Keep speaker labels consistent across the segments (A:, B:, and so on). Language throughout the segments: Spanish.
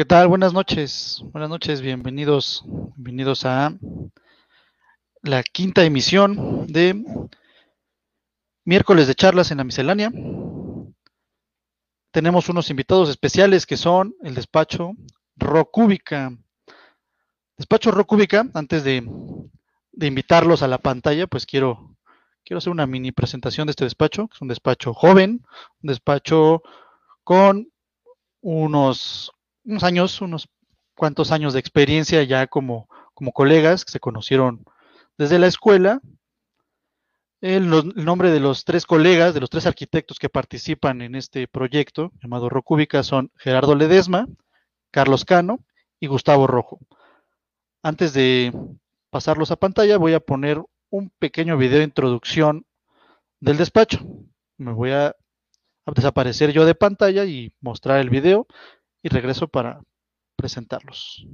A: ¿Qué tal? Buenas noches. Buenas noches, bienvenidos, bienvenidos a la quinta emisión de miércoles de charlas en la miscelánea. Tenemos unos invitados especiales que son el despacho Rocúbica. Despacho Rocúbica, antes de, invitarlos a la pantalla, pues quiero, quiero hacer una mini presentación de este despacho, que es un despacho joven, un despacho con unos unos años, unos cuantos años de experiencia ya como, como colegas que se conocieron desde la escuela. El, el, nombre de los tres colegas, de los tres arquitectos que participan en este proyecto llamado Rocúbica son Gerardo Ledesma, Carlos Cano y Gustavo Rojo. Antes de pasarlos a pantalla, voy a poner un pequeño video de introducción del despacho. Me voy a desaparecer yo de pantalla y mostrar el video y regreso para presentarlos.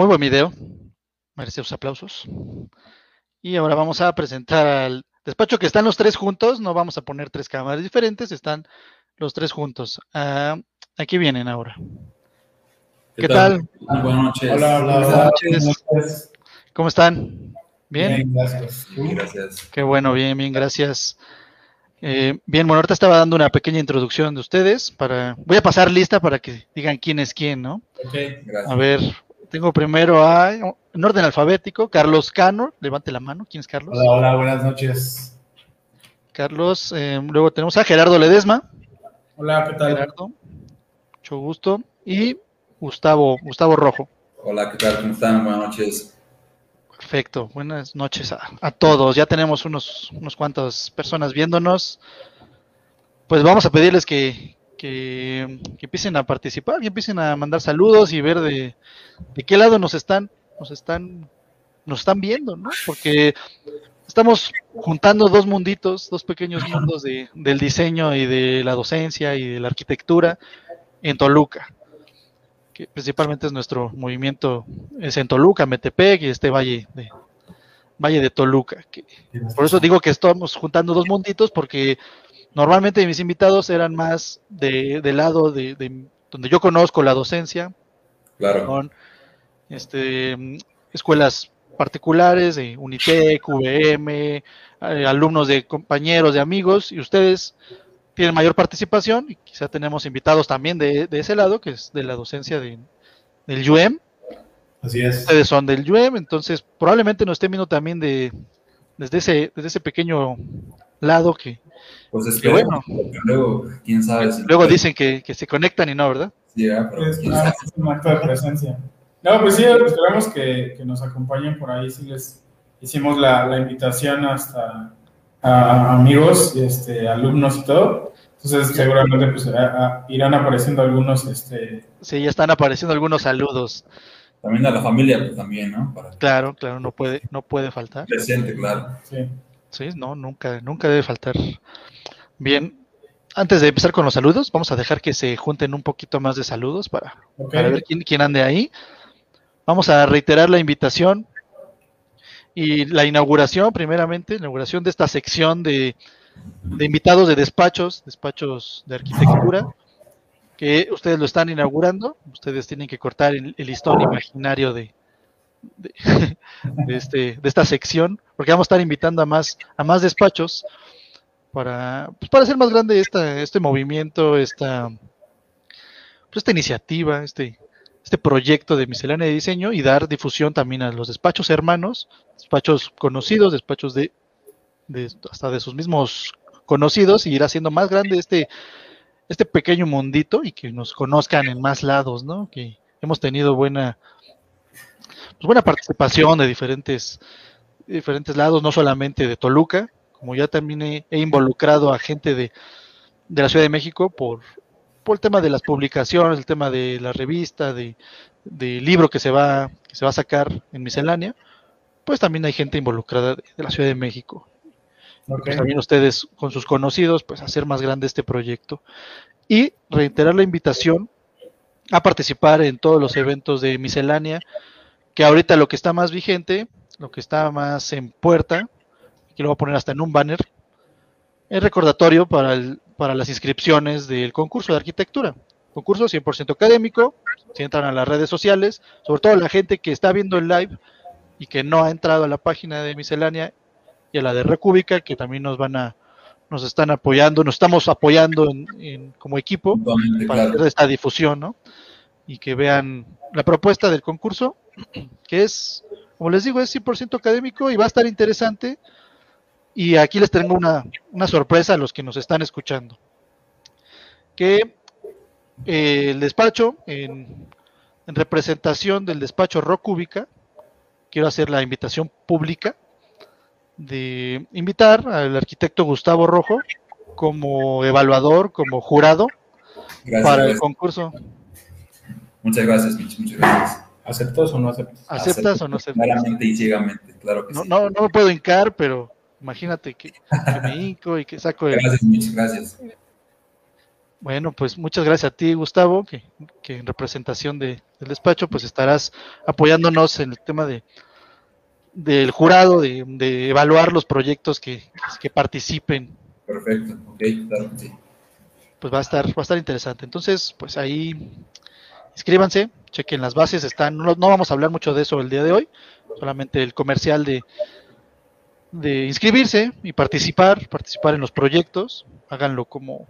A: Muy buen video, merece los aplausos. Y ahora vamos a presentar al despacho que están los tres juntos, no vamos a poner tres cámaras diferentes, están los tres juntos. Uh, aquí vienen ahora. ¿Qué, ¿Qué tal?
B: tal? Buenas noches.
C: Hola, hola,
A: Buenas noches.
C: Buenas noches.
A: ¿Cómo están? ¿Bien?
C: Bien, gracias.
B: Bien, gracias.
A: Qué bueno, bien, bien, gracias. Eh, bien, bueno, ahorita estaba dando una pequeña introducción de ustedes para, voy a pasar lista para que digan quién es quién, ¿no?
C: Ok.
B: Gracias.
A: A ver, tengo primero a, en orden alfabético, Carlos Cano, levante la mano, ¿quién es Carlos?
C: Hola, hola, buenas noches.
A: Carlos, eh, luego tenemos a Gerardo Ledesma,
C: Hola, ¿qué tal?
A: Gerardo, mucho gusto, y Gustavo, Gustavo Rojo.
B: Hola, ¿qué tal? ¿Cómo están? Buenas noches.
A: Perfecto, buenas noches a, a todos. Ya tenemos unos, unos cuantas personas viéndonos. Pues vamos a pedirles que, que, que, empiecen a participar, que empiecen a mandar saludos y ver de, de, qué lado nos están, nos están, nos están viendo, ¿no? Porque estamos juntando dos munditos, dos pequeños mundos de, del diseño y de la docencia y de la arquitectura en Toluca. Que principalmente es nuestro movimiento, es en Toluca, Metepec y este valle de, valle de Toluca. Que, por eso digo que estamos juntando dos munditos porque normalmente mis invitados eran más de, del lado de, de, donde yo conozco la docencia,
B: Claro.
A: con este, escuelas particulares de Unitec, VM, eh, alumnos de compañeros, de amigos, y ustedes tienen mayor participación, y quizá tenemos invitados también de, de ese lado, que es de la docencia de, del UM.
C: Así es.
A: Ustedes son del UM, entonces probablemente nos estén viendo también de, desde, ese, desde ese pequeño lado que,
B: Pues
A: que
B: esperemos,
A: bueno.
B: luego, quién sabe. si-
A: luego dicen que, que se conectan y no, ¿verdad?
B: Sí, ¿verdad? pero
C: Es,
B: quién
C: ah,
B: sabe.
C: es un acto de presencia. No, pues sí, esperamos que, que nos acompañen por ahí. Sí, les hicimos la, la invitación hasta a amigos, este, alumnos y todo. Entonces, seguramente pues, a- a- irán apareciendo algunos. Este,
A: Sí, ya están apareciendo algunos saludos.
B: También a la familia, pues también, ¿no? Para
A: Claro, claro, no puede, no puede faltar.
B: presente, claro.
C: sí.
A: Sí, no, nunca, nunca debe faltar. Bien, antes de empezar con los saludos, vamos a dejar que se junten un poquito más de saludos para, ver quién, quién ande ahí. Vamos a reiterar la invitación y la inauguración, primeramente, inauguración de esta sección de, de invitados de despachos, despachos de arquitectura, que ustedes lo están inaugurando. Ustedes tienen que cortar el, el listón imaginario de, de, este, de esta sección, porque vamos a estar invitando a más, a más despachos. para, pues, para hacer más grande esta, este movimiento, esta, pues, esta iniciativa, este, este proyecto de miscelánea de diseño y dar difusión también a los despachos hermanos, despachos conocidos, despachos de, de hasta de sus mismos conocidos y ir haciendo más grande este, este pequeño mundito y que nos conozcan en más lados, ¿no? Que hemos tenido buena, pues buena participación de diferentes, diferentes lados, no solamente de Toluca, como ya también he, he involucrado a gente de, de, la Ciudad de México por, por el tema de las publicaciones, el tema de la revista, de, de libro que se va, que se va a sacar en miscelánea, pues también hay gente involucrada de, de la Ciudad de México. Okay. Pues también ustedes con sus conocidos, pues hacer más grande este proyecto. Y reiterar la invitación a participar en todos los eventos de miscelánea, que ahorita lo que está más vigente, lo que está más en puerta, que lo voy a poner hasta en un banner, es recordatorio para, el, para las inscripciones del concurso de arquitectura. Concurso 100% académico, si entran a las redes sociales, sobre todo la gente que está viendo el live y que no ha entrado a la página de miscelánea y a la de Recúbica, que también nos van a, nos están apoyando, nos estamos apoyando en, en, como equipo para hacer esta difusión, ¿no? Y que vean la propuesta del concurso, que es, como les digo, es 100% académico y va a estar interesante. Y aquí les tengo una, una sorpresa a los que nos están escuchando. Que eh, el despacho, en, en, representación del despacho Rocúbica, quiero hacer la invitación pública de invitar al arquitecto Gustavo Rojo como evaluador, como jurado
B: Gracias,
A: para el concurso.
B: Muchas gracias, Mitch, muchas gracias.
C: ¿Aceptas o no aceptas?
A: ¿Aceptas o no aceptas?
B: Claramente y ciegamente, claro que
A: No,
B: sí.
A: no, no me puedo hincar, pero imagínate que, que me hinco y que saco el...
B: Gracias, Mitch, gracias.
A: Bueno, pues muchas gracias a ti, Gustavo, que, que en representación de, del despacho, pues estarás apoyándonos en el tema de del jurado, de, de evaluar los proyectos que, que participen.
B: Perfecto, ok, claro que sí.
A: Pues va a estar, va a estar interesante. Entonces, pues ahí inscríbanse, chequen las bases, están, no, no vamos a hablar mucho de eso el día de hoy, solamente el comercial de, de inscribirse y participar, participar en los proyectos, háganlo como,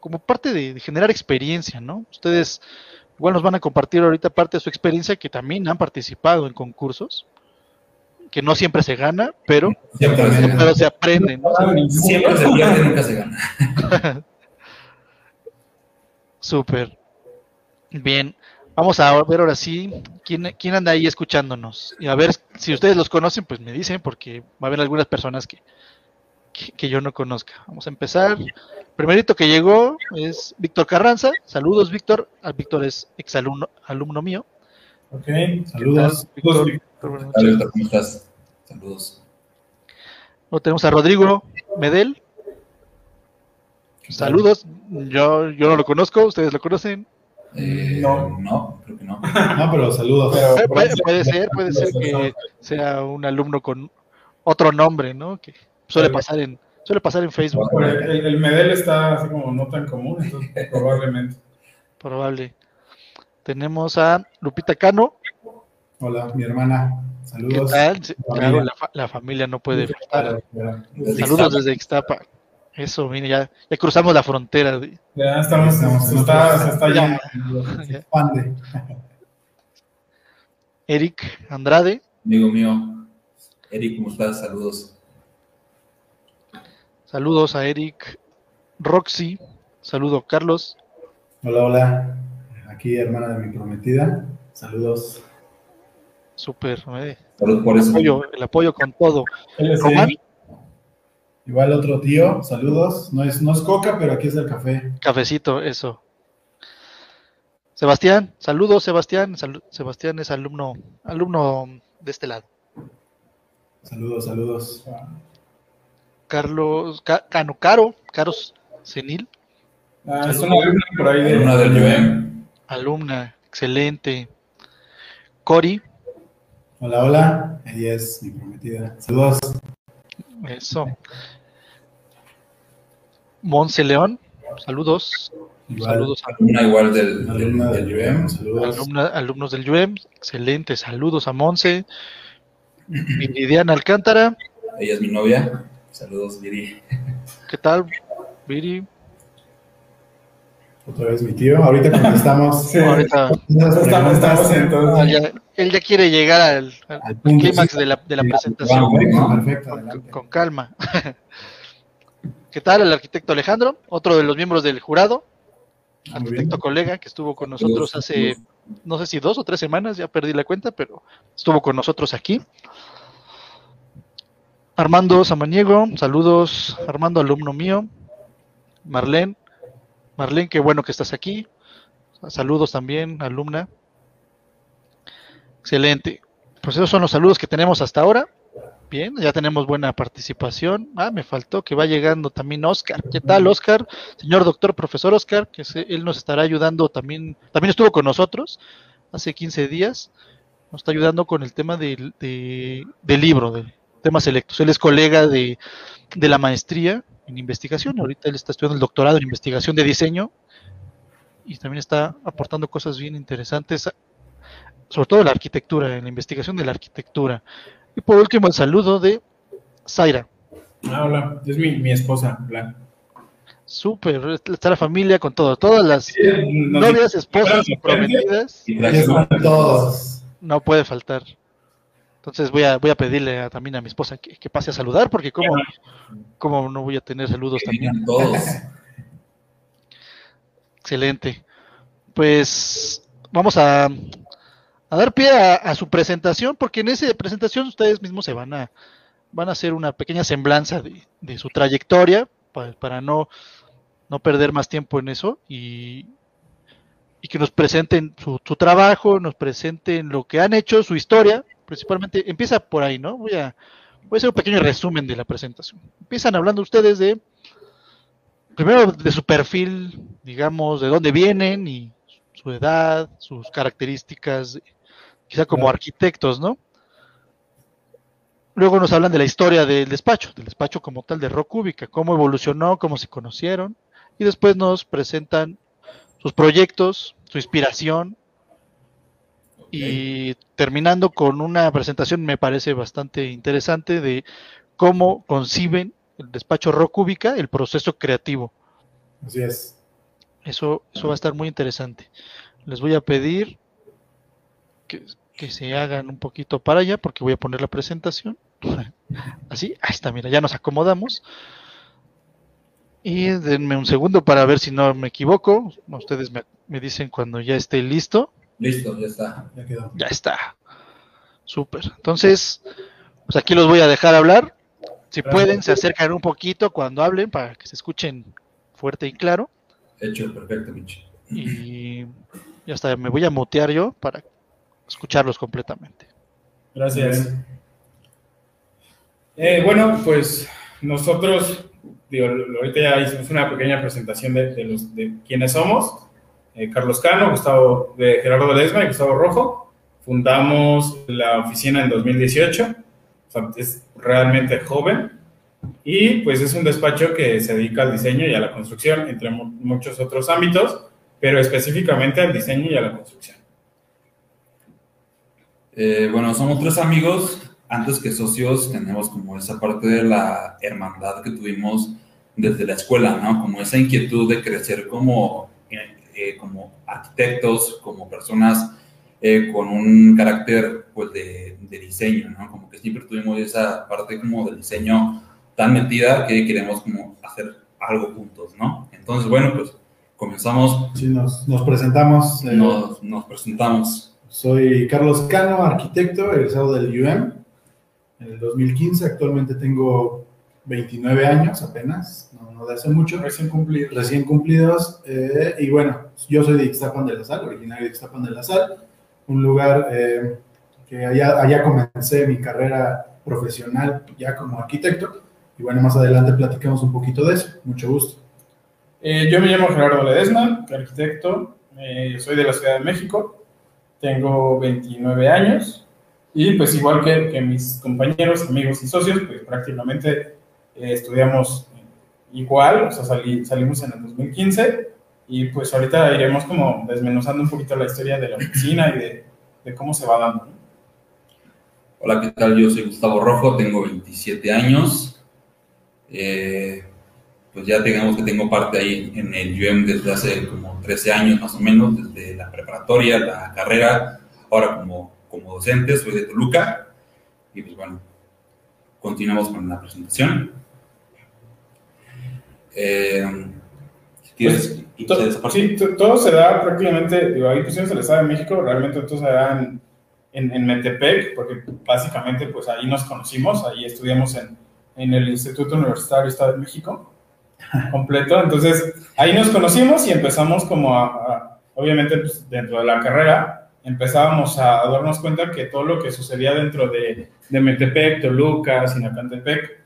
A: como parte de, de, generar experiencia, ¿no? Ustedes igual nos van a compartir ahorita parte de su experiencia que también han participado en concursos, que no siempre se gana, pero,
B: siempre,
A: pero se aprende, ¿no?
B: Siempre se pierde, nunca se gana.
A: Súper. Bien. Vamos a ver ahora sí quién, quién anda ahí escuchándonos. Y a ver si ustedes los conocen, pues me dicen, porque va a haber algunas personas que, que, que yo no conozca. Vamos a empezar. Primerito que llegó es Víctor Carranza. Saludos, Víctor. Ah, Víctor es exalumno alumno mío.
C: Ok, saludos.
A: Víctor,
B: Víctor, Víctor, ¿cómo estás? Saludos.
A: Luego tenemos a Rodrigo Medel. Saludos. Yo, yo no lo conozco, ustedes lo conocen.
B: Eh, no. no, creo que no.
C: No, pero saludos.
A: Pero puede, puede, ser, puede ser que sea un alumno con otro nombre, ¿no? Que suele pasar en, suele pasar en Facebook.
C: El, el Medel está así como no tan común, entonces probablemente.
A: Probable. Tenemos a Lupita Cano.
C: Hola, mi hermana. Saludos.
A: ¿Qué tal? Claro, la, familia no puede faltar. Saludos desde Ixtapa. Eso, mire, ya, ya cruzamos la frontera.
C: Ya estamos, estamos se, está, se está ya, se expande.
A: Eric Andrade.
B: Amigo mío. Eric, ¿cómo estás? Saludos.
A: Saludos a Eric. Roxy. Saludo, Carlos.
D: Hola, hola. Aquí, hermana de mi prometida. Saludos.
A: Súper. Eh.
B: Salud por
A: el
B: eso.
A: Apoyo, el apoyo con todo.
C: Román.
D: Igual otro tío, saludos. No es, no es coca, pero aquí es el café.
A: Cafecito, eso. Sebastián, saludos Sebastián. Sal Sebastián es alumno, alumno de este lado.
D: Saludos, saludos.
A: Carlos, Ca Cano Caro, Caros Senil.
C: Ah, es una alumna por ahí de
B: una del UM.
A: Alumna, excelente. Cori.
D: Hola, hola. Ella es mi prometida. Saludos.
A: Eso. Monse León, saludos.
D: Igual.
A: Saludos a
B: igual del,
D: alumna
B: del, del.
D: Saludos.
A: Alumna, alumnos del UEM, excelente. Saludos a Monse. Viridiana Alcántara.
B: Ella es mi novia. Saludos, Viri.
A: ¿qué tal? Viri,
D: Otra vez mi tío. Ahorita contestamos
C: Sí.
A: ahorita
D: las
C: Estamos, entonces.
A: ah, ya- él ya quiere llegar al, al
D: Al punto,
A: clímax
D: sí.
A: de la, de la
B: Sí,
A: presentación.
B: vamos.
D: Perfecto,
B: ¿no?
D: perfecto,
A: con,
D: adelante.
A: con calma. ¿Qué tal el arquitecto Alejandro? Otro de los miembros del jurado,
D: Muy
A: arquitecto
D: bien.
A: colega que estuvo con nosotros hace, no sé si dos o tres semanas, ya perdí la cuenta, pero estuvo con nosotros aquí. Armando Samaniego, saludos, Armando, alumno mío. Marlene, Marlene, qué bueno que estás aquí. Saludos también, alumna. Excelente. Pues esos son los saludos que tenemos hasta ahora. Bien, ya tenemos buena participación. Ah, me faltó que va llegando también Oscar. ¿Qué tal, Oscar? Señor doctor, profesor Oscar, que se- él nos estará ayudando también. También estuvo con nosotros hace 15 días. Nos está ayudando con el tema del, de- del libro, de temas selectos. Él es colega de la maestría en investigación. Ahorita él está estudiando el doctorado en investigación de diseño y también está aportando cosas bien interesantes, sobre todo en la arquitectura, en la investigación de la arquitectura. Y por último, el saludo de Zaira.
C: Ah, hola, es mi, mi esposa, Blanca.
A: Súper, está la familia con todo. Todas las novias, esposas y prometidas
B: Y
D: todos.
A: no puede faltar. Entonces voy a, voy a pedirle a- también a mi esposa que, que pase a saludar, porque como, como no voy a tener saludos también.
B: todos.
A: Excelente. Pues vamos a, a dar pie a, a su presentación, porque en esa presentación ustedes mismos se van a, van a hacer una pequeña semblanza de, de su trayectoria pa- para, no, no perder más tiempo en eso y, y que nos presenten su, su trabajo, nos presenten lo que han hecho, su historia, principalmente empieza por ahí, ¿no? Voy a, voy a hacer un pequeño resumen de la presentación. Empiezan hablando ustedes de primero de su perfil, digamos, de dónde vienen y su edad, sus características, quizá como arquitectos, ¿no? Luego nos hablan de la historia del despacho, del despacho como tal de Rock Cúbica, cómo evolucionó, cómo se conocieron, y después nos presentan sus proyectos, su inspiración, y terminando con una presentación me parece bastante interesante de cómo conciben el despacho Rock Cúbica, el proceso creativo.
D: Así es.
A: Eso, eso va a estar muy interesante. Les voy a pedir que, que se hagan un poquito para allá porque voy a poner la presentación. Así, ahí está, mira, ya nos acomodamos. Y denme un segundo para ver si no me equivoco. Ustedes me, me dicen cuando ya esté listo.
B: Listo, ya está.
D: Ya quedó.
A: Ya está. Súper. Entonces, pues aquí los voy a dejar hablar. Si pueden, se acercan un poquito cuando hablen para que se escuchen fuerte y claro.
B: Hecho, perfecto, Michi.
A: Y ya está, me voy a mutear yo para escucharlos completamente.
C: Gracias. Eh, bueno, pues nosotros, digo, lo- ahorita ya hicimos una pequeña presentación de, de los, de quiénes somos. Eh, Carlos Cano, Gustavo, de Gerardo Ledesma y Gustavo Rojo. Fundamos la oficina en 2018. O sea, es realmente joven. Y pues es un despacho que se dedica al diseño y a la construcción, entre mu- muchos otros ámbitos, pero específicamente al diseño y a la construcción.
B: Eh, bueno, somos tres amigos. Antes que socios, tenemos como esa parte de la hermandad que tuvimos desde la escuela, ¿no? Como esa inquietud de crecer como, eh, como arquitectos, como personas eh, con un carácter pues, de, de diseño, ¿no? Como que siempre tuvimos esa parte como del diseño tan metida que queremos como hacer algo juntos, ¿no? Entonces, bueno, pues comenzamos,
D: Sí, nos, nos presentamos. eh,
B: nos, nos presentamos.
D: Soy Carlos Cano, arquitecto, egresado del UM en el 2015. Actualmente tengo 29 años apenas, no, no de hace mucho,
C: Recién cumplido.
D: recién cumplidos. eh, y bueno, yo soy de Ixtapan de la Sal, originario de Ixtapan de la Sal, un lugar eh, que allá, allá comencé mi carrera profesional ya como arquitecto. Y bueno, más adelante platicamos un poquito de eso. Mucho gusto.
C: Eh, yo me llamo Gerardo Ledesma, arquitecto, eh, soy de la Ciudad de México, tengo 29 años y pues igual que, que mis compañeros, amigos y socios, pues prácticamente eh, estudiamos igual, o sea, salí- salimos en el 2015 y pues ahorita iremos como desmenuzando un poquito la historia de la oficina y de, de cómo se va dando.
B: Hola, ¿qué tal? Yo soy Gustavo Rojo, tengo 27 años. Eh, pues ya digamos que tengo parte ahí en el UM desde hace como 13 años más o menos, desde la preparatoria, la carrera, ahora como, como docente, soy de Toluca, y pues bueno, continuamos con la presentación. Eh,
C: pues, sí, todo se da prácticamente, digo, ahí pusimos el Estado de México, realmente todo se da en, en, Metepec, porque básicamente pues ahí nos conocimos, ahí estudiamos en, en el Instituto Universitario Estado de México completo, entonces ahí nos conocimos y empezamos como a, obviamente pues, dentro de la carrera, empezábamos a darnos cuenta que todo lo que sucedía dentro de, de Metepec, Toluca, Sinacantepec,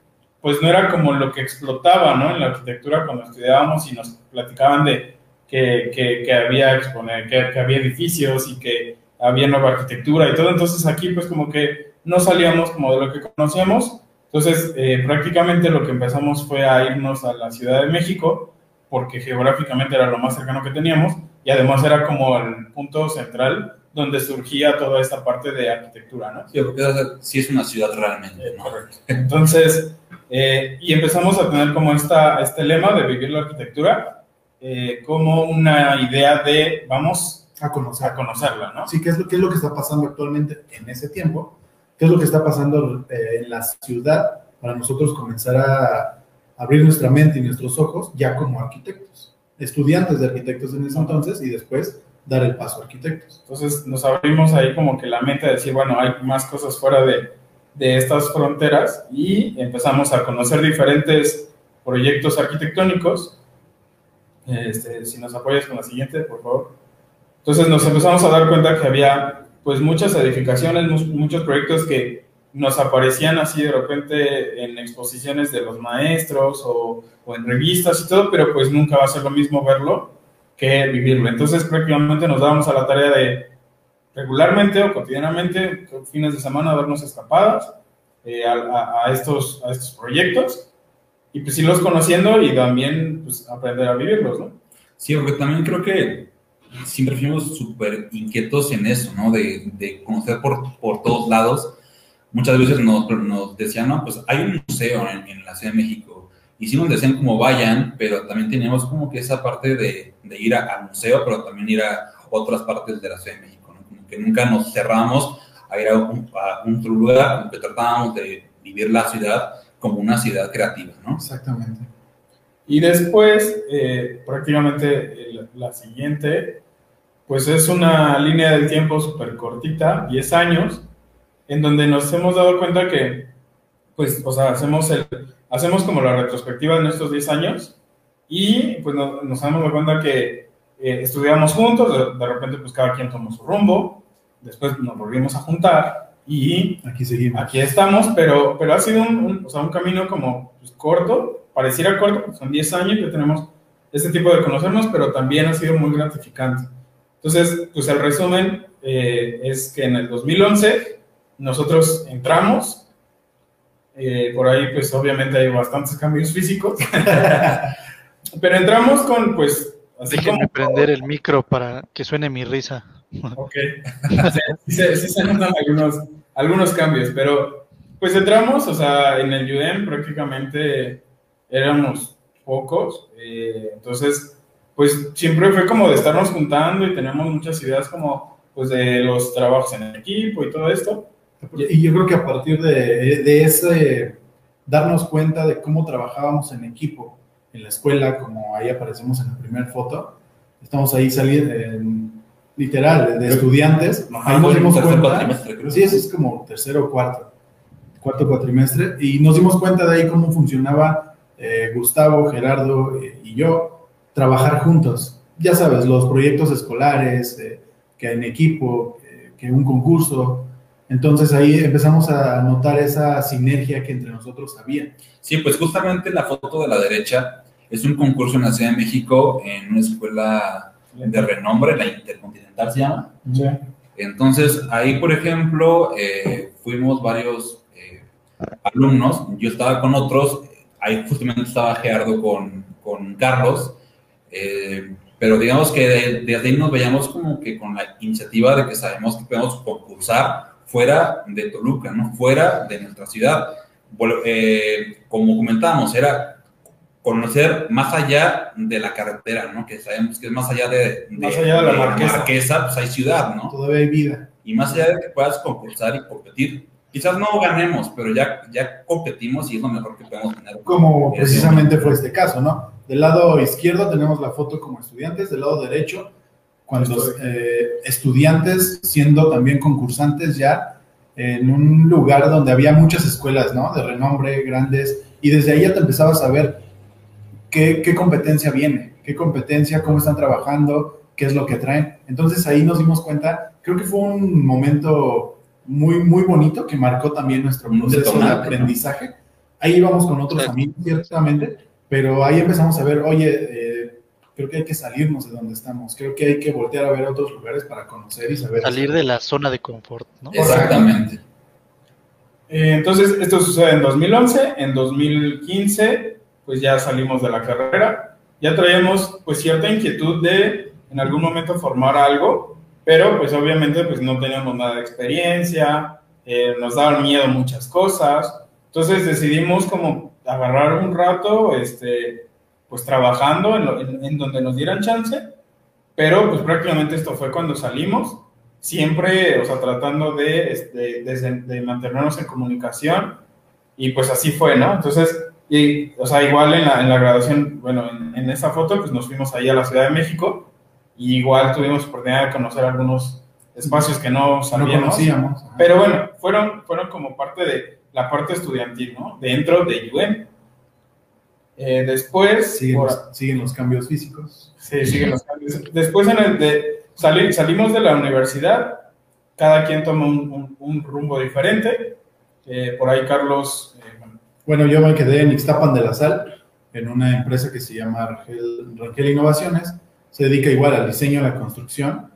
C: pues no era como lo que explotaba, ¿no? En la arquitectura cuando estudiábamos y nos platicaban de que, que, había exponer, que, había edificios y que había nueva arquitectura y todo. Entonces aquí pues como que no salíamos como de lo que conocíamos. Entonces eh, prácticamente lo que empezamos fue a irnos a la Ciudad de México porque geográficamente era lo más cercano que teníamos y además era como el punto central donde surgía toda esta parte de arquitectura, ¿no?
B: Sí, porque sí es una ciudad realmente, ¿no?
C: Correcto. Entonces, eh, y empezamos a tener como esta, este lema de vivir la arquitectura eh, como una idea de vamos
D: a, conocer.
C: a conocerla, ¿no?
D: Sí, ¿qué es, lo, ¿qué es lo que está pasando actualmente en ese tiempo? ¿Qué es lo que está pasando eh, en la ciudad para nosotros comenzar a abrir nuestra mente y nuestros ojos ya como arquitectos, estudiantes de arquitectos en ese entonces y después dar el paso a arquitectos?
C: Entonces nos abrimos ahí como que la mente de decir, bueno, hay más cosas fuera de de estas fronteras y empezamos a conocer diferentes proyectos arquitectónicos. Este, si nos apoyas con la siguiente, por favor. Entonces nos empezamos a dar cuenta que había pues muchas edificaciones, muchos proyectos que nos aparecían así de repente en exposiciones de los maestros o, o, en revistas y todo, pero pues nunca va a ser lo mismo verlo que vivirlo. Entonces prácticamente nos dábamos a la tarea de regularmente o cotidianamente, fines de semana, darnos escapadas eh, a, estos, a estos proyectos y pues irlos conociendo y también pues, aprender a vivirlos, ¿no?
B: Sí, porque también creo que siempre fuimos súper inquietos en eso, ¿no? De, de conocer por, por, todos lados. Muchas veces nos, nos decían, no, pues hay un museo en, en la Ciudad de México. Y sí nos decían como vayan, pero también teníamos como que esa parte de, de ir al museo, pero también ir a otras partes de la Ciudad de México que nunca nos cerramos a ir a un, lugar, aunque tratábamos de vivir la ciudad como una ciudad creativa, ¿no?
D: Exactamente.
C: Y después, eh, prácticamente la siguiente, pues es una línea del tiempo súper cortita, 10 años, en donde nos hemos dado cuenta que, pues, o sea, hacemos, el, hacemos como la retrospectiva de estos 10 años y pues nos, nos hemos dado cuenta que eh, estudiamos juntos, de, repente pues cada quien tomó su rumbo, después nos volvimos a juntar y
D: aquí seguimos.
C: Aquí estamos, pero, pero ha sido un, o sea, un camino como pues, corto, pareciera corto, son 10 años que tenemos este tipo de conocernos, pero también ha sido muy gratificante. Entonces, pues el resumen eh, es que en el 2011 nosotros entramos, eh, por ahí pues obviamente hay bastantes cambios físicos, pero entramos con pues
A: Así Déjenme prender el micro para que suene mi risa.
C: Ok. Sí, se notan algunos, algunos cambios, pero pues entramos, o sea, en el UDEM prácticamente éramos pocos, eh, entonces pues siempre fue como de estarnos juntando y tenemos muchas ideas como pues de los trabajos en el equipo y todo esto.
D: Y yo creo que a partir de, de ese darnos cuenta de cómo trabajábamos en equipo, en la escuela, como ahí aparecemos en la primera foto. Estamos ahí saliendo, literal, de estudiantes. ahí nos dimos cuenta. Sí, eso es como tercero o cuarto, cuarto cuatrimestre. Y nos dimos cuenta de ahí cómo funcionaba eh, Gustavo, Gerardo eh, y yo trabajar juntos. Ya sabes, los proyectos escolares, eh, que en equipo, que un concurso. Entonces ahí empezamos a notar esa sinergia que entre nosotros había.
B: Sí, pues justamente la foto de la derecha es un concurso en la Ciudad de México en una escuela de renombre, la Intercontinental se llama. Entonces, ahí, por ejemplo, eh, fuimos varios eh, alumnos, yo estaba con otros, ahí justamente estaba Gerardo con, con Carlos, eh, pero digamos que desde ahí nos veíamos como que con la iniciativa de que sabemos que podemos concursar fuera de Toluca, ¿no? Fuera de nuestra ciudad. como comentábamos, era conocer más allá de la carretera, ¿no? Que sabemos que es más allá de, de-
C: Más allá de la marquesa.
B: pues hay ciudad, ¿no?
D: Todavía hay vida.
B: Y más allá de que puedas concursar y competir, quizás no ganemos, pero ya, ya competimos y es lo mejor que podemos tener.
D: Como precisamente fue este caso, ¿no? Del lado izquierdo tenemos la foto como estudiantes, del lado derecho, cuando eh, estudiantes siendo también concursantes ya en un lugar donde había muchas escuelas, ¿no? De renombre, grandes, y desde ahí ya te empezabas a ver qué, qué competencia viene, qué competencia, cómo están trabajando, qué es lo que traen. Entonces ahí nos dimos cuenta, creo que fue un momento muy, muy bonito que marcó también nuestro
B: Un
D: proceso de
B: detonante, ¿no?
D: aprendizaje. Ahí íbamos con otros
A: Claro.
D: amigos, ciertamente, pero ahí empezamos a ver, oye, eh, creo que hay que salirnos de donde estamos, creo que hay que voltear a ver otros lugares para conocer y saber.
A: Salir de la zona de confort, ¿no?
B: Exactamente.
C: Eh, entonces, esto sucede en 2011, en 2015, pues ya salimos de la carrera, ya traíamos pues cierta inquietud de en algún momento formar algo, pero pues obviamente pues no teníamos nada de experiencia, eh, nos daban miedo muchas cosas, entonces decidimos como agarrar un rato, este, pues trabajando en, lo- en- en donde nos dieran chance, pero pues prácticamente esto fue cuando salimos, siempre, o sea, tratando de, este, de- de mantenernos en comunicación y pues así fue, ¿no? Entonces, y, o sea, igual en la, en la graduación, bueno, en, en esa foto, pues nos fuimos ahí a la Ciudad de México y igual tuvimos oportunidad de conocer algunos espacios que no
D: no
C: sabíamos.
D: conocíamos. Ajá.
C: Pero bueno, fueron, fueron como parte de la parte estudiantil, ¿no? Dentro de UM. Eh, después,
D: siguen,
C: por-
D: los, siguen los cambios físicos.
C: Sí, siguen los cambios. Después en el de sali- salimos de la universidad, cada quien toma un, un- un rumbo diferente. Eh, por ahí Carlos, eh, bueno,
D: yo me quedé en Ixtapan de la Sal, en una empresa que se llama Rangel, Rangel Innovaciones. Se dedica igual al diseño, a la construcción.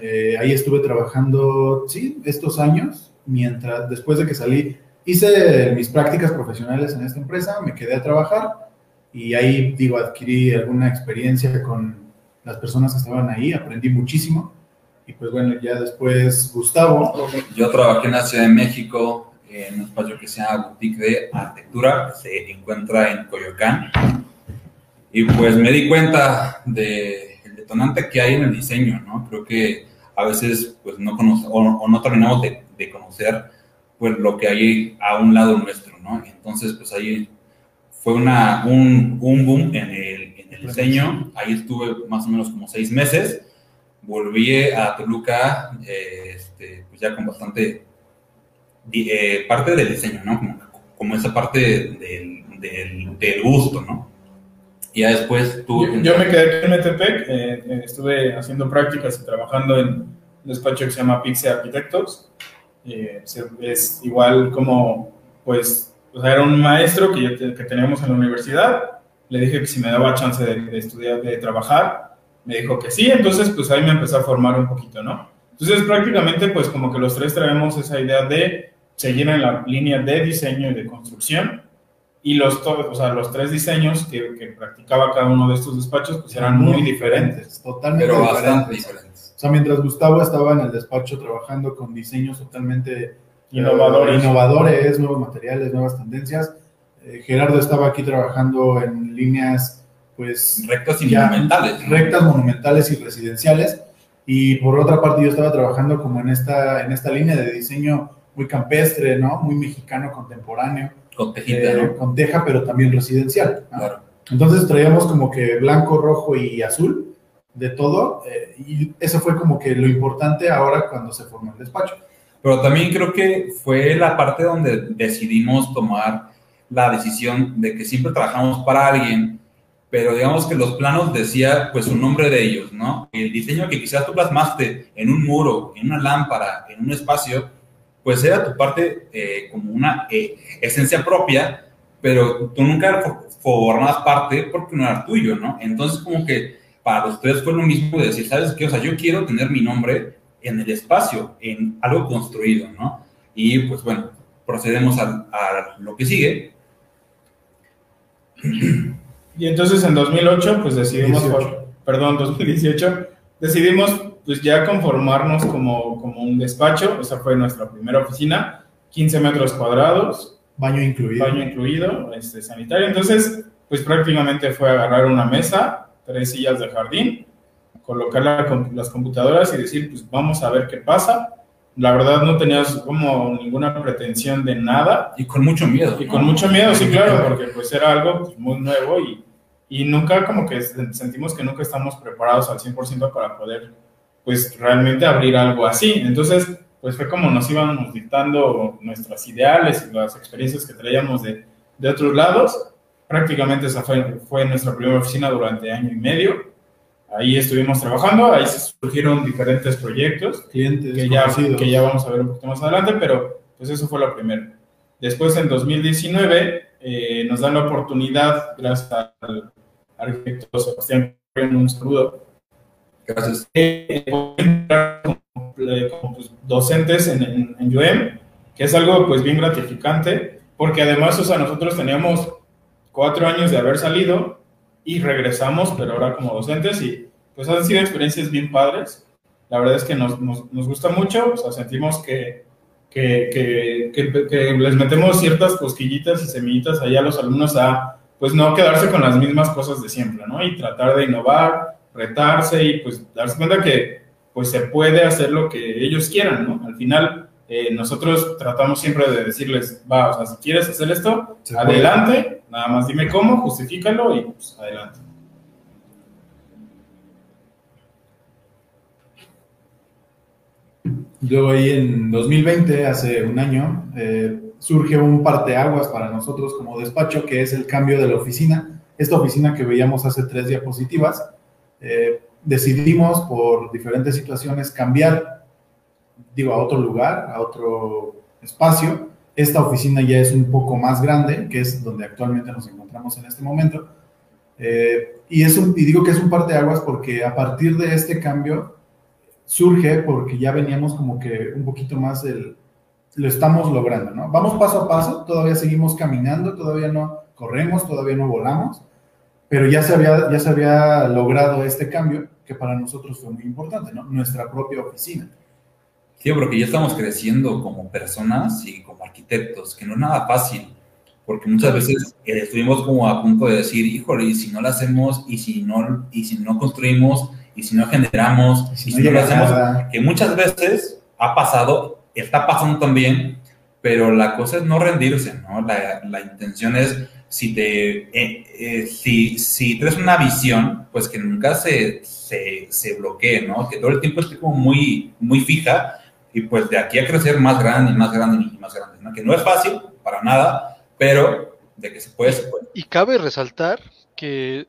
D: Eh, ahí estuve trabajando, sí, estos años, mientras, después de que salí, hice mis prácticas profesionales en esta empresa, me quedé a trabajar y ahí, digo, adquirí alguna experiencia con las personas que estaban ahí, aprendí muchísimo. Y pues bueno, ya después Gustavo,
B: Yo trabajé en la Ciudad de México en un espacio que se llama Boutique de Arquitectura, se encuentra en Coyoacán. Y pues me di cuenta del detonante que hay en el diseño, ¿no? Creo que a veces pues no conoce, o, o no terminamos de, de conocer pues lo que hay a un lado nuestro, ¿no? Entonces pues ahí fue una, un, un boom en el, en el diseño. Ahí estuve más o menos como seis meses. Volví a Toluca, eh, este, pues ya con bastante eh, parte del diseño, ¿no? Como, como esa parte del, del, del gusto, ¿no? Y ya después tú...
C: yo, yo me quedé aquí en Metepec, eh, eh, estuve haciendo prácticas y trabajando en un despacho que se llama Pixe Architectos. Es igual como, pues, o sea, era un maestro que, yo te- que teníamos en la universidad. Le dije que si me daba chance de, de estudiar, de trabajar, me dijo que sí. Entonces, pues ahí me empecé a formar un poquito, ¿no? Entonces, prácticamente, pues como que los tres traemos esa idea de seguir en la línea de diseño y de construcción. Y los, o sea, los tres diseños que, que practicaba cada uno de estos despachos, pues eran muy diferentes.
D: totalmente
B: pero
D: diferentes.
B: bastante diferentes.
D: O sea, mientras Gustavo estaba en el despacho trabajando con diseños totalmente
C: Innovadores.
D: eh, innovadores, nuevos materiales, nuevas tendencias, eh, Gerardo estaba aquí trabajando en líneas, pues,
B: Rectas y
D: Ya,
B: monumentales.
D: rectas, monumentales y residenciales. Y por otra parte, yo estaba trabajando como en esta, en esta línea de diseño muy campestre, ¿no? Muy mexicano, contemporáneo,
B: Con tejita,
D: eh,
B: ¿no?
D: con teja, pero también residencial. ¿no?
B: Claro.
D: Entonces traíamos como que blanco, rojo y azul de todo, eh, y eso fue como que lo importante ahora cuando se formó el despacho.
B: Pero también creo que fue la parte donde decidimos tomar la decisión de que siempre trabajamos para alguien, pero digamos que los planos decía pues un nombre de ellos, ¿no? El diseño que quizás tú plasmaste en un muro, en una lámpara, en un espacio, pues era tu parte eh, como una eh, esencia propia, pero tú nunca for- formabas parte porque no era tuyo, ¿no? Entonces como que para los tres fue lo mismo de decir, ¿sabes qué? O sea, yo quiero tener mi nombre en el espacio, en algo construido, ¿no? Y pues bueno, procedemos a, a lo que sigue.
C: Y entonces en 2008, pues decidimos,
D: 18.
C: perdón, 2018, decidimos pues ya conformarnos como, como un despacho, esa fue nuestra primera oficina, 15 metros cuadrados,
D: Baño incluido.
C: baño incluido, este, sanitario. Entonces, pues prácticamente fue agarrar una mesa, tres sillas de jardín, colocar la- las computadoras y decir, pues vamos a ver qué pasa. La verdad no tenías como ninguna pretensión de nada
B: Y con mucho miedo.
C: y con mucho miedo, sí, claro, porque pues era algo pues, muy nuevo y, y nunca como que sentimos que nunca estamos preparados al 100% para poder pues realmente abrir algo así. Entonces, pues fue como nos íbamos dictando nuestras ideales y las experiencias que traíamos de, de otros lados. Prácticamente esa fue, fue nuestra primera oficina durante año y medio. Ahí estuvimos trabajando, ahí surgieron diferentes proyectos
D: Clientes,
C: que ya,
D: conocidos.
C: que ya vamos a ver un poquito más adelante, pero pues eso fue lo primero. Después, en 2019, eh, nos dan la oportunidad, gracias al arquitecto Sebastián, un saludo,
B: Gracias.
C: eh, como, pues, docentes en, en, en UM, que es algo pues bien gratificante, porque además, o sea, nosotros teníamos cuatro años de haber salido y regresamos, pero ahora como docentes, y pues han sido experiencias bien padres. La verdad es que nos, nos, nos gusta mucho, o sea, sentimos que, que, que, que, que les metemos ciertas cosquillitas y semillitas allá a los alumnos a, pues no quedarse con las mismas cosas de siempre, ¿no? Y tratar de innovar, retarse y pues darse cuenta que pues se puede hacer lo que ellos quieran, ¿no? Al final eh, nosotros tratamos siempre de decirles, va, o sea, si quieres hacer esto,
D: Se puede.
C: adelante, nada más dime cómo, justifícalo y pues adelante.
D: Luego ahí en 2020, hace un año, eh, surge un parteaguas para nosotros como despacho, que es el cambio de la oficina. Esta oficina que veíamos hace tres diapositivas, eh, decidimos por diferentes situaciones cambiar, digo, a otro lugar, a otro espacio. Esta oficina ya es un poco más grande, que es donde actualmente nos encontramos en este momento. Eh, y, es y digo que es un parteaguas porque a partir de este cambio surge porque ya veníamos como que un poquito más del, lo estamos logrando, ¿no? Vamos paso a paso, todavía seguimos caminando, todavía no corremos, todavía no volamos, pero ya se había, ya se había logrado este cambio que para nosotros fue muy importante, ¿no? Nuestra propia oficina.
B: Sí, porque ya estamos creciendo como personas y como arquitectos, que no es nada fácil, porque muchas veces eh, estuvimos como a punto de decir, híjole, y si no lo hacemos, y si no, y si no construimos, y si no generamos,
D: Y
B: y
D: si
B: si,
D: no
B: no, lo hacemos,
D: nada.
B: que muchas veces ha pasado, está pasando también, pero la cosa es no rendirse, ¿no? La, la intención es, si te, eh, eh, si, si tienes una visión, pues que nunca se, se, se bloquee, ¿no? Que todo el tiempo esté como muy, muy fija y pues de aquí a crecer más grande y más grande y más grande, ¿no? Que no es fácil, para nada, pero de que se puede, se puede.
A: Y cabe resaltar que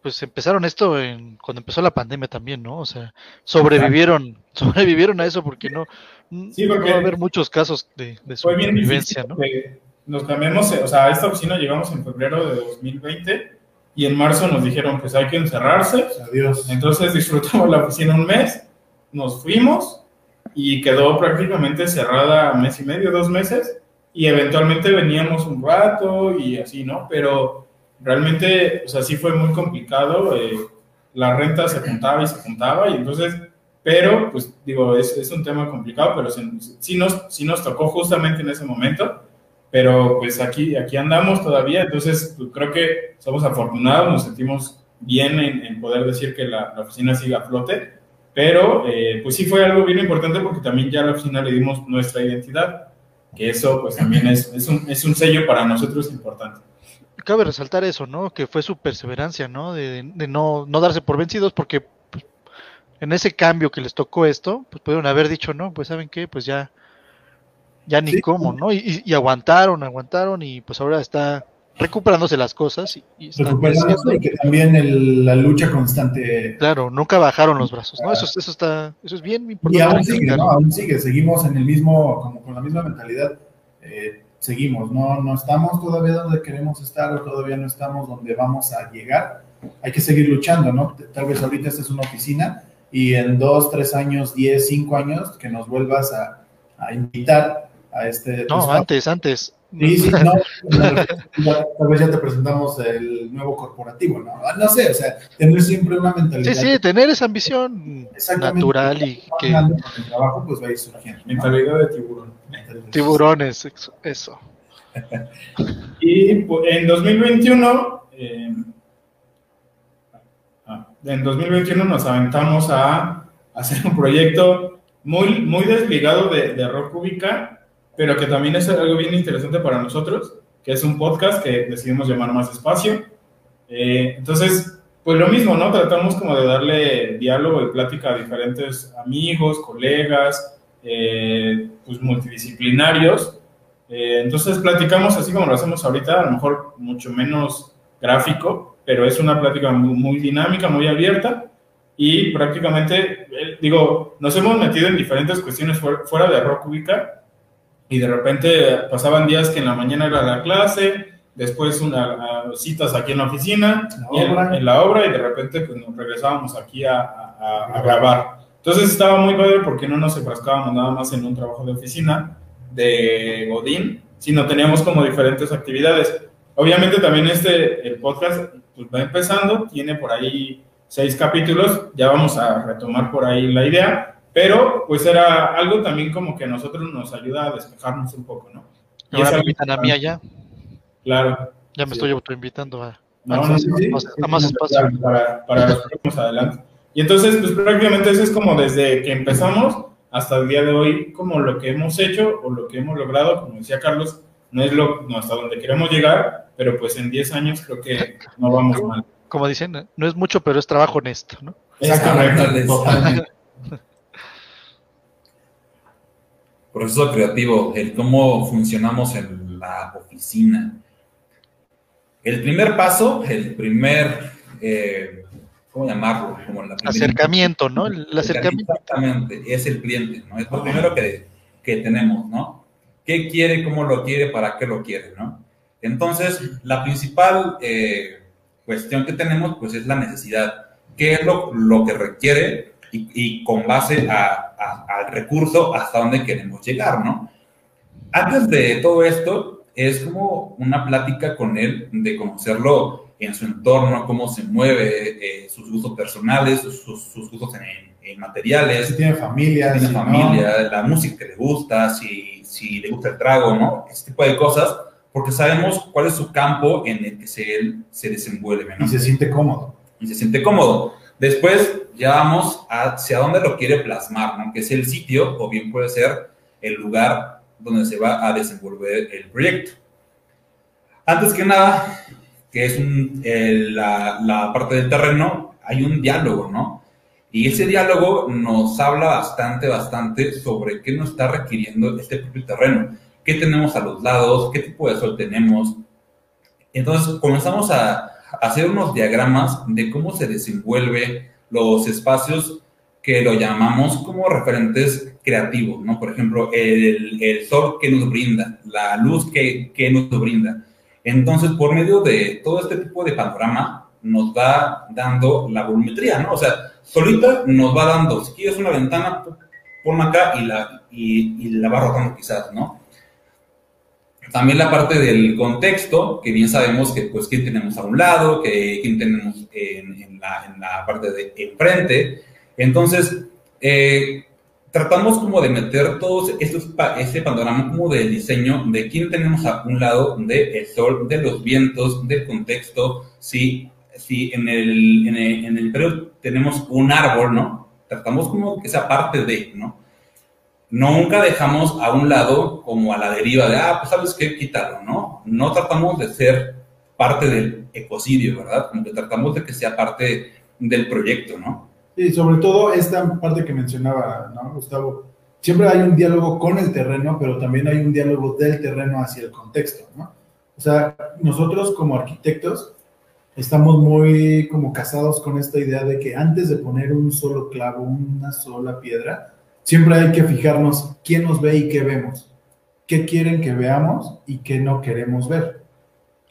A: pues empezaron esto en, cuando empezó la pandemia también, ¿no? O sea, sobrevivieron, sobrevivieron a eso porque no,
C: Sí, porque-
A: no va a haber muchos casos de, de
C: difícil
A: ¿no?
C: Nos cambiamos, eh, o sea, a esta oficina llegamos en febrero de 2020 y en marzo nos dijeron, pues hay que encerrarse,
D: Adiós.
C: Entonces disfrutamos la oficina un mes, nos fuimos y quedó prácticamente cerrada mes y medio, dos meses, y eventualmente veníamos un rato y así, ¿no? Pero realmente, o sea, sí fue muy complicado, eh, la renta se juntaba y se juntaba, y entonces, pero, pues digo, es, es un tema complicado, pero sí, sí nos, sí nos tocó justamente en ese momento, pero pues aquí, aquí andamos todavía, entonces pues, creo que somos afortunados, nos sentimos bien en, en poder decir que la, la oficina siga a flote, pero eh, pues sí fue algo bien importante porque también ya a la oficina le dimos nuestra identidad, que eso pues también es, es, un, es un sello para nosotros importante.
A: Cabe resaltar eso, ¿no? Que fue su perseverancia, ¿no? De, de no, no darse por vencidos porque pues, en ese cambio que les tocó esto, pues pudieron haber dicho, no, pues saben qué, pues ya, ya ni
D: Sí.
A: cómo, ¿no? Y, y- y aguantaron, aguantaron y pues ahora está recuperándose las cosas y, y creciendo.
D: y que también el- la lucha constante
A: Claro, nunca bajaron los brazos, ¿no? Eso, es- eso está, eso es bien
D: Y
A: importante.
D: aún sigue. ¿no? Aún sigue, seguimos en el mismo, como con la misma mentalidad. Eh, seguimos, no, no estamos todavía donde queremos estar o todavía no estamos donde vamos a llegar. Hay que seguir luchando, ¿no? Tal vez ahorita esta es una oficina y en dos, tres años, diez, cinco años, que nos vuelvas a, a invitar a este...
A: No,
D: espacio.
A: antes, antes.
D: Sí, sí, no, ya- tal vez ya te presentamos el nuevo corporativo, ¿no? No sé, o sea, tener siempre una mentalidad.
A: Sí, sí, tener esa ambición natural y que
D: el trabajo, pues va a ir surgiendo. ¿no?
C: Mentalidad de tiburón.
A: tiburones, eso- eso.
C: Y pu- en 2021 eh, ah, en 2021 nos aventamos a hacer un proyecto muy, muy desligado de, de Rock Ubica, pero que también es algo bien interesante para nosotros, que es un podcast que decidimos llamar Más Espacio. Eh, entonces, pues lo mismo, ¿no? Tratamos como de darle diálogo y plática a diferentes amigos, colegas, eh, pues multidisciplinarios. Eh, entonces platicamos así como lo hacemos ahorita, a lo mejor mucho menos gráfico, pero es una plática muy, dinámica, muy abierta y prácticamente, eh, digo, nos hemos metido en diferentes cuestiones fuera, fuera de Rock Ubica y de repente pasaban días que en la mañana era la clase, después unas citas aquí en la oficina,
D: La
C: en, en la obra y de repente pues nos regresábamos aquí a, a- a grabar. Entonces estaba muy padre porque no nos enfrascábamos nada más en un trabajo de oficina de Godín, sino teníamos como diferentes actividades. Obviamente también este, el podcast pues va empezando, tiene por ahí seis capítulos, ya vamos a retomar por ahí la idea, pero pues era algo también como que a nosotros nos ayuda a despejarnos un poco, ¿no? Y
A: Ahora me invitan a mí allá.
C: Claro.
A: Ya me
C: Sí.
A: estoy autoinvitando a,
C: No,
A: a
C: no,
A: más,
C: sí, sí.
A: más- a más espacio.
C: Para, para los próximos adelante. Y entonces, pues prácticamente eso es como desde que empezamos hasta el día de hoy, como lo que hemos hecho o lo que hemos logrado, como decía Carlos, no es lo, no hasta donde queremos llegar, pero pues en 10 años creo que no vamos mal.
A: Como dicen, no es mucho, pero es trabajo honesto, ¿no?
C: Es correcto.
B: Proceso creativo, el cómo funcionamos en la oficina. El primer paso, el primer, eh, ¿cómo llamarlo? Como la primera-
A: Acercamiento, ¿no? El, el acercamiento.
B: Exactamente, es el cliente, ¿no? Es lo primero que, que tenemos, ¿no? ¿Qué quiere, cómo lo quiere, para qué lo quiere, ¿no? Entonces, la principal eh, cuestión que tenemos, pues, es la necesidad. ¿Qué es lo, lo que requiere y, y con base a- a- al recurso hasta dónde queremos llegar, ¿no? Antes de todo esto, es como una plática con él de conocerlo en su entorno, cómo se mueve, eh, sus gustos personales, sus, sus- sus gustos en, en materiales,
D: Si tiene familia,
B: tiene
D: si no.
B: familia, la música que le gusta, si, si le gusta el trago, ¿no? Ese tipo de cosas, porque sabemos cuál es su campo en el que se, él se desenvuelve, ¿no?
D: y se siente cómodo.
B: y se siente cómodo. Después ya vamos hacia dónde lo quiere plasmar, ¿no? Que es el sitio o bien puede ser el lugar donde se va a desenvolver el proyecto. Antes que nada, que es un- el- la, la parte del terreno, hay un diálogo, ¿no? Y ese diálogo nos habla bastante, bastante sobre qué nos está requiriendo este propio terreno, qué tenemos a los lados, qué tipo de sol tenemos. Entonces comenzamos a, hacer unos diagramas de cómo se desenvuelve los espacios que lo llamamos como referentes creativos, ¿no? Por ejemplo, el, el sol que nos brinda, la luz que, que nos brinda. Entonces, por medio de todo este tipo de panorama, nos va dando la volumetría, ¿no? O sea, solita nos va dando, si quieres una ventana, ponla acá y la, y, y la va rotando quizás, ¿no? También la parte del contexto, que bien sabemos que, pues, quién tenemos a un lado, que quién tenemos en, la, parte de enfrente. Entonces, eh, tratamos como de meter todo estos, este panorama como del diseño de quién tenemos a un lado del sol, de los vientos, del contexto. Si, si en el, en el, en el tenemos un árbol, ¿no? Tratamos como que sea parte de, ¿no? Nunca dejamos a un lado como a la deriva de, ah, pues sabes qué, quítalo, ¿no? No tratamos de ser parte del ecocidio, ¿verdad? Como tratamos de que sea parte del proyecto, ¿no?
D: Y sobre todo esta parte que mencionaba, ¿no, Gustavo? Siempre hay un diálogo con el terreno, pero también hay un diálogo del terreno hacia el contexto, ¿no? O sea, nosotros como arquitectos estamos muy como casados con esta idea de que antes de poner un solo clavo, una sola piedra, siempre hay que fijarnos quién nos ve y qué vemos, qué quieren que veamos y qué no queremos ver.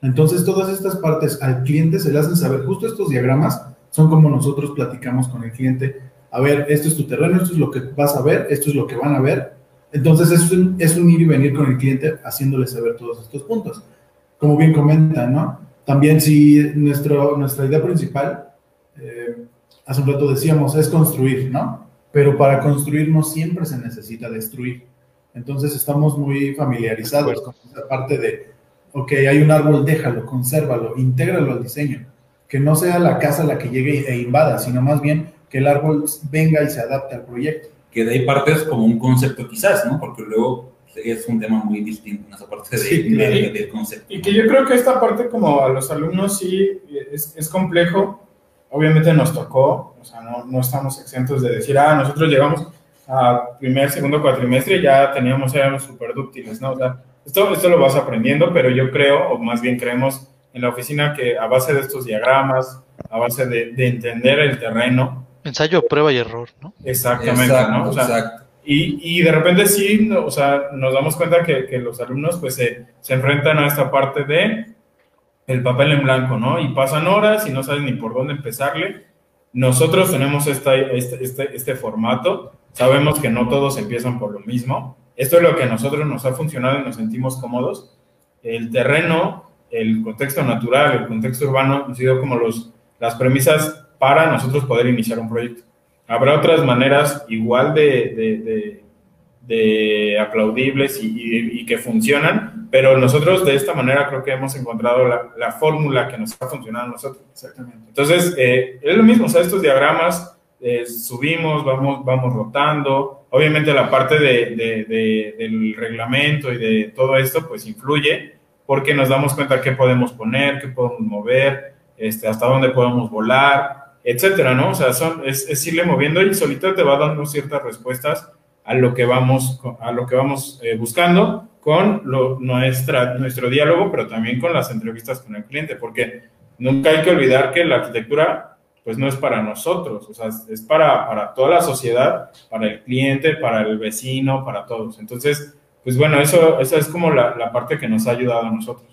D: Entonces, todas estas partes al cliente se le hacen saber, justo estos diagramas son como nosotros platicamos con el cliente, a ver, esto es tu terreno, esto es lo que vas a ver, esto es lo que van a ver. Entonces, es un, es un ir y venir con el cliente haciéndole saber todos estos puntos. Como bien comentan, ¿no? También si nuestro, nuestra idea principal, eh, hace un rato decíamos, es construir, ¿no? Pero para construir no siempre se necesita destruir. Entonces estamos muy familiarizados con esa parte de ok, hay un árbol, déjalo, consérvalo, intégralo al diseño. Que no sea la casa la que llegue e invada, sino más bien que el árbol venga y se adapte al proyecto.
B: Que de ahí partes como un concepto quizás, ¿no? Porque luego es un tema muy distinto en esa parte de,
C: Sí,
B: de-
C: y-
B: de- del concepto.
C: Y que yo creo que esta parte como a los alumnos sí es, es complejo. Obviamente nos tocó, o sea, no, no estamos exentos de decir, ah, nosotros llegamos a primer, segundo cuatrimestre y ya teníamos, éramos súper dúctiles, ¿no? O sea, esto, esto lo vas aprendiendo, pero yo creo, o más bien creemos en la oficina que a base de estos diagramas, a base de, de entender el terreno,
A: Ensayo, prueba y error, ¿no?
C: exactamente,
B: Exacto,
C: ¿no? O sea,
B: exacto.
C: y, y de repente sí, no, o sea, nos damos cuenta que, que los alumnos pues se, se enfrentan a esta parte de el papel en blanco, ¿no? Y pasan horas y no saben ni por dónde empezarle. Nosotros tenemos este, este, este formato, sabemos que no todos empiezan por lo mismo. Esto es lo que a nosotros nos ha funcionado y nos sentimos cómodos. El terreno, el contexto natural, el contexto urbano han sido como los, las premisas para nosotros poder iniciar un proyecto. Habrá otras maneras igual de, de aplaudibles y, y- y que funcionan, pero nosotros de esta manera creo que hemos encontrado la, la fórmula que nos ha funcionado a nosotros.
D: Exactamente.
C: Entonces, eh, es lo mismo, o sea, estos diagramas eh, subimos, vamos, vamos rotando. Obviamente la parte de, de- de- del reglamento y de todo esto, pues influye, porque nos damos cuenta qué podemos poner, qué podemos mover, este, hasta dónde podemos volar, etcétera, ¿no? O sea, son, es, es irle moviendo y solito te va dando ciertas respuestas a lo que vamos, a lo que vamos eh, buscando con lo- nuestra, nuestro diálogo, pero también con las entrevistas con el cliente, porque nunca hay que olvidar que la arquitectura pues no es para nosotros, o sea, es para, para toda la sociedad, para el cliente, para el vecino, para todos. Entonces, pues bueno, eso, esa es como la, la parte que nos ha ayudado a nosotros.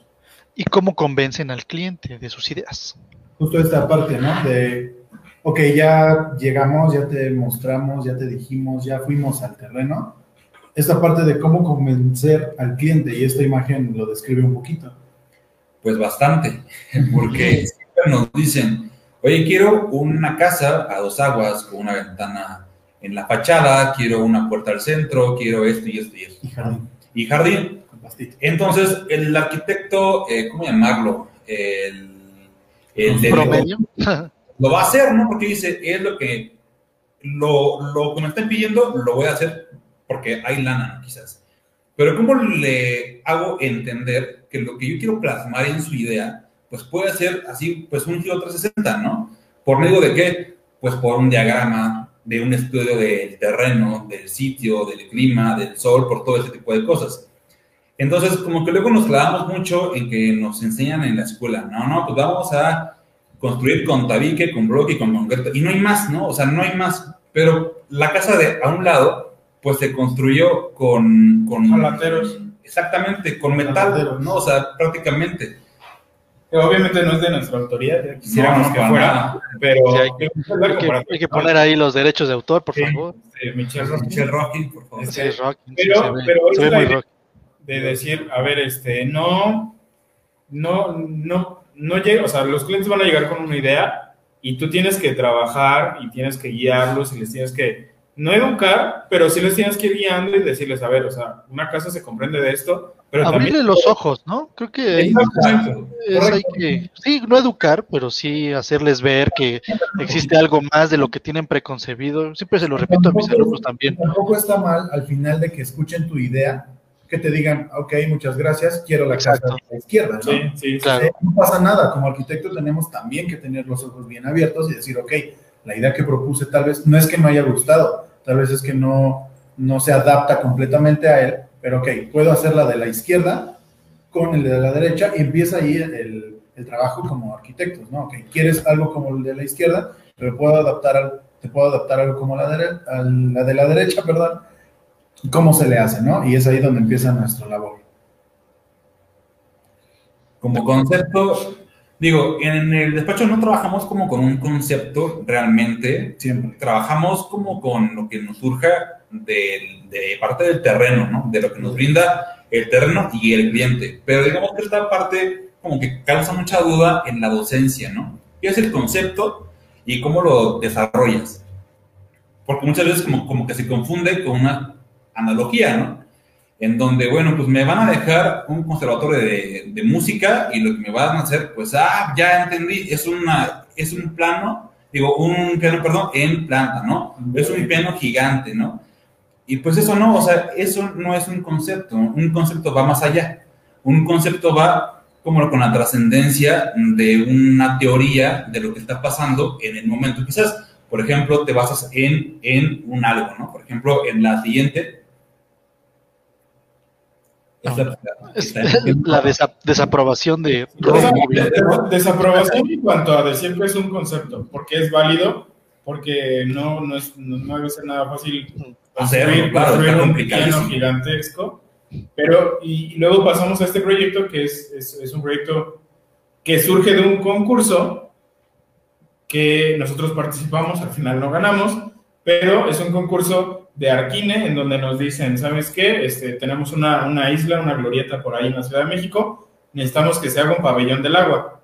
A: ¿Y cómo convencen al cliente de sus ideas?
D: Justo esta parte, ¿no? De, ok, ya llegamos, ya te mostramos, ya te dijimos, ya fuimos al terreno. Esta parte de cómo convencer al cliente, y esta imagen lo describe un poquito.
B: Pues bastante, porque siempre nos dicen, oye, quiero una casa a dos aguas con una ventana en la fachada, quiero una puerta al centro, quiero esto y esto y esto.
D: Y jardín,
B: Y jardín.
D: con pastito.
B: Entonces, el arquitecto, eh, ¿cómo llamarlo? El, el de-
A: ¿Promedio?
B: lo va a hacer, ¿no? Porque dice, es lo que, lo, lo que me están pidiendo, lo voy a hacer porque hay lana, quizás. Pero ¿cómo le hago entender que lo que yo quiero plasmar en su idea, pues puede ser así, pues un giro 360, ¿no? ¿Por medio de qué? Pues por un diagrama, de un estudio del terreno, del sitio, del clima, del sol, por todo ese tipo de cosas. Entonces, como que luego nos clavamos mucho en que nos enseñan en la escuela, no, no, pues vamos a construir con tabique, con bloque y con concreto. Y no hay más, ¿no? O sea, no hay más. Pero la casa de a un lado, pues se construyó con... con
C: Alateros.
B: Exactamente, con metal,
D: Alateros.
B: ¿no? O sea, prácticamente.
C: Que obviamente no es de nuestra autoría, ya quisiéramos
B: No, no,
C: que fuera,
B: nada.
C: pero
A: Sí, hay
C: que-
A: Hay que, hay que poner ahí los derechos de autor, por
C: Sí.
A: favor.
C: Eh, Michelle Rocky,
B: Michelle Rocky, por favor.
C: Sí.
A: Sí, es rock. sí,
C: Pero- pero es la idea. de decir, a ver, este, no, no, no, no llega, o sea, los clientes van a llegar con una idea y tú tienes que trabajar y tienes que guiarlos y les tienes que, no educar, pero sí les tienes que ir guiando y decirles, a ver, o sea, una casa se comprende de esto, pero
A: Abrirle
C: también...
A: los ojos, ¿no? Creo que ahí
C: Exactamente.
A: es- hay que, sí, no educar, pero sí hacerles ver que existe algo más de lo que tienen preconcebido. Siempre se lo repito a mis alumnos también.
D: Tampoco está mal al final de que escuchen tu idea, que te digan, ok, muchas gracias, quiero la casa
A: Exacto.
D: de la izquierda, ¿no?
C: Sí, sí.
A: Claro.
D: Eh, no pasa nada, como arquitecto tenemos también que tener los ojos bien abiertos y decir, ok, la idea que propuse tal vez no es que no haya gustado, tal vez es que no, no se adapta completamente a él, pero ok, puedo hacer la de la izquierda con el de la derecha y empieza ahí el, el trabajo como arquitectos, ¿no? Ok, quieres algo como el de la izquierda, pero puedo adaptar al- te puedo adaptar algo como la, a la de la derecha, perdón, cómo se le hace, ¿no? Y es ahí donde empieza nuestra labor.
B: Como concepto, digo, en el despacho no trabajamos como con un concepto realmente,
D: Siempre.
B: trabajamos como con lo que nos surja del- de, parte del terreno, ¿no? De lo que nos brinda el terreno y el cliente. Pero digamos que esta parte como que causa mucha duda en la docencia, ¿no? ¿Qué es el concepto y cómo lo desarrollas? Porque muchas veces como, como que se confunde con una analogía, ¿no? en donde, bueno, pues me van a dejar un conservatorio de, de, música y lo que me van a hacer, pues, ah, ya entendí, es, una, es un plano, digo, un piano, perdón, en planta, ¿no? Es un piano gigante, ¿no? Y pues eso no, o sea, eso no es un concepto, un concepto va más allá. Un concepto va como con la trascendencia de una teoría de lo que está pasando en el momento. Quizás, por ejemplo, te basas en, en un algo, ¿no? Por ejemplo, en la siguiente,
A: la desaprobación de
C: desaprobación en cuanto a decir que es un concepto, porque es válido, porque no, no, es, no, debe ser nada fácil
B: hacer claro,
C: un piano gigantesco. Pero, y, luego pasamos a este proyecto que es, es, es un proyecto que surge de un concurso que nosotros participamos, al final no ganamos, pero es un concurso de Arquine, en donde nos dicen, ¿sabes qué? Este, tenemos una, una, isla, una glorieta por ahí en la Ciudad de México, necesitamos que se haga un pabellón del agua.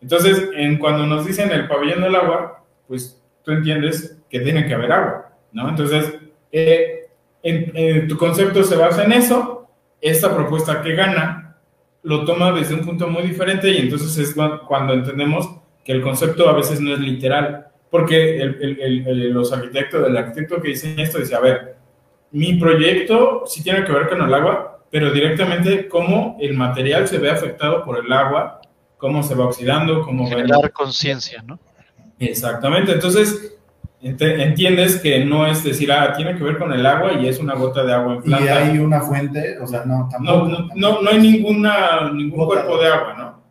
C: Entonces, en, cuando nos dicen el pabellón del agua, pues tú entiendes que tiene que haber agua, ¿no? Entonces, eh, en, tu concepto se basa en eso, esta propuesta que gana lo toma desde un punto muy diferente y entonces es cuando entendemos que el concepto a veces no es literal, porque el, los arquitectos, el arquitecto que diseña esto dice, a ver, mi proyecto sí tiene que ver con el agua, pero directamente cómo el material se ve afectado por el agua, cómo se va oxidando, cómo
A: va... Generar conciencia, ¿no?
C: Exactamente, entonces entiendes que no es decir, ah, tiene que ver con el agua y es una gota de agua en
D: planta. Y hay una fuente, o sea, no,
C: tampoco. No, no, no, hay ninguna, ningún cuerpo de agua, ¿no?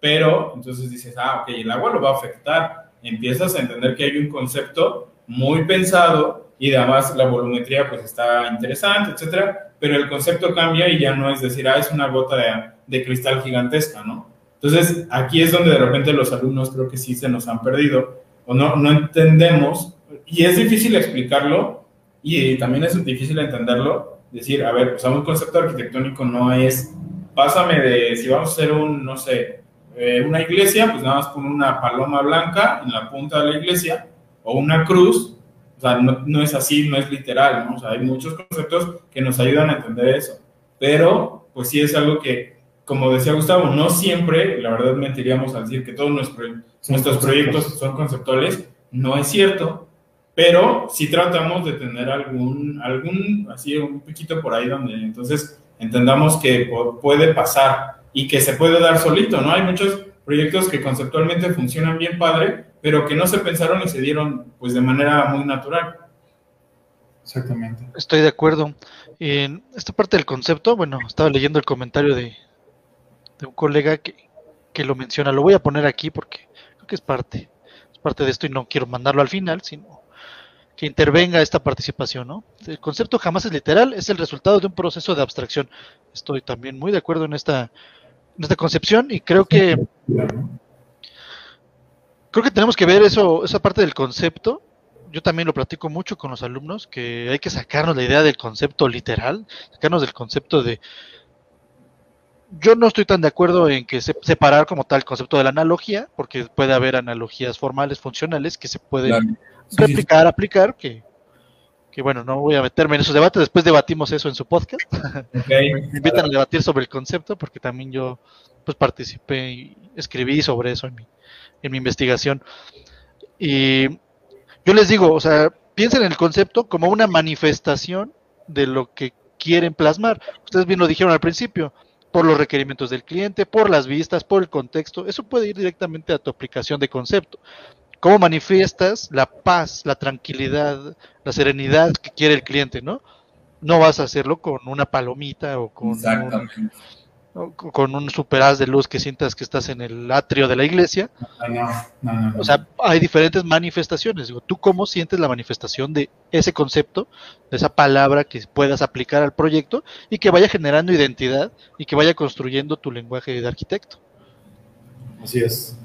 C: Pero entonces dices, ah, ok, el agua lo va a afectar, empiezas a entender que hay un concepto muy pensado y además la volumetría pues está interesante, etcétera, pero el concepto cambia y ya no es decir, ah, es una gota de, de cristal gigantesca, ¿no? Entonces, aquí es donde de repente los alumnos creo que sí se nos han perdido o no, no entendemos y es difícil explicarlo y también es difícil entenderlo, decir, a ver, pues a un concepto arquitectónico no es, pásame de si vamos a hacer un, no sé, eh, una iglesia, pues nada más pone una paloma blanca en la punta de la iglesia o una cruz. O sea, no, es así, no es literal, ¿no? O sea, hay muchos conceptos que nos ayudan a entender eso. Pero, pues sí es algo que, como decía Gustavo, no siempre, la verdad mentiríamos al decir que todos nuestros, nuestros proyectos son conceptuales. No es cierto, pero sí tratamos de tener algún, algún, así un poquito por ahí donde entonces entendamos que puede pasar y que se puede dar solito, ¿no? Hay muchos proyectos que conceptualmente funcionan bien padre, pero que no se pensaron y se dieron pues de manera muy natural.
D: Exactamente.
A: Estoy de acuerdo. En esta parte del concepto, bueno, estaba leyendo el comentario de, de un colega que, que, lo menciona. Lo voy a poner aquí porque creo que es parte, es parte de esto y no quiero mandarlo al final, sino que intervenga esta participación, ¿no? El concepto jamás es literal, es el resultado de un proceso de abstracción. Estoy también muy de acuerdo en esta nuestra concepción y creo que creo que tenemos que ver eso, esa parte del concepto. Yo también lo platico mucho con los alumnos, que hay que sacarnos la idea del concepto literal, sacarnos del concepto de... Yo no estoy tan de acuerdo en que se, separar como tal el concepto de la analogía, porque puede haber analogías formales, funcionales, que se pueden replicar, aplicar, que que bueno, no voy a meterme en esos debates, después debatimos eso en su podcast. Me invitan a debatir sobre el concepto porque también yo pues participé y escribí sobre eso en mi, en mi investigación. Y yo les digo, o sea, piensen en el concepto como una manifestación de lo que quieren plasmar. Ustedes bien lo dijeron al principio, por los requerimientos del cliente, por las vistas, por el contexto. Eso puede ir directamente a tu aplicación de concepto. ¿Cómo manifiestas la paz, la tranquilidad, la serenidad que quiere el cliente, no? No vas a hacerlo con una palomita o con un, con un superaz de luz que sientas que estás en el atrio de la iglesia. o sea, hay diferentes manifestaciones. Digo, ¿tú cómo sientes la manifestación de ese concepto, de esa palabra que puedas aplicar al proyecto y que vaya generando identidad y que vaya construyendo tu lenguaje de arquitecto?
D: Así es.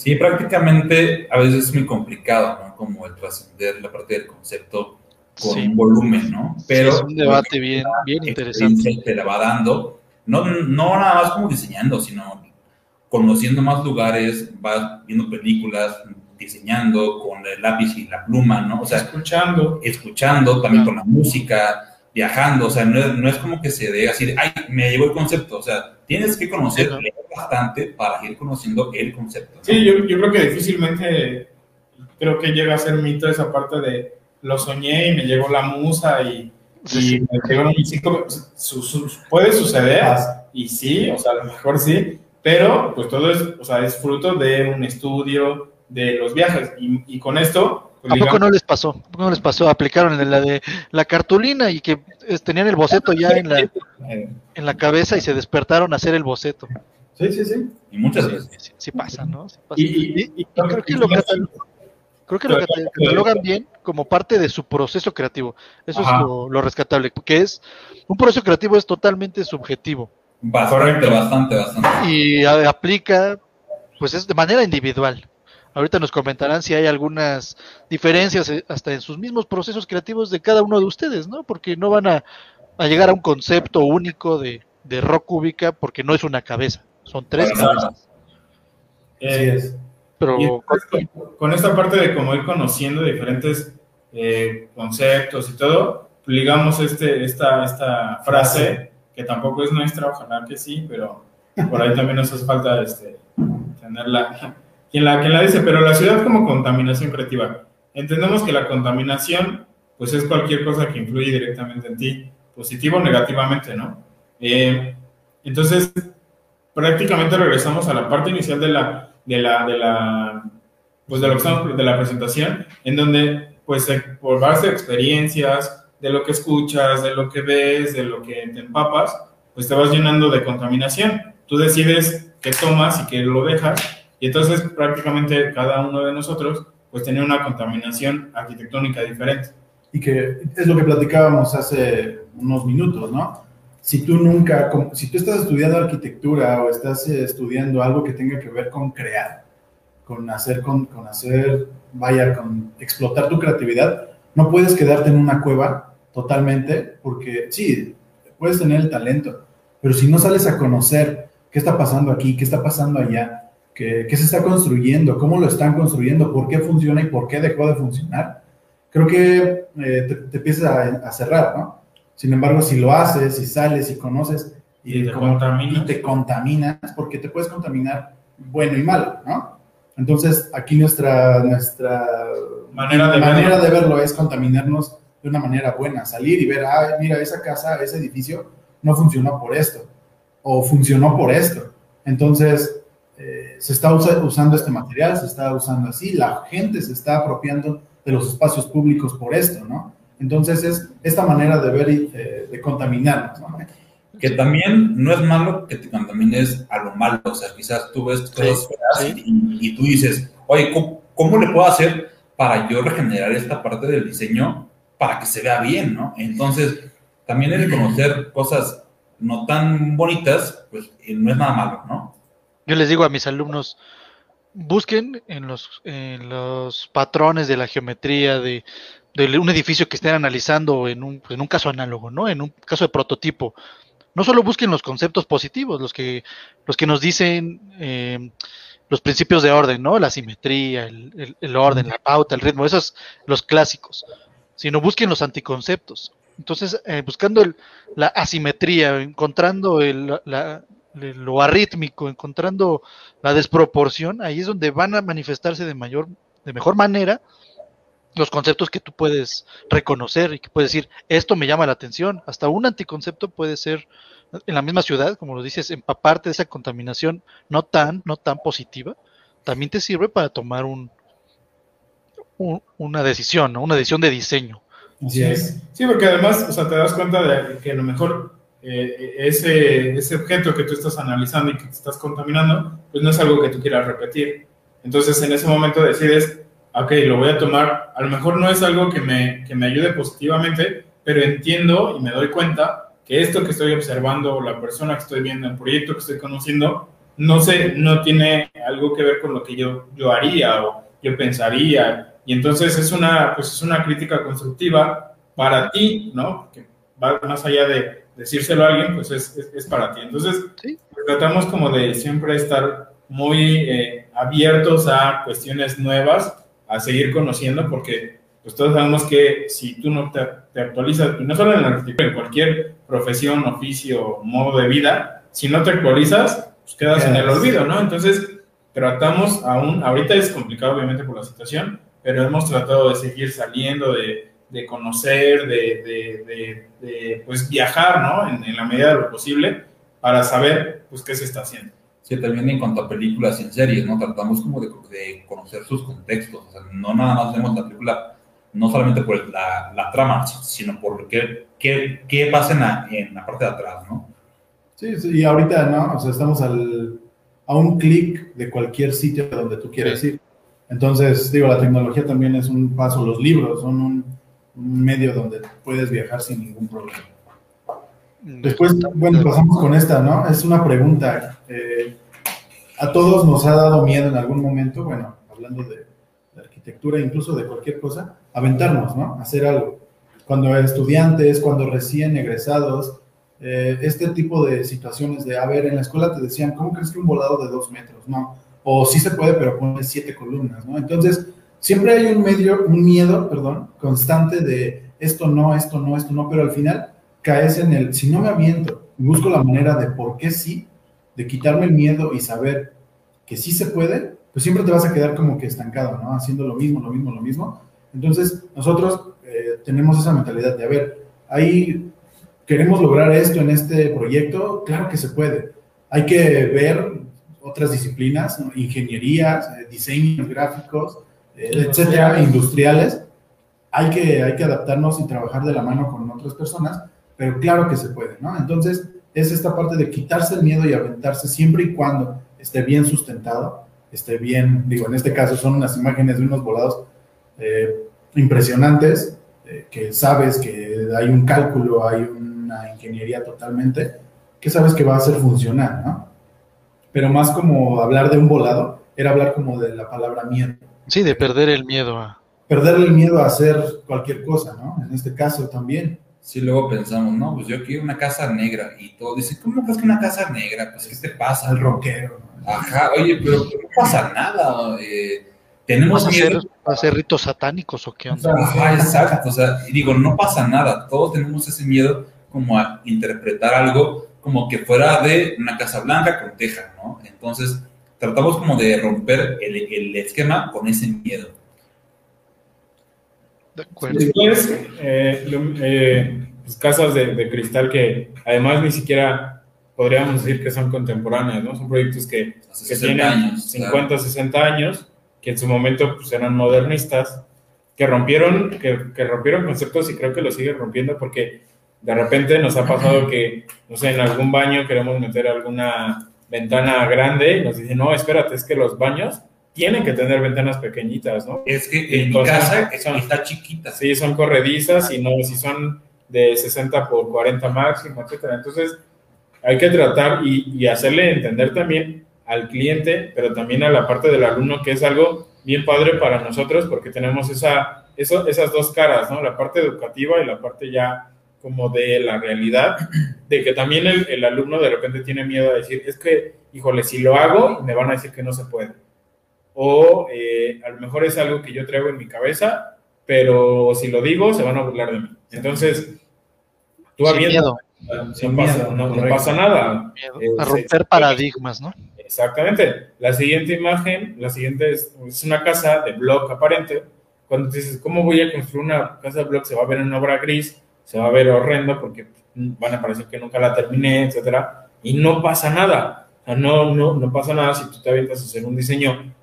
B: Sí, prácticamente a veces es muy complicado, ¿no? Como el trascender la parte del concepto con un volumen, ¿no?
A: Pero es un debate bien, bien interesante.
B: Te la va dando, no, no nada más como diseñando, sino conociendo más lugares, vas viendo películas, diseñando con el lápiz y la pluma, ¿no?
C: O sea, escuchando.
B: Escuchando, también con la música, viajando, o sea, no es, no es como que se dé así, de, ay, me llegó el concepto, o sea, tienes que conocer bastante para ir conociendo el concepto. ¿no?
C: Sí, yo, yo creo que difícilmente creo que llega a ser mito esa parte de lo soñé y me llegó la musa y,
A: Sí,
C: y
A: sí.
C: me llegó un cinco, su- su- puede suceder y sí, o sea, a lo mejor sí, pero pues todo es, o sea, es fruto de un estudio, de los viajes y, y con esto,
A: ¿A poco no les pasó? ¿A poco no les pasó? Aplicaron en la de la cartulina y que tenían el boceto ya en la, en la cabeza y se despertaron a hacer el boceto.
D: Sí, sí, sí.
B: Y muchas
A: Sí,
B: veces.
A: sí, sí pasa, ¿no? Sí pasa.
C: y, y- y-
A: Y creo que lo catal- creo que lo catalogan bien como parte de su proceso creativo. Eso
C: Ajá.
A: es lo, lo rescatable, que es un proceso creativo es totalmente subjetivo
B: Bastante, bastante, bastante.
A: y a- aplica, pues es de manera individual. Ahorita nos comentarán si hay algunas diferencias eh, hasta en sus mismos procesos creativos de cada uno de ustedes, ¿no? Porque no van a, a llegar a un concepto único de, de rock cúbica porque no es una cabeza, son tres cabezas.
D: Es.
A: Pero
C: entonces, con, con esta parte de cómo ir conociendo diferentes eh, conceptos y todo, ligamos este, esta, esta frase, que tampoco es nuestra, ojalá que sí, pero por ahí también nos hace falta este, tenerla. Quien la, quien la dice, pero la ciudad como contaminación creativa. Entendemos que la contaminación, pues es cualquier cosa que influye directamente en ti, positivo o negativamente, ¿no? Eh, entonces, prácticamente regresamos a la parte inicial de la, de la, de la, pues de lo que estamos, de la presentación, en donde, pues, por base de experiencias, de lo que escuchas, de lo que ves, de lo que te empapas, pues te vas llenando de contaminación. Tú decides qué tomas y qué lo dejas, y entonces prácticamente cada uno de nosotros, pues, tenía una contaminación arquitectónica diferente.
D: Y que es lo que platicábamos hace unos minutos, ¿no? Si tú nunca, si tú estás estudiando arquitectura o estás eh, estudiando algo que tenga que ver con crear, con hacer, con, con hacer, vaya, con explotar tu creatividad, no puedes quedarte en una cueva totalmente, porque sí, puedes tener el talento, pero si no sales a conocer qué está pasando aquí, qué está pasando allá, qué, qué se está construyendo, cómo lo están construyendo, por qué funciona y por qué dejó de funcionar, creo que eh, te, te empiezas a, a cerrar, ¿no? Sin embargo, si lo haces, si sales y conoces y,
C: Y te
D: como-
C: contaminas.
D: y te contaminas, porque te puedes contaminar bueno y malo, ¿no? Entonces, aquí nuestra, nuestra
C: Manera de
D: manera
C: verlo.
D: de verlo es contaminarnos de una manera buena, salir y ver, ah, mira, esa casa, ese edificio no funcionó por esto, o funcionó por esto. Entonces, se está usa- usando este material, se está usando así, la gente se está apropiando de los espacios públicos por esto, ¿no? Entonces, es esta manera de ver y eh, de contaminarnos, ¿no?
B: Que también no es malo que te contamines a lo malo, o sea, quizás tú ves cosas feas
A: sí.
B: y, y tú dices, oye, ¿cómo, cómo le puedo hacer para yo regenerar esta parte del diseño para que se vea bien, ¿no? Entonces, también el conocer cosas no tan bonitas, pues eh, no es nada malo, ¿no?
A: Yo les digo a mis alumnos, busquen en los, en los patrones de la geometría de, un edificio que estén analizando en un, en un caso análogo, ¿no? En un caso de prototipo. No solo busquen los conceptos positivos, los que, los que nos dicen eh, los principios de orden, ¿no? La simetría, el, el- orden, la pauta, el ritmo, esos los clásicos, sino busquen los anticonceptos. Entonces, eh, buscando la asimetría, encontrando la- lo arrítmico, encontrando la desproporción, ahí es donde van a manifestarse de mayor, de mejor manera los conceptos que tú puedes reconocer y que puedes decir, esto me llama la atención. Hasta un anticoncepto puede ser en la misma ciudad, como lo dices, empaparte de esa contaminación no tan, no tan positiva, también te sirve para tomar un, un- una decisión, ¿no? una decisión de diseño.
D: Así es.
C: Sí, porque además, o sea, te das cuenta de que a lo mejor eh, ese, ese objeto que tú estás analizando y que te estás contaminando, pues no es algo que tú quieras repetir. Entonces, en ese momento decides, ok, lo voy a tomar, a lo mejor no es algo que me, que me ayude positivamente, pero entiendo y me doy cuenta que esto que estoy observando, la persona que estoy viendo, el proyecto que estoy conociendo, no sé, no tiene algo que ver con lo que yo, yo haría o yo pensaría. Y entonces es una, pues es una crítica constructiva para ti, ¿no? Que va más allá de decírselo a alguien, pues es, es, es para ti. Entonces,
A: Sí.
C: pues tratamos como de siempre estar muy eh, abiertos a cuestiones nuevas, a seguir conociendo, porque pues todos sabemos que si tú no te, te actualizas, no solo en la arquitectura, en cualquier profesión, oficio, modo de vida, si no te actualizas, pues quedas en el olvido, ¿no? Entonces, tratamos aún, ahorita es complicado obviamente por la situación, pero hemos tratado de seguir saliendo, de, de conocer, de, de, de, pues viajar, ¿no? En, en, la medida de lo posible para saber, pues, qué se está haciendo.
B: Sí, también en cuanto a películas y en series, ¿no? Tratamos como de, conocer sus contextos, o sea, no nada más vemos la película, no solamente por la, la trama, sino por qué, qué, qué pasa en la, en la parte de atrás, ¿no?
D: Sí, sí, y ahorita, ¿no? O sea, estamos al, a un clic de cualquier sitio donde tú quieras ir. Entonces, digo, la tecnología también es un paso, los libros son un, un medio donde puedes viajar sin ningún problema. Después, bueno, pasamos con esta, ¿no? Es una pregunta. Eh, a todos nos ha dado miedo en algún momento, bueno, hablando de, de, arquitectura, incluso de cualquier cosa, aventarnos, ¿no? Hacer algo. Cuando estudiantes, cuando recién egresados, eh, este tipo de situaciones de, a ver, en la escuela te decían, ¿cómo crees que un volado de dos metros? No. O sí se puede, pero pone siete columnas, ¿no? Entonces, siempre hay un medio, un miedo, perdón, constante de esto no, esto no, esto no, pero al final caes en el, si no me aviento y busco la manera de por qué sí, de quitarme el miedo y saber que sí se puede, pues siempre te vas a quedar como que estancado, ¿no? Haciendo lo mismo, lo mismo, lo mismo. Entonces, nosotros eh, tenemos esa mentalidad de, a ver, ahí queremos lograr esto en este proyecto, claro que se puede. Hay que ver otras disciplinas, ¿no? ingenierías, eh, diseños gráficos, etcétera, industriales. Hay que, hay que adaptarnos y trabajar de la mano con otras personas pero claro que se puede, ¿no? Entonces, es esta parte de quitarse el miedo y aventarse siempre y cuando esté bien sustentado, esté bien, digo, en este caso son unas imágenes de unos volados eh, impresionantes, eh, que sabes que hay un cálculo, hay una ingeniería totalmente, que sabes que va a hacer funcionar, ¿no? Pero más como hablar de un volado, era hablar como de la palabra miedo.
A: Sí, de perder el miedo a...
D: Perder el miedo a hacer cualquier cosa, ¿no? En este caso también
B: sí luego pensamos, no, pues yo quiero una casa negra y todo dice, ¿cómo crees que una casa negra? Pues, ¿qué te pasa?
D: El rockero.
B: Ajá, oye, pero no pasa nada. Eh, tenemos
A: ¿Vas a, hacer, ¿Va a hacer ritos satánicos o qué onda?
B: Ajá, exacto. O sea, digo, no pasa nada. Todos tenemos ese miedo como a interpretar algo como que fuera de una casa blanca con teja, ¿no? Entonces, tratamos como de romper el, el esquema con ese miedo.
C: De acuerdo. Después, eh, eh, pues casas de, de, cristal que además ni siquiera podríamos decir que son contemporáneas, ¿no? Son proyectos que, que tienen años, 50, claro. 60 años, que en su momento pues, eran modernistas, que rompieron, que, que rompieron conceptos y creo que lo siguen rompiendo porque de repente nos ha pasado que, no sé, en algún baño queremos meter alguna ventana grande y nos dicen, no, espérate, es que los baños tienen que tener ventanas pequeñitas, ¿no?
B: Es que en mi casa son, está chiquita.
C: Sí, son corredizas y no, si son de 60 por 40 máximo, etcétera. Entonces, hay que tratar y, y, hacerle entender también al cliente, pero también a la parte del alumno, que es algo bien padre para nosotros, porque tenemos esa, eso, esas dos caras, ¿no? La parte educativa y la parte ya como de la realidad, de que también el, el alumno de repente tiene miedo a decir, es que, híjole, si lo hago, me van a decir que no se puede o eh, a lo mejor es algo que yo traigo en mi cabeza, pero si lo digo se van a burlar de mí. Entonces, tú
A: Sin miedo.
C: No, pasa, no, no pasa nada.
A: Eh, a romper paradigmas, ¿no?
C: Exactamente. La siguiente imagen, la siguiente es, es una casa de blog aparente. Cuando dices, ¿cómo voy a construir una casa de blog? Se va a ver en una obra gris, se va a ver horrendo porque van a parecer que nunca la terminé, etcétera. Y no pasa nada. O sea, no, no, no pasa nada si tú te avientas a hacer un diseño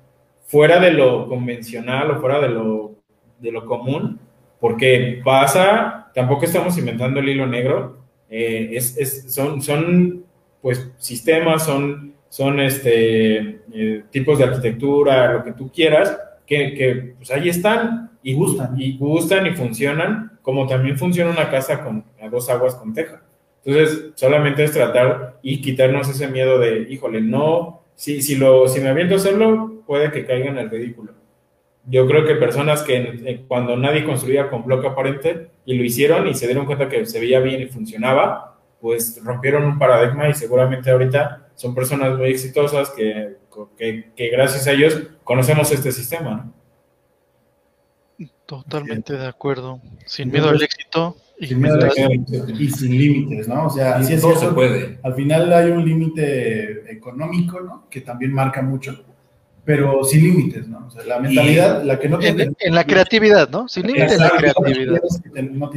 C: fuera de lo convencional o fuera de lo, de lo común, porque pasa, tampoco estamos inventando el hilo negro, eh, es, es, son, son pues sistemas, son, son este, eh, tipos de arquitectura, lo que tú quieras, que, que, pues ahí están y gustan, y gustan y funcionan, como también funciona una casa con a dos aguas con teja. Entonces, solamente es tratar y quitarnos ese miedo de, híjole, no, si, si, lo, si me aviento a hacerlo, puede que caiga en el ridículo. Yo creo que personas que eh, cuando nadie construía con bloque aparente y lo hicieron y se dieron cuenta que se veía bien y funcionaba, pues rompieron un paradigma y seguramente ahorita son personas muy exitosas que, que, que gracias a ellos conocemos este sistema. ¿no?
A: Totalmente de acuerdo. Sin miedo al éxito y
D: Sin miedo al
A: mientras-
D: éxito y sin límites, ¿no? O sea,
B: Y
D: sí es
B: todo
D: cierto,
B: se puede.
D: Al final hay un límite económico, ¿no? Que también marca mucho, pero sin límites, ¿no? O sea, la mentalidad, la que no
A: en,
D: tiene...
A: en la creatividad, ¿no? Sin límite en la creatividad.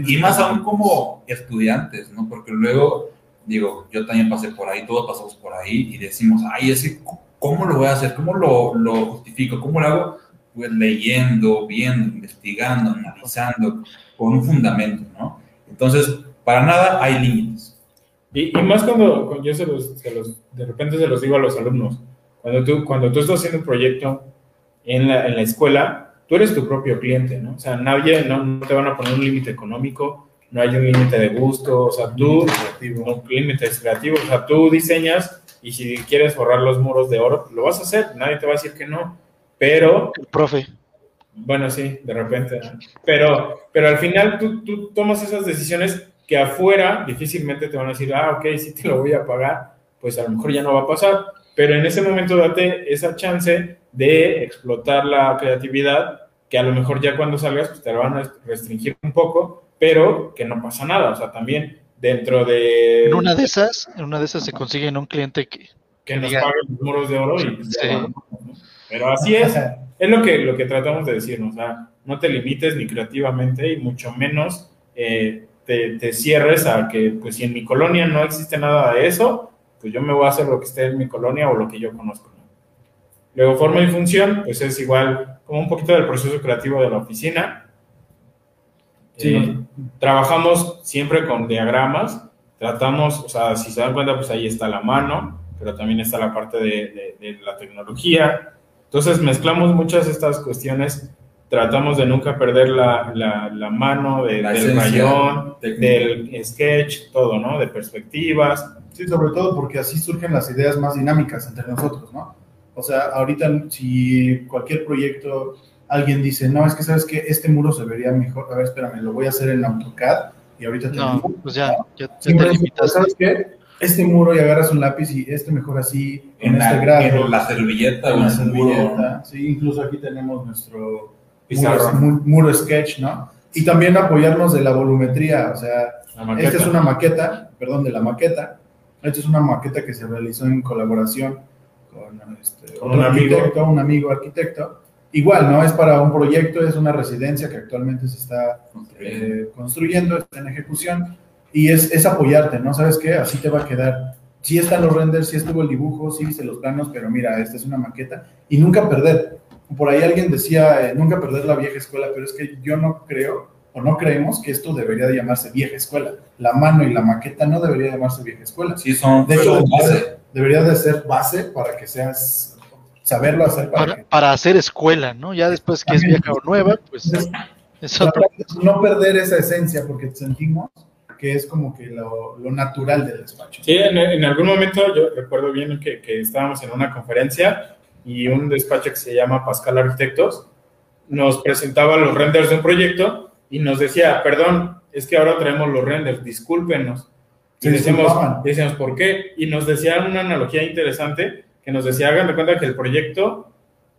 B: Y más aún como estudiantes, ¿no? Porque luego, digo, yo también pasé por ahí, todos pasamos por ahí y decimos, ay, ese, ¿cómo lo voy a hacer? ¿Cómo lo, lo justifico? ¿Cómo lo hago? Pues leyendo, viendo, investigando, analizando, con un fundamento, ¿no? Entonces, para nada hay límites.
C: Y, y más cuando, cuando yo se los, se los- de repente se los digo a los alumnos, cuando tú, cuando tú estás haciendo un proyecto en la, en la escuela, tú eres tu propio cliente, ¿no? O sea, nadie, no, no te van a poner un límite económico, no hay un límite de gusto, o sea, tú,
D: creativo.
C: no, límites creativos, o sea, tú diseñas y si quieres forrar los muros de oro, lo vas a hacer, nadie te va a decir que no, pero
A: El profe.
C: bueno, sí, de repente. ¿no? Pero, pero al final tú, tú tomas esas decisiones que afuera difícilmente te van a decir, ah, ok, sí te lo voy a pagar, pues a lo mejor ya no va a pasar. Pero en ese momento date esa chance de explotar la creatividad, que a lo mejor ya cuando salgas pues te la van a restringir un poco, pero que no pasa nada. O sea, también dentro de...
A: En una de esas, en una de esas se consigue en un cliente que
C: que nos
A: diga-
C: paguen los muros de oro y ya
A: Sí.
C: Pero así es. Es lo que, lo que tratamos de decir, ¿no? o sea, no te limites ni creativamente y mucho menos eh, te, te cierres a que, pues si en mi colonia no existe nada de eso, pues yo me voy a hacer lo que esté en mi colonia o lo que yo conozco. ¿no? Luego, forma y función, pues es igual como un poquito del proceso creativo de la oficina.
D: Sí.
C: Eh, trabajamos siempre con diagramas, tratamos, o sea, si se dan cuenta, pues ahí está la mano, pero también está la parte de, de- de la tecnología. Entonces mezclamos muchas de estas cuestiones, tratamos de nunca perder la, la- la mano de-
B: La
C: del rayón, del sketch, todo, ¿no? De perspectivas.
D: Sí, sobre todo porque así surgen las ideas más dinámicas entre nosotros, ¿no? O sea, ahorita si cualquier proyecto alguien dice, no, es que sabes que este muro se vería mejor, a ver, espérame, lo voy a hacer en AutoCAD y ahorita te
A: no,
D: digo,
A: pues ya, ya, ya te limitas.
D: ¿sabes qué? Este muro y agarras un lápiz y este mejor así, en,
B: En,
D: este
B: la,
D: grado,
B: en la servilleta o
D: en la servilleta. Sí, incluso aquí tenemos nuestro muro, mu- muro sketch, ¿no? Y también apoyarnos de la volumetría, o sea, esta es una maqueta, perdón, de la maqueta. Esta es una maqueta que se realizó en colaboración con, este,
C: Con un amigo.
D: arquitecto, un amigo arquitecto. Igual, ¿no? Es para un proyecto, es una residencia que actualmente se está eh, construyendo, está en ejecución. Y es, es apoyarte, ¿no? ¿Sabes qué? Así te va a quedar. Sí están los renders, sí estuvo el dibujo, sí viste los planos, pero mira, esta es una maqueta. Y nunca perder. Por ahí alguien decía, eh, nunca perder la vieja escuela, pero es que yo no creo o no creemos que esto debería de llamarse vieja escuela. La mano y la maqueta no debería llamarse vieja escuela.
B: Sí, son
D: De hecho,
B: base.
D: debería, de ser base para que seas, saberlo hacer para,
A: Para,
D: que...
A: para hacer escuela, ¿no? Ya después que es vieja o nueva, pues es
D: es no perder esa esencia porque sentimos que es como que lo, lo natural del despacho.
C: Sí, en, en algún momento yo recuerdo bien que, que estábamos en una conferencia y un despacho que se llama Pascal Arquitectos nos presentaba los renders de un proyecto y nos decía, perdón, es que ahora traemos los renders, discúlpenos. Y decíamos, decíamos, ¿por qué? Y nos decía una analogía interesante que nos decía, hagan de cuenta que el proyecto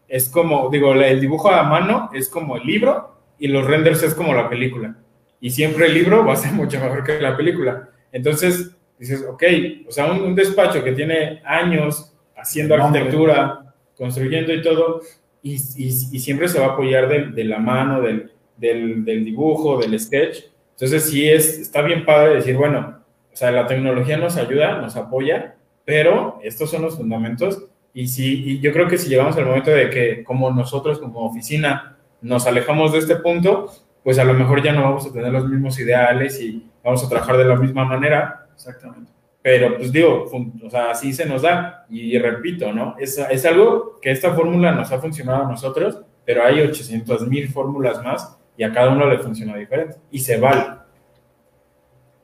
C: es como, digo, el dibujo a mano es como el libro y los renders es como la película. Y siempre el libro va a ser mucho mejor que la película. Entonces, dices, ok, o sea, un, un despacho que tiene años haciendo
D: Nombre.
C: arquitectura, construyendo y todo, y, y- y siempre se va a apoyar del- de, la mano, del, del- del dibujo, del sketch. Entonces, sí, es, está bien padre decir, bueno, o sea, la tecnología nos ayuda, nos apoya, pero estos son los fundamentos. Y, sí, y yo creo que si llegamos al momento de que, como nosotros, como oficina, nos alejamos de este punto, pues a lo mejor ya no vamos a tener los mismos ideales y vamos a trabajar de la misma manera,
D: Exactamente.
C: pero pues digo, o sea, así se nos da. Y, repito, ¿no? Es, es algo que esta fórmula nos ha funcionado a nosotros, pero hay 800 mil fórmulas más y a cada uno le funciona diferente. Y se vale.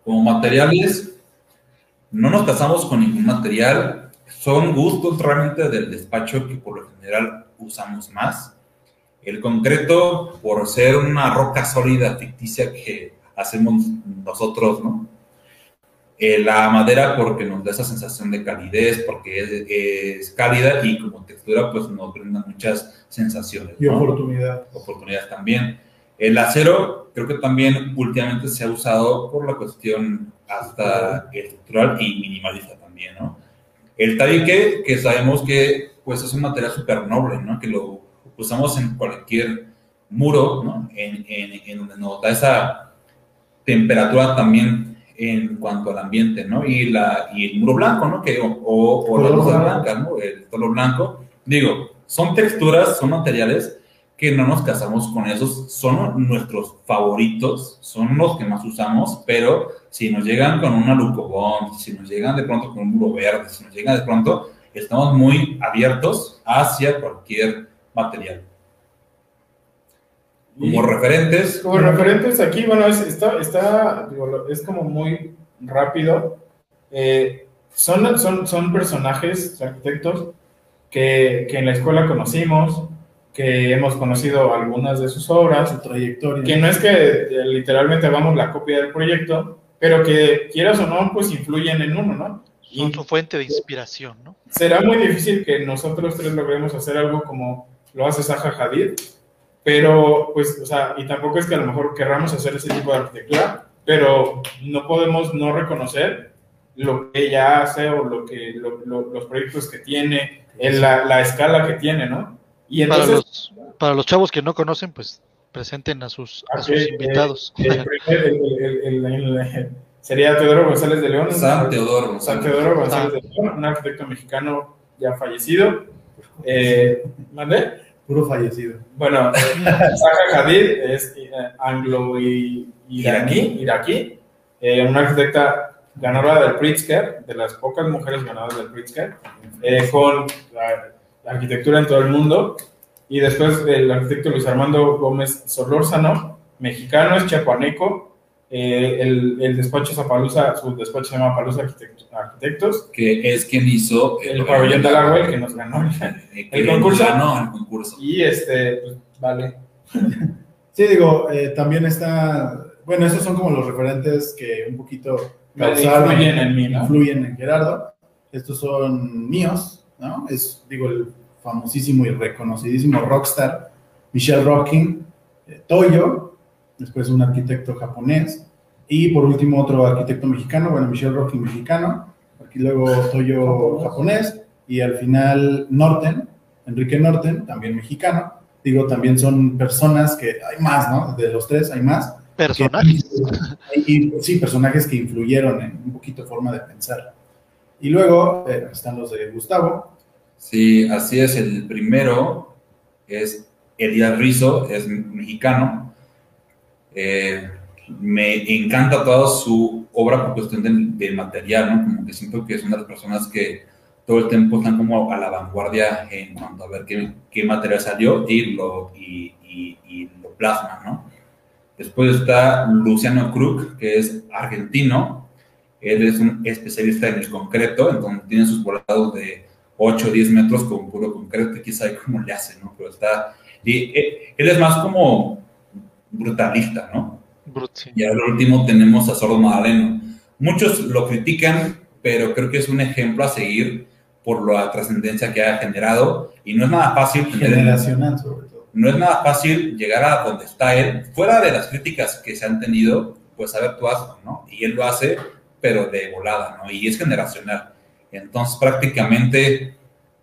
B: Como materiales, no nos casamos con ningún material. Son gustos realmente del despacho que por lo general usamos más. El concreto, por ser una roca sólida ficticia que hacemos nosotros, ¿no? Eh, la madera porque nos da esa sensación de calidez, porque es, es cálida y como textura pues nos brinda muchas sensaciones.
D: Y
B: ¿no?
D: oportunidad.
B: oportunidades también. El acero creo que también últimamente se ha usado por la cuestión hasta estructural y minimalista también, ¿no? El tabique, que sabemos que pues es un material súper noble, ¿no? Que lo usamos en cualquier muro, ¿no? En, en, en donde nos da esa temperatura también en cuanto al ambiente, ¿no? Y, la, y el muro blanco, ¿no? Que, o, o la luz blanca, ¿no? El color blanco. Digo, son texturas, son materiales que no nos casamos con esos, son nuestros favoritos, son los que más usamos, pero si nos llegan con una Lucobond, si nos llegan de pronto con un muro verde, si nos llegan de pronto, estamos muy abiertos hacia cualquier material. Como referentes.
C: Como referentes aquí, bueno, es, está, está, es como muy rápido. Eh, son, son, son personajes, arquitectos, que, que, en la escuela conocimos, que hemos conocido algunas de sus obras.
D: Su trayectoria.
C: Que no es que eh, literalmente hagamos la copia del proyecto, pero que quieras o no, pues influyen en uno, ¿no?
A: Son su fuente de inspiración, ¿no?
C: Será muy difícil que nosotros tres logremos hacer algo como lo hace Zaha Hadid, pero, pues, o sea, y tampoco es que a lo mejor querramos hacer ese tipo de arquitectura, pero no podemos no reconocer lo que ella hace o lo que, los proyectos que tiene, en la, la, escala que tiene, ¿no?
A: Y entonces, para, los, para los chavos que no conocen, pues presenten a sus, a sus
C: eh,
A: invitados.
C: Eh, el, el, sería Teodoro González de León.
B: San Teodoro González.
C: San Teodoro González de León, un arquitecto mexicano ya fallecido. Eh, ¿Mandé?
D: Puro fallecido.
C: Bueno, Zaha Hadid es anglo-iraquí, iraquí, eh, una arquitecta ganadora del Pritzker, de las pocas mujeres ganadoras del Pritzker, eh, con la, la, arquitectura en todo el mundo. Y después el arquitecto Luis Armando Gómez Solórzano, mexicano, es chiapaneco, eh, el, el, despacho Zapalusa, su despacho se llama Palusa Arquitectos.
B: Que es quien hizo
C: el, el pabellón de Alarwell, que nos ganó
B: el, el concurso. Ganó el concurso.
C: Y este, pues, vale.
D: Sí, digo, eh, también está, bueno, esos son como los referentes que un poquito
C: causaron, influyen en mí, ¿no?
D: influyen en Gerardo. Estos son míos, ¿no? Es, digo, el famosísimo y reconocidísimo rockstar Michelle Rocking, eh, Toyo, después un arquitecto japonés, y por último otro arquitecto mexicano, bueno, Michel Rocking mexicano, aquí luego Toyo japonés, y al final Norten, Enrique Norten, también mexicano. Digo, también son personas que hay más, ¿no? De los tres hay más.
A: Personajes.
D: Que, y, sí, personajes que influyeron en un poquito forma de pensar. Y luego eh, están los de Gustavo.
B: Sí, así es. El primero es Elías Rizo, es mexicano eh, me encanta toda su obra por cuestión del, material, ¿no? Como que siento que es una de las personas que todo el tiempo están como a la vanguardia en cuanto a ver qué, qué material salió y lo, y, lo plasma, ¿no? Después está Luciano Krug, que es argentino. Él es un especialista en el concreto, entonces tiene sus volados de 8 o 10 metros con puro concreto, quizá cómo le hace, ¿no? Pero está... Eh, él es más como brutalista, ¿no?
A: Brut, sí.
B: Y al último tenemos a Sordo Madaleno. Muchos lo critican, pero creo que es un ejemplo a seguir por la trascendencia que ha generado y no es nada fácil
D: generacional sobre todo.
B: No es nada fácil llegar a donde está él, fuera de las críticas que se han tenido, pues a ver tú hazlo, ¿no? Y él lo hace, pero de volada, ¿no? Y es generacional. Entonces prácticamente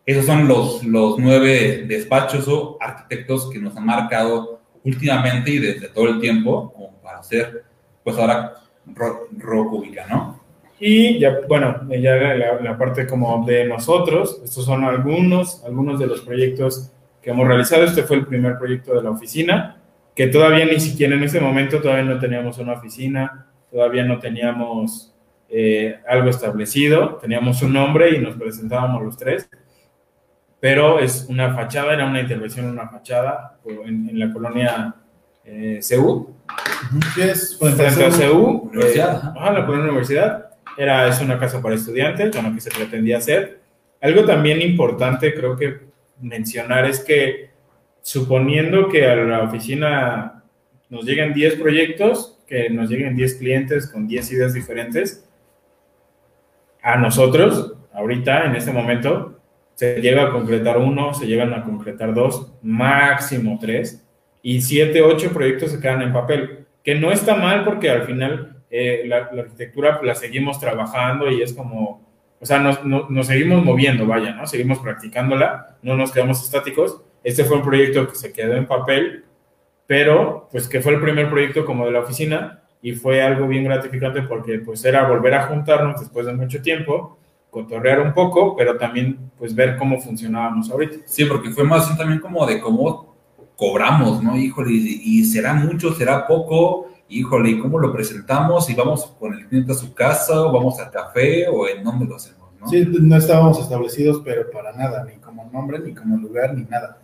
B: esos son los, los nueve despachos o arquitectos que nos han marcado últimamente y desde todo el tiempo, como para hacer, pues ahora, Rocubica, ¿no?
C: Y ya, bueno, ya la, la, parte como de nosotros, estos son algunos, algunos de los proyectos que hemos realizado. Este fue el primer proyecto de la oficina, que todavía ni siquiera en ese momento todavía no teníamos una oficina, todavía no teníamos eh, algo establecido, teníamos un nombre y nos presentábamos los tres pero es una fachada, era una intervención en una fachada en, en la colonia eh, CEU.
D: ¿Qué es?
C: Frente a. Universidad. Eh, ajá, la colonia universidad. Era, es una casa para estudiantes, con lo que se pretendía hacer. Algo también importante, creo que mencionar, es que suponiendo que a la oficina nos lleguen 10 proyectos, que nos lleguen 10 clientes con 10 ideas diferentes, a nosotros, ahorita, en este momento, se llega a concretar uno, se llegan a concretar dos, máximo tres, y siete, ocho proyectos se quedan en papel, que no está mal porque al final eh, la, arquitectura la seguimos trabajando y es como, o sea, nos, nos, nos, seguimos moviendo, vaya, ¿no? Seguimos practicándola, no nos quedamos estáticos. Este fue un proyecto que se quedó en papel, pero pues que fue el primer proyecto como de la oficina y fue algo bien gratificante porque pues era volver a juntarnos después de mucho tiempo, cotorrear un poco, pero también pues ver cómo funcionábamos ahorita.
B: Sí, porque fue más también como de cómo cobramos, ¿no? Híjole, y será mucho, será poco, híjole, ¿y cómo lo presentamos? ¿Y vamos con el cliente a su casa o vamos al café o en dónde lo hacemos? ¿no?
D: Sí, no estábamos establecidos, pero para nada, ni como nombre, ni como lugar, ni nada.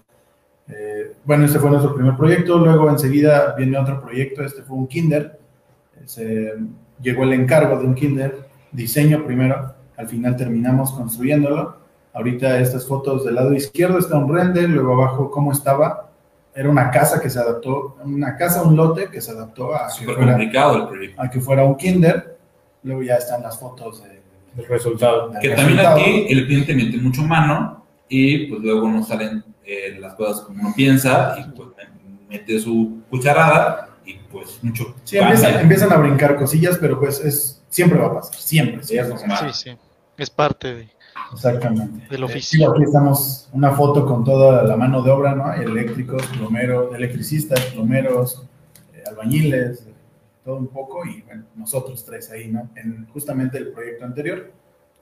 D: Eh, bueno, este fue nuestro primer proyecto, luego enseguida viene otro proyecto, este fue un kinder, se llegó el encargo de un kinder, diseño primero, al final terminamos construyéndolo. Ahorita estas fotos del lado izquierdo está un render, luego abajo cómo estaba. Era una casa que se adaptó, una casa, un lote que se adaptó a, que fuera,
B: complicado el proyecto.
D: a que fuera un kinder. Luego ya están las fotos de,
C: del resultado.
B: Que también aquí el cliente mete mucho mano y pues luego no salen eh, las cosas como uno piensa y pues mete su cucharada y pues mucho.
D: Sí, empiezan, empiezan, a brincar cosillas, pero pues es siempre va a pasar, siempre. siempre.
A: Sí, sí, es parte de,
D: Exactamente.
A: del oficio.
D: aquí estamos una foto con toda la mano de obra, ¿no? Eléctricos, plomeros, electricistas, plomeros, eh, albañiles, todo un poco y bueno, nosotros tres ahí, ¿no? En justamente el proyecto anterior.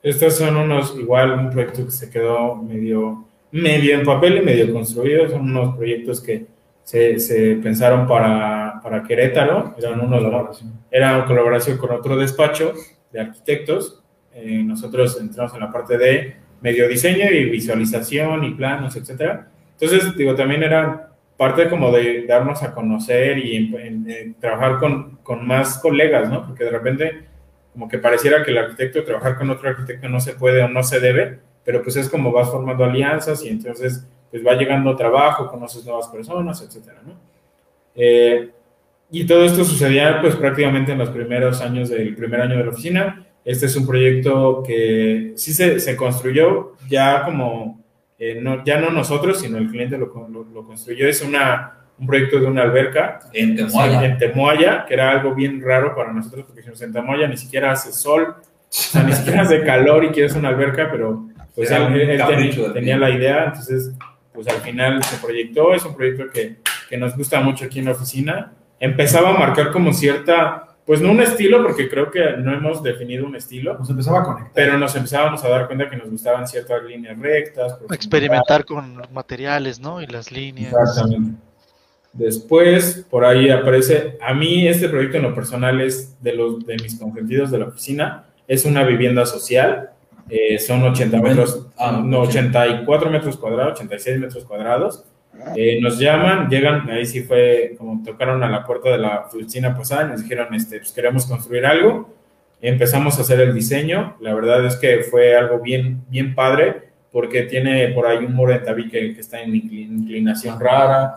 C: Estos son unos, igual un proyecto que se quedó medio, medio en papel y medio construido, son unos proyectos que se, se pensaron para, para, Querétaro, eran unos,
D: Colaboración.
C: era una colaboración con otro despacho de arquitectos, eh, nosotros entramos en la parte de medio diseño y visualización y planos, etcétera. Entonces, digo, también era parte como de darnos a conocer y en, en, en trabajar con, con, más colegas, ¿no? Porque de repente como que pareciera que el arquitecto trabajar con otro arquitecto no se puede o no se debe, pero pues es como vas formando alianzas y entonces pues va llegando trabajo, conoces nuevas personas, etcétera, ¿no? Eh, y todo esto sucedía pues prácticamente en los primeros años del primer año de la oficina. Este es un proyecto que sí se, se construyó ya como, eh, no, ya no nosotros, sino el cliente lo, lo, lo, construyó. Es una, un proyecto de una alberca
B: en Temoaya.
C: en Temoaya, que era algo bien raro para nosotros porque dijimos, en Temoaya ni siquiera hace sol, o sea, ni siquiera hace calor y quieres una alberca, pero pues él, él tenía la idea, entonces pues al final se proyectó, es un proyecto que, que, nos gusta mucho aquí en la oficina. Empezaba a marcar como cierta, pues no un estilo, porque creo que no hemos definido un estilo.
D: Nos empezaba a conectar.
C: Pero nos empezábamos a dar cuenta que nos gustaban ciertas líneas rectas.
A: Experimentar con los materiales, ¿no? Y las líneas.
C: Exactamente. Después, por ahí aparece, a mí este proyecto en lo personal es de, los, de mis consentidos de la oficina, es una vivienda social, eh, son 80 metros, ah, no, 84 metros cuadrados, 86 metros cuadrados. Eh, nos llaman, llegan, ahí sí fue como tocaron a la puerta de la oficina pasada, nos dijeron, este, pues queremos construir algo. Empezamos a hacer el diseño, la verdad es que fue algo bien, bien padre, porque tiene por ahí un muro de tabique que está en inclinación rara.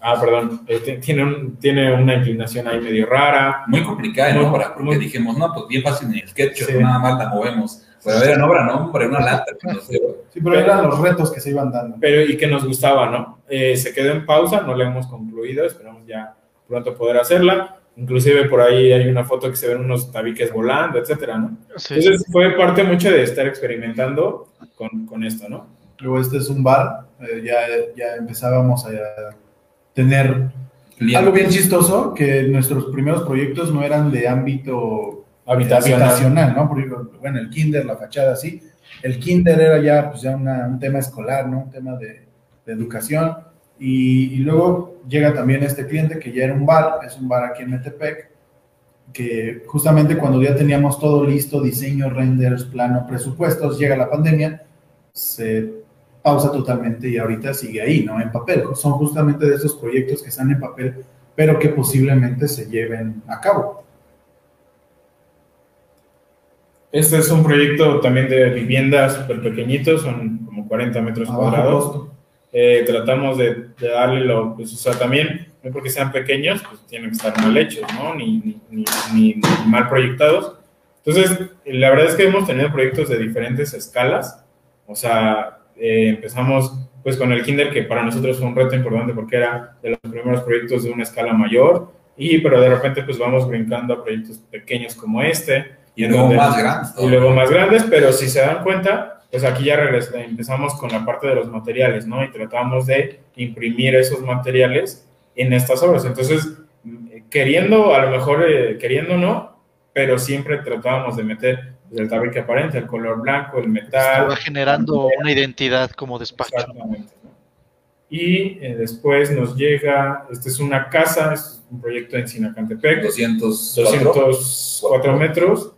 C: Ah, perdón, este, tiene, un, tiene una inclinación ahí medio rara.
B: Muy complicada, ¿no? Porque muy, dijimos, no, pues bien fácil en el sketch, sí. nada más la movemos. Pero era en obra, ¿no? Hombre, una lata. No sé.
D: Sí, pero eran los retos que se iban dando.
C: Pero y que nos gustaba, ¿no? Eh, se quedó en pausa, no la hemos concluido, esperamos ya pronto poder hacerla. Inclusive por ahí hay una foto que se ven unos tabiques volando, etcétera, ¿no? Sí, Entonces sí. fue parte mucho de estar experimentando con, con esto, ¿no?
D: Luego este es un bar, eh, ya, ya empezábamos a tener Cliente. algo bien chistoso, que nuestros primeros proyectos no eran de ámbito
C: habitacional.
D: habitacional, ¿no? Porque, bueno, el kinder, la fachada, sí. El kinder era ya, pues, ya un tema escolar, ¿no? Un tema de, de educación. Y, y, luego llega también este cliente que ya era un bar, es un bar aquí en Metepec, que justamente cuando ya teníamos todo listo, diseño, renders, plano, presupuestos, llega la pandemia, se pausa totalmente y ahorita sigue ahí, ¿no? En papel. Son justamente de esos proyectos que están en papel, pero que posiblemente se lleven a cabo.
C: Este es un proyecto también de viviendas súper pequeñitos, son como 40 metros
D: Ah,
C: cuadrados. Eh, tratamos de, de, darle lo, pues, o sea, también, no porque sean pequeños, pues tienen que estar mal hechos, ¿no? Ni, ni, ni, ni, mal proyectados. Entonces, la verdad es que hemos tenido proyectos de diferentes escalas, o sea, eh, empezamos pues con el Kinder, que para nosotros fue un reto importante porque era de los primeros proyectos de una escala mayor, y pero de repente pues vamos brincando a proyectos pequeños como este.
B: Y
C: en
B: luego
C: donde-
B: más grandes.
C: y luego más grandes, pero si se dan cuenta, pues aquí ya empezamos con la parte de los materiales, ¿no? Y tratamos de imprimir esos materiales en estas obras. Entonces, queriendo, a lo mejor, eh, queriendo no, pero siempre tratábamos de meter pues, el tabique aparente, el color blanco, el metal.
A: Va generando una identidad como despacho.
C: Exactamente. ¿no? Y eh, después nos llega, esta es una casa, es un proyecto en Sinacantepec,
B: 204.
C: 204 metros.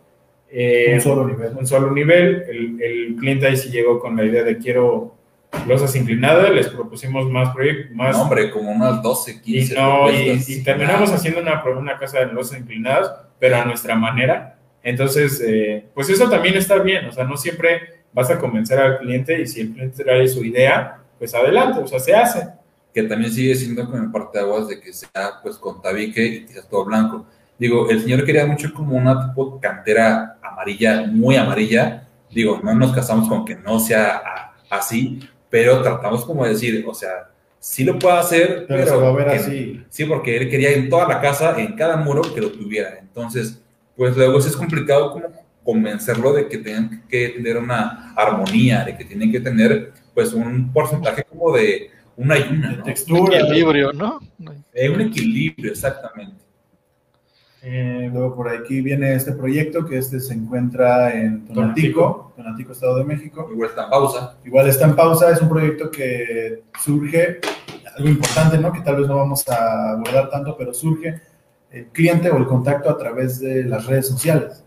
C: Eh,
D: Un solo nivel.
C: un solo nivel. El, el cliente ahí sí llegó con la idea de quiero losas inclinadas, les propusimos más proyectos, más...
B: No, hombre, como unas 12,
C: y,
B: 15.
C: no, y,
B: propuestas.
C: y terminamos haciendo una, una casa de losas inclinadas, pero a nuestra manera. Entonces, eh, pues eso también está bien, o sea, no siempre vas a convencer al cliente y si el cliente trae su idea, pues adelante, o sea, se hace.
B: que también sigue siendo con el parteaguas de que sea pues con tabique y quizás todo blanco. Digo, el señor quería mucho como una tipo cantera amarilla, muy amarilla. Digo, no nos casamos con que no sea así, pero tratamos como de decir, o sea, sí lo puede hacer,
D: Pero,
B: pero,
D: se va a ver así.
B: Sí, porque él quería en toda la casa, en cada muro, que lo tuviera. Entonces, pues luego sí es complicado como convencerlo de que tienen que tener una armonía, de que tienen que tener pues un porcentaje como de una y una,
D: De
B: ¿no?
D: textura.
A: Equilibrio, ¿no?
B: Eh, un equilibrio, exactamente.
C: Eh,
D: Luego por aquí viene este proyecto que este se encuentra en Tonatico, Tonatico, Estado de México.
B: Igual está en pausa.
D: Igual está en pausa, es un proyecto que surge, algo importante, ¿no? Que tal vez no vamos a abordar tanto, pero surge el cliente o el contacto a través de las redes sociales,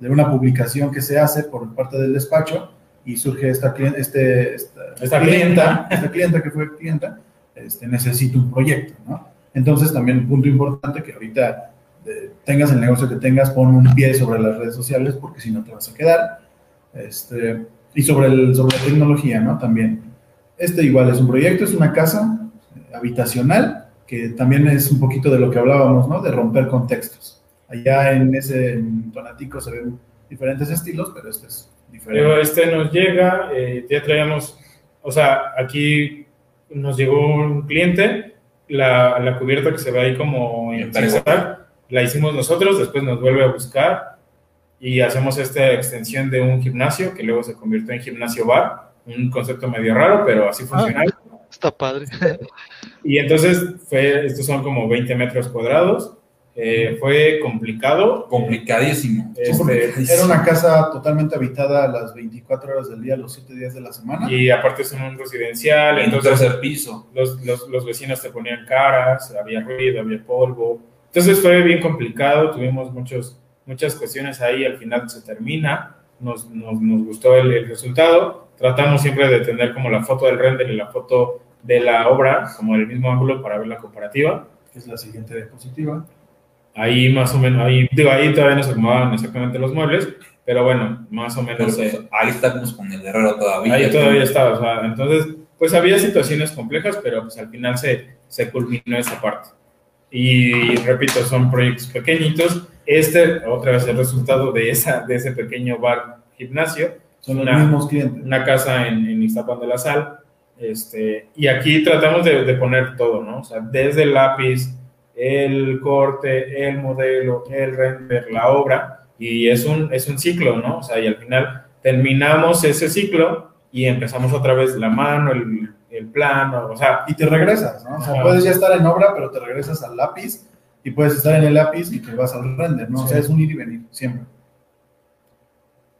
D: de una publicación que se hace por parte del despacho y surge esta, clien- este, esta,
C: Esta clienta.
D: esta clienta que fue clienta, este, necesita un proyecto, ¿no? Entonces también un punto importante que ahorita eh, tengas el negocio que tengas, pon un pie sobre las redes sociales porque si no te vas a quedar. Este, y sobre, el, sobre la tecnología, ¿no? También. Este igual es un proyecto, es una casa eh, habitacional, que también es un poquito de lo que hablábamos, ¿no? De romper contextos. Allá en ese en Tonatico se ven diferentes estilos, pero este es diferente.
C: Pero este nos llega, eh, ya traíamos, o sea, aquí nos llegó un cliente, la, la cubierta que se ve ahí como en la hicimos nosotros, después nos vuelve a buscar y hacemos esta extensión de un gimnasio que luego se convirtió en gimnasio bar, un concepto medio raro, pero así funciona.
A: Está padre.
C: Y entonces fue, estos son como 20 metros cuadrados, eh, fue complicado.
B: Complicadísimo.
D: Sí,
C: Este,
D: era una casa totalmente habitada a las 24 horas del día, los 7 días de la semana.
C: y aparte es un residencial,
B: En un
C: entonces
B: tercer piso.
C: los, los, los vecinos te ponían caras, había ruido, había polvo. Entonces fue bien complicado, tuvimos muchos, muchas cuestiones ahí, al final se termina, nos, nos, nos gustó el, el resultado. Tratamos siempre de tener como la foto del render y la foto de la obra, como el mismo ángulo para ver la comparativa.
D: que es la siguiente diapositiva.
C: Ahí más o menos, ahí, digo, ahí todavía no se acomodaban exactamente los muebles, pero bueno, más o menos...
B: pues,
C: eh,
B: ahí estamos con el herrero todavía.
C: Ahí todavía estaba, o sea, entonces, pues había situaciones complejas, pero pues al final se, se culminó esa parte. Y repito, son proyectos pequeñitos. Este, otra vez, el resultado de, esa, de ese pequeño bar gimnasio,
D: Son los
C: Una-
D: mismos clientes.
C: una casa en, en Iztapan de la Sal. Este, y aquí tratamos de, de poner todo, ¿no? O sea, desde el lápiz, el corte, el modelo, el render, la obra, y es un, es un ciclo, ¿no? O sea, y al final terminamos ese ciclo y empezamos otra vez la mano, el, el plano, o sea,
D: Y te regresas, ¿no? O sea, puedes ya estar en obra, pero te regresas al lápiz y puedes estar en el lápiz y te vas al render, ¿no? O sea, es un ir y venir, siempre.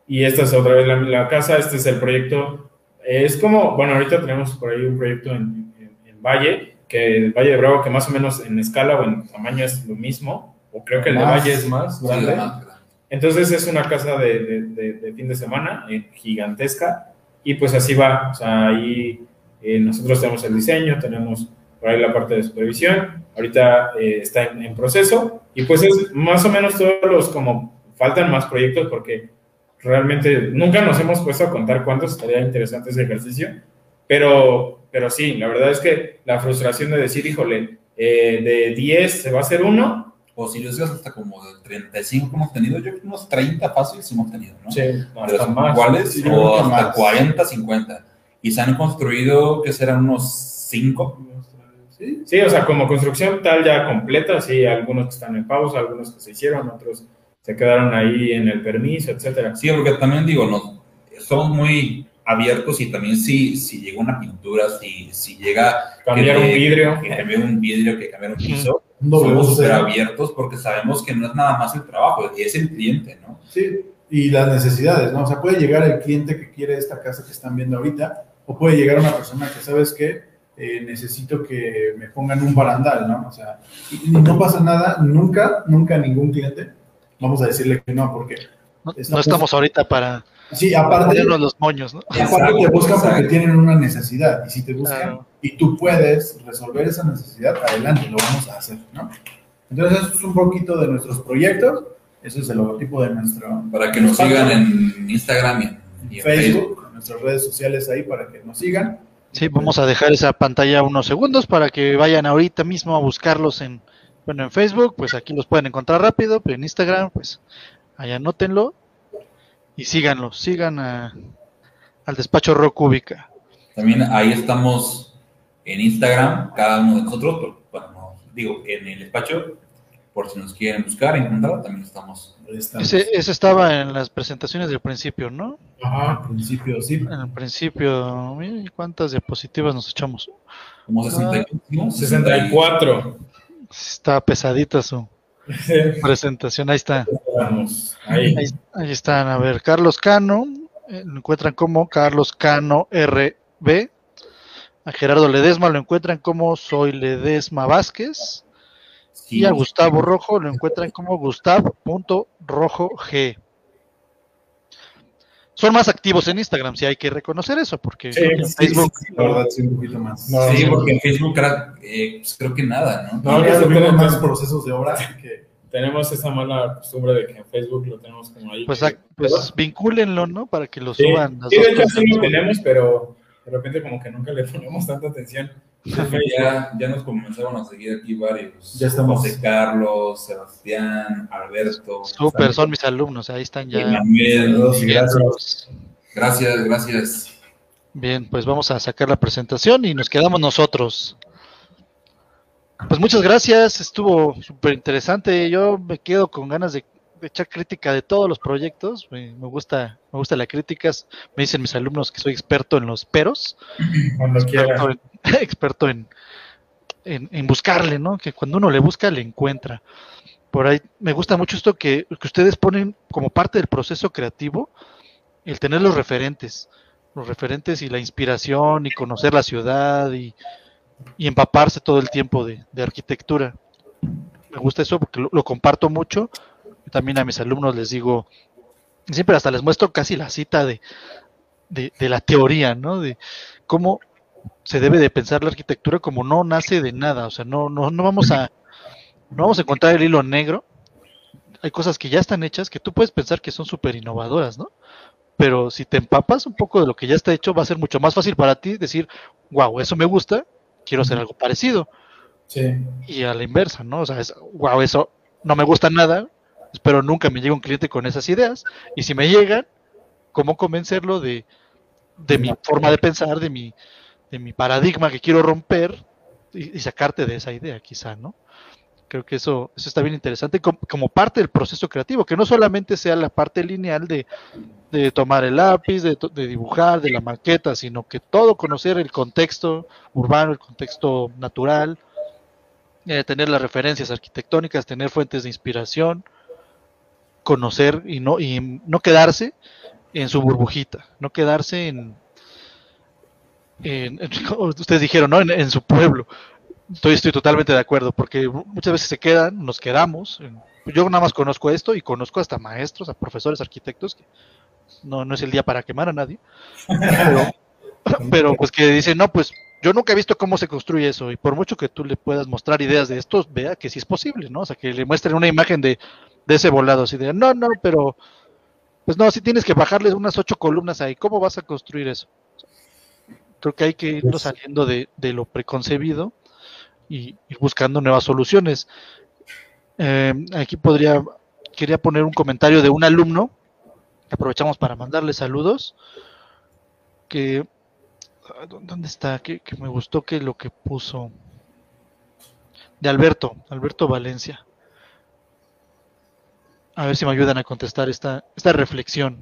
C: y esta es otra vez la, la casa, este es el proyecto, es como, bueno, ahorita tenemos por ahí un proyecto en, en- en Valle, que el Valle de Bravo, que más o menos en escala o en tamaño es lo mismo, o creo que el de. Valle es más grande.
B: más grande.
C: Entonces es una casa de, de- de- de fin de semana eh, gigantesca y pues así va. O sea, ahí eh, nosotros tenemos el diseño, tenemos por ahí la parte de supervisión, ahorita eh, está en, en proceso y pues es más o menos todos los como faltan más proyectos porque realmente nunca nos hemos puesto a contar cuántos estaría interesante ese ejercicio, pero, pero sí, la verdad es que la frustración de decir, híjole, eh, de 10 se va a hacer uno,
B: O si lo dices hasta como de 35 que hemos tenido, yo creo que unos 30 fáciles hemos tenido, ¿no?
C: sí, hasta más.
B: iguales
D: Sí,
B: o hasta
D: más.
B: 40, 50. Y se han construido, que serán unos cinco.
C: Sí, sí, o sea, como construcción tal ya completa, sí, algunos que están en pausa, algunos que se hicieron, otros se quedaron ahí en el permiso, etcétera.
B: Sí, porque también digo, no, somos muy abiertos y también si, si llega una pintura, si, si llega...
C: Cambiar
B: que
C: un vidrio.
B: Que cambiar un vidrio, que cambiar un piso. Somos súper abiertos porque sabemos que no es nada más el trabajo, es el cliente, ¿no?
D: Sí, y las necesidades, ¿no? O sea, puede llegar el cliente que quiere esta casa que están viendo ahorita, o puede llegar una persona que, ¿sabes qué? Eh, necesito que me pongan un barandal, ¿no? O sea, y, y no pasa nada, nunca, nunca a ningún cliente vamos a decirle que no, porque
A: No, estamos ahorita para
D: sí, aparte,
A: ponernos los moños, ¿no?
D: aparte te buscan porque tienen una necesidad, y si te buscan
A: Claro.
D: y tú puedes resolver esa necesidad, adelante, lo vamos a hacer, ¿no? Entonces, eso es un poquito de nuestros proyectos, eso es el logotipo de nuestro
B: Para que nos sigan en Instagram y en,
D: Facebook, nuestras redes sociales ahí para que nos sigan.
A: Sí, vamos a dejar esa pantalla unos segundos para que vayan ahorita mismo a buscarlos en, bueno, en Facebook, pues aquí los pueden encontrar rápido, pero en Instagram, pues ahí anótenlo y síganlos, sigan a- al despacho Rocúbica.
B: También ahí estamos en Instagram, cada uno de nosotros, pero, bueno, no, digo, en el despacho, por si nos quieren buscar, encontrar, también estamos.
D: Estamos.
A: Ese, ese estaba en las presentaciones del principio, ¿no?
D: Ajá, al principio, sí.
A: En el principio, miren cuántas diapositivas nos echamos.
B: Como 60, ¿no?
C: 64.
A: Está pesadita su presentación, ahí está.
C: Vamos, ahí.
A: Ahí, ahí están, a ver, Carlos Cano, eh, lo encuentran como Carlos Cano RB. A Gerardo Ledesma lo encuentran como Soy Ledesma Vázquez. Y a Gustavo Rojo lo encuentran como Gustav.RojoG. Son más activos en Instagram, si hay que reconocer eso, porque
C: Sí,
A: en
C: sí,
A: Facebook
D: Sí, la verdad, sí, un poquito más.
C: No,
B: Sí,
C: sí.
B: porque en Facebook era, eh, pues, creo que nada, ¿no?
C: No,
D: tuvimos
C: tenemos-
D: más procesos de obra que
C: Tenemos esa mala costumbre de que en Facebook lo tenemos como ahí.
A: pues, ac- pues vincúlenlo, ¿no? Para que lo
C: Sí,
A: suban.
C: sí, de hecho sí lo tenemos, pero de repente como que nunca le ponemos tanta atención.
B: Ya, ya nos comenzaron a seguir aquí varios.
D: Ya estamos.
B: José Carlos, Sebastián, Alberto.
A: Súper, son mis alumnos, ahí están ya.
D: Y
A: viéndolos.
B: Gracias, gracias.
A: Bien, pues vamos a sacar la presentación y nos quedamos nosotros. Pues muchas gracias, estuvo súper interesante. Yo me quedo con ganas de echar crítica de todos los proyectos. Me, me gusta, me gusta la crítica. Me dicen mis alumnos que soy experto en los peros,
C: Cuando
A: experto en, experto en, en- en buscarle, ¿no? Que cuando uno le busca, le encuentra. Por ahí me gusta mucho esto que, que ustedes ponen como parte del proceso creativo, el tener los referentes, los referentes y la inspiración y conocer la ciudad y, y empaparse todo el tiempo de, de arquitectura. Me gusta eso porque lo, lo comparto mucho. También a mis alumnos les digo, siempre hasta les muestro casi la cita de, de, de la teoría, ¿no? De cómo se debe de pensar la arquitectura como no nace de nada, o sea, no, no, no vamos a no vamos a encontrar el hilo negro. Hay cosas que ya están hechas que tú puedes pensar que son súper innovadoras, ¿no? Pero si te empapas un poco de lo que ya está hecho, va a ser mucho más fácil para ti decir, wow, eso me gusta, quiero hacer algo parecido.
C: Sí.
A: Y a la inversa, ¿no? O sea, es, wow, eso no me gusta nada, espero nunca me llegue un cliente con esas ideas. Y si me llegan, ¿cómo convencerlo de, de mi forma de pensar, de mi, de mi paradigma que quiero romper y, sacarte de esa idea, quizá, ¿no? Creo que eso, eso está bien interesante como, como parte del proceso creativo, que no solamente sea la parte lineal de, de tomar el lápiz, de, de dibujar, de la maqueta, sino que todo conocer el contexto urbano, el contexto natural, eh, tener las referencias arquitectónicas, tener fuentes de inspiración, conocer y no, y no quedarse en su burbujita, no quedarse en, ustedes dijeron, ¿no? En, su pueblo. Estoy, estoy totalmente de acuerdo, porque muchas veces se quedan, nos quedamos. yo nada más conozco esto y conozco hasta maestros, a profesores, arquitectos, que no, no es el día para quemar a nadie, pero, pero pues que dicen, no, pues yo nunca he visto cómo se construye eso, y por mucho que tú le puedas mostrar ideas de esto, vea que sí es posible, ¿no? O sea, que le muestren una imagen de, de ese volado, así de, no, no, pero, pues no, si tienes que bajarle unas ocho columnas ahí, ¿cómo vas a construir eso? Creo que hay que irnos saliendo de, de lo preconcebido y ir buscando nuevas soluciones. Eh, aquí podría, quería poner un comentario de un alumno, aprovechamos para mandarle saludos, que ¿dó- ¿Dónde está? Que, que me gustó que lo que puso. De Alberto, Alberto Valencia. A ver si me ayudan a contestar esta, esta reflexión.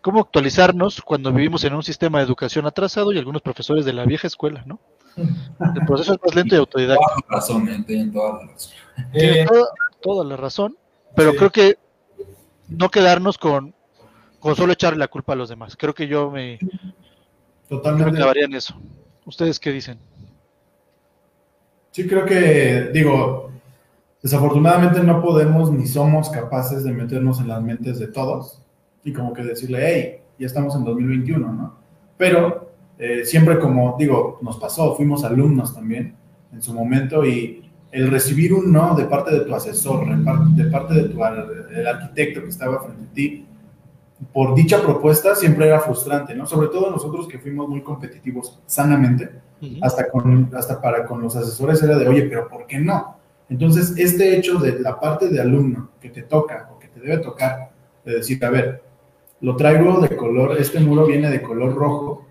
A: ¿Cómo actualizarnos cuando vivimos en un sistema de educación atrasado y algunos profesores de la vieja escuela, ¿no? El proceso es más lento y autodidacta.
B: Toda la razón, eh, tienen toda la razón.
A: Tiene
C: Eh,
A: toda, toda la razón, pero
C: Sí.
A: creo que no quedarnos con, con solo echarle la culpa a los demás. Creo que yo me, yo me
D: Totalmente.
A: clavaría en eso. ¿Ustedes qué dicen?
D: Sí, creo que, digo, desafortunadamente no podemos ni somos capaces de meternos en las mentes de todos y como que decirle, hey, ya estamos en 2021, ¿no? Pero eh, siempre como, digo, nos pasó, fuimos alumnos también en su momento y el recibir un no de parte de tu asesor, de parte de, tu el arquitecto que estaba frente a ti, por dicha propuesta siempre era frustrante, ¿no? Sobre todo nosotros que fuimos muy competitivos sanamente, hasta, con, hasta para con los asesores era de, oye, pero ¿por qué no? Entonces, este hecho de la parte de alumno que te toca o que te debe tocar, de decir, a ver, lo traigo de color, este muro viene de color rojo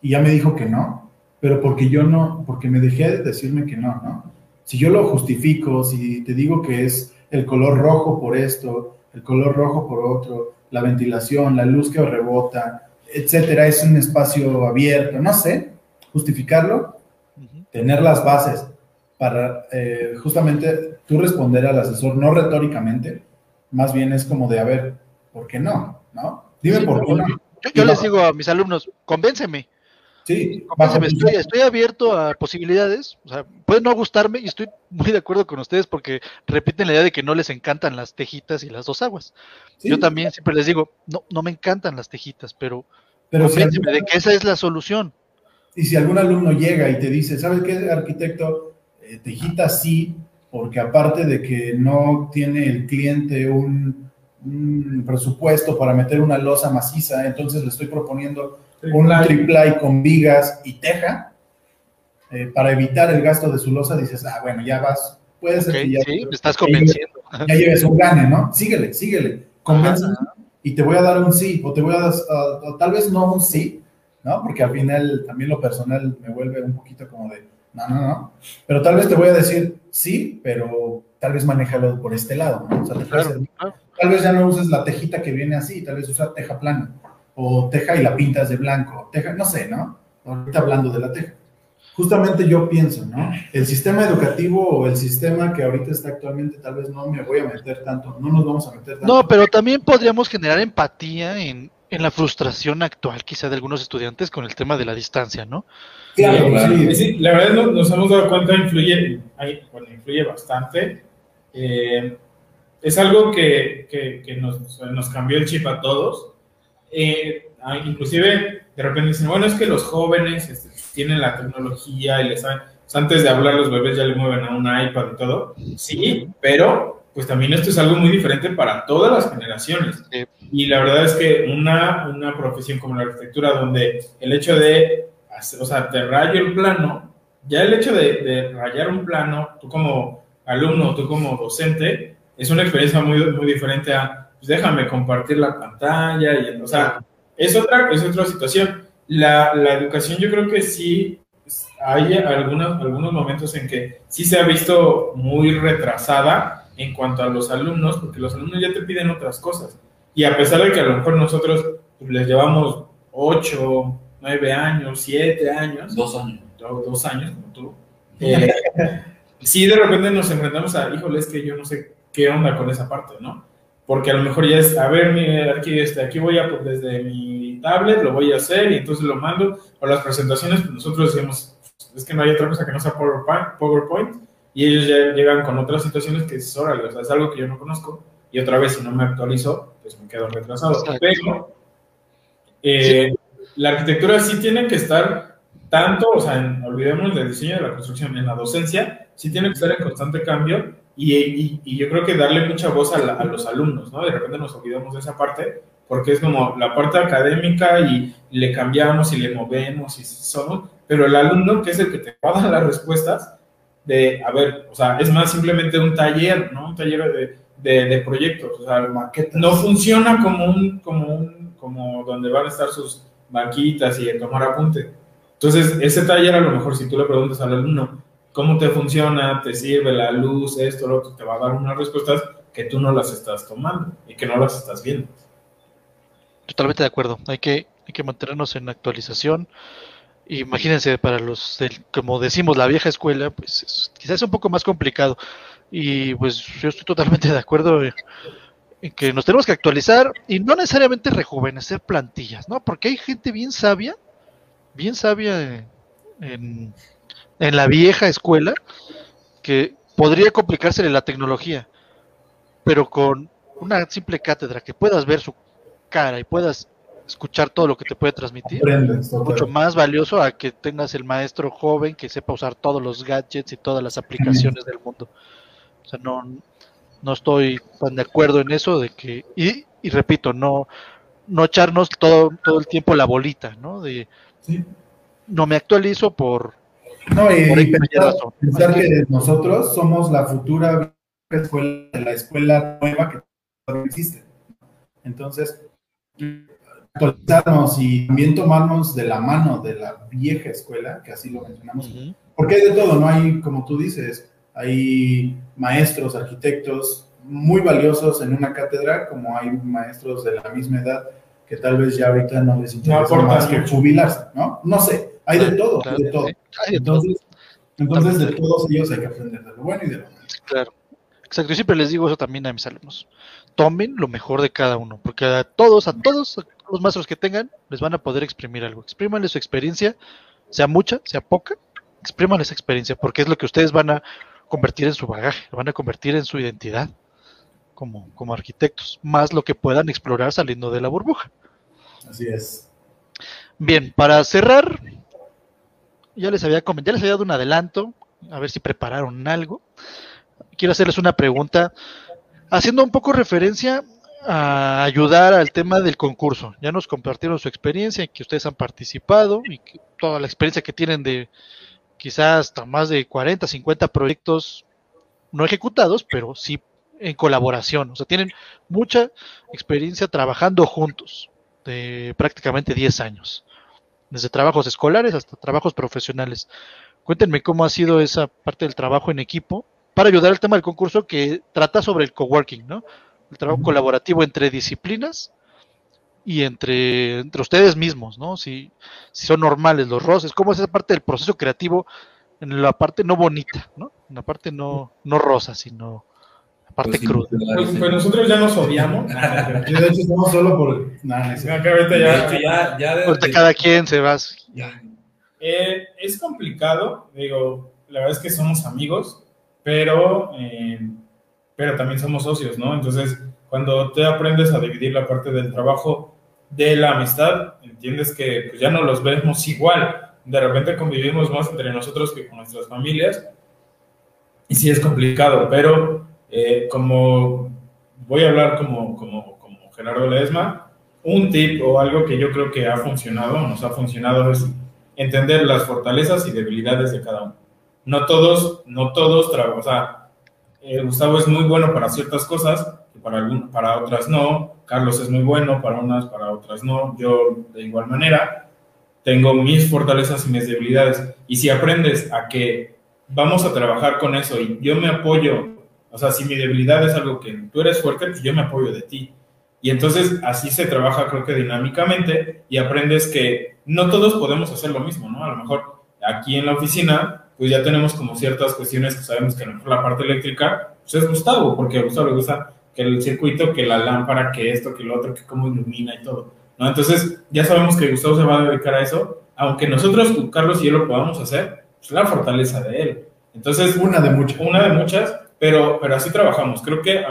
D: y ya me dijo que no, pero porque yo no, porque me dejé de decirme que no, ¿no? Si yo lo justifico, si te digo que es el color rojo por esto, el color rojo por otro, la ventilación, la luz que rebota, etcétera, es un espacio abierto, no sé, justificarlo, tener las bases para eh, justamente tú responder al asesor, no retóricamente, más bien es como de, a ver, ¿por qué no? ¿No? Dime
A: Sí,
D: por qué no.
A: Yo, yo les digo a mis alumnos, convénceme,
D: Sí,
A: convénceme, estoy, estoy abierto a posibilidades, o sea, puede no gustarme y estoy muy de acuerdo con ustedes porque repiten la idea de que no les encantan las tejitas y las dos aguas.
D: sí,
A: Yo también siempre les digo, no, no me encantan las tejitas, pero
D: pero si
A: convénceme
D: algún-
A: de que esa es la solución.
D: Y si algún alumno llega y te dice, ¿sabes qué, arquitecto? Eh, tejita sí, porque aparte de que no tiene el cliente un, un presupuesto para meter una losa maciza, entonces le estoy proponiendo un triple con vigas y teja, eh, para evitar el gasto de su losa, dices, ah, bueno, ya vas, puede ser
A: Ok,
D: que ya,
A: sí, me estás convenciendo.
D: ya lleves un gane, ¿no? Síguele, síguele, convénceme y te voy a dar un sí, o te voy a dar, o- o tal vez no un sí, ¿no? Porque al final también lo personal me vuelve un poquito como de, no, no, no, pero tal vez te voy a decir sí, pero tal vez manéjalo por este lado, ¿no? O sea, te
A: Claro, claro.
D: tal vez ya no uses la tejita que viene así, tal vez usa teja plana, o teja y la pintas de blanco, teja, no sé, ¿no? Ahorita hablando de la teja. Justamente yo pienso, ¿no? El sistema educativo o el sistema que ahorita está actualmente, tal vez no me voy a meter tanto, no nos vamos a meter tanto.
A: No, pero también podríamos generar empatía en, en la frustración actual, quizá de algunos estudiantes con el tema de la distancia, ¿no?
D: Claro,
B: claro.
D: sí.
C: Sí, la verdad no- nos hemos dado cuenta, influye, bueno, influye bastante. Eh, es algo que, que- que nos, nos cambió el chip a todos. Eh, inclusive, de repente dicen, bueno, es que los jóvenes este, tienen la tecnología y les saben, sea, antes de hablar los bebés ya le mueven a un iPad y todo. Sí, pero pues también esto es algo muy diferente para todas las generaciones.
A: Sí.
C: Y la verdad es que una, una profesión como la arquitectura, donde el hecho de, o sea, te rayo el plano, ya el hecho de, de rayar un plano, tú como alumno, tú como docente, es una experiencia muy, muy diferente a, pues déjame compartir la pantalla, y, o sea, es otra, es otra situación. La, la educación yo creo que sí hay algunos, algunos momentos en que sí se ha visto muy retrasada en cuanto a los alumnos, porque los alumnos ya te piden otras cosas. Y a pesar de que a lo mejor nosotros pues, les llevamos 8, 9 años, 7 años,
B: Dos años.
C: dos años como tú, eh, sí de repente nos enfrentamos a, híjole, es que yo no sé qué onda con esa parte, ¿no? Porque a lo mejor ya es, a ver, mi- aquí, este, aquí voy a, pues, desde mi tablet, lo voy a hacer y entonces lo mando, o las presentaciones, pues nosotros decimos, es que no hay otra cosa que no sea PowerPoint, PowerPoint y ellos ya llegan con otras situaciones que es, órale, o sea, es algo que yo no conozco, y otra vez si no me actualizo, pues me quedo retrasado.
A: Exacto.
C: Pero eh, la arquitectura sí tiene que estar tanto, o sea, en- olvidemos del diseño de la construcción, en la docencia, sí tiene que estar en constante cambio y, y- y yo creo que darle mucha voz a, la- a los alumnos, ¿no? De repente nos olvidamos de esa parte porque es como la parte académica y, le cambiamos y le movemos y somos, pero el alumno que es el que te va a dar las respuestas de, a ver, o sea, es más simplemente un taller, ¿no? Un taller de, de, de proyectos, o sea,
D: maquetas.
C: no funciona como un, como un, como donde van a estar sus, banquitas y de tomar apunte. Entonces, ese taller a lo mejor si tú le preguntas al alumno cómo te funciona, te sirve la luz, esto, lo otro, te va a dar unas respuestas que tú no las estás tomando y que no las estás viendo.
A: Totalmente de acuerdo. Hay que, hay que mantenernos en actualización. Imagínense, para los, del, como decimos, la vieja escuela, pues es- quizás es un poco más complicado. Y pues yo estoy totalmente de acuerdo en que nos tenemos que actualizar y no necesariamente rejuvenecer plantillas, ¿no? Porque hay gente bien sabia, bien sabia en, en la vieja escuela que podría complicársele la tecnología, pero con una simple cátedra que puedas ver su cara y puedas escuchar todo lo que te puede transmitir,
D: Aprendes,
A: mucho más valioso a que tengas el maestro joven que sepa usar todos los gadgets y todas las aplicaciones del mundo. O sea, no, no estoy tan de acuerdo en eso de que, y, y repito, no, no echarnos todo, todo el tiempo la bolita, ¿no? De
D: Sí.
A: no me actualizo por,
D: No, y,
A: Por ahí
D: y
A: me
D: pensar,
A: que
D: nosotros somos la futura escuela, de la escuela nueva que todavía existe. Entonces, actualizarnos y también tomarnos de la mano de la vieja escuela, que así lo mencionamos, porque hay de todo, ¿no? Hay, como tú dices, hay maestros, arquitectos muy valiosos en una cátedra, como hay maestros de la misma edad que tal vez ya ahorita no les interesa
C: aportan
D: más que jubilarse, ¿no? No sé, hay de todo,
A: Claro,
D: hay de todo.
A: hay de todo,
D: Entonces, entonces de todos ellos hay que aprender de lo bueno y de lo malo.
A: claro. Exacto, yo siempre les digo eso también a mis alumnos. Tomen lo mejor de cada uno, porque a todos, a todos los maestros que tengan, les van a poder exprimir algo. Exprímanle su experiencia, sea mucha, sea poca, exprímanle esa experiencia, porque es lo que ustedes van a convertir en su bagaje, lo van a convertir en su identidad como, como arquitectos, más lo que puedan explorar saliendo de la burbuja.
D: Así es.
A: Bien, para cerrar, ya les había comen- ya les había dado un adelanto, a ver si prepararon algo. Quiero hacerles una pregunta, haciendo un poco referencia a ayudar al tema del concurso. Ya nos compartieron su experiencia, en que ustedes han participado y que toda la experiencia que tienen de quizás hasta más de 40, 50 proyectos no ejecutados, pero sí en colaboración. O sea, tienen mucha experiencia trabajando juntos de prácticamente 10 años, desde trabajos escolares hasta trabajos profesionales. Cuéntenme cómo ha sido esa parte del trabajo en equipo para ayudar al tema del concurso que trata sobre el coworking, ¿no? El trabajo colaborativo entre disciplinas y entre, entre ustedes mismos, ¿no? Si, si son normales los roces, cómo es esa parte del proceso creativo en la parte no bonita, ¿no? En la parte no, no rosa, sino la parte
B: Pues sí,
A: cruda.
C: Pues, pues nosotros ya nos odiamos.
D: Yo de hecho estamos solo por... Nada,
C: ahorita
B: De
C: ya-
B: hecho, ya, ya desde-
A: Ahorita cada quien se va.
B: ya.
C: Eh, es complicado, digo, la verdad es que somos amigos, pero, eh, pero también somos socios, ¿no? Entonces, cuando te aprendes a dividir la parte del trabajo de la amistad, entiendes que pues, ya no los vemos igual. De repente convivimos más entre nosotros que con nuestras familias. Y sí es complicado, pero eh, como voy a hablar como, como, como Gerardo Ledesma, un tip o algo que yo creo que ha funcionado, nos ha funcionado, es entender las fortalezas y debilidades de cada uno. No todos, no todos o sea, eh, Gustavo es muy bueno para ciertas cosas, para, algún, para otras no, Carlos es muy bueno, para unas, para otras no, yo de igual manera tengo mis fortalezas y mis debilidades, y si aprendes a que vamos a trabajar con eso y yo me apoyo, o sea, si mi debilidad es algo que tú eres fuerte, pues yo me apoyo de ti. Y entonces así se trabaja, creo que dinámicamente, y aprendes que no todos podemos hacer lo mismo, ¿no? A lo mejor aquí en la oficina, pues ya tenemos como ciertas cuestiones que sabemos que a lo mejor la parte eléctrica, pues es Gustavo, porque a Gustavo le gusta que el circuito, que la lámpara, que esto, que lo otro, que cómo ilumina y todo, ¿no? Entonces ya sabemos que Gustavo se va a dedicar a eso, aunque nosotros, Carlos y yo lo podamos hacer, pues la fortaleza de él. Entonces,
D: Una de muchas.
C: una de muchas, pero, pero así trabajamos. Creo que,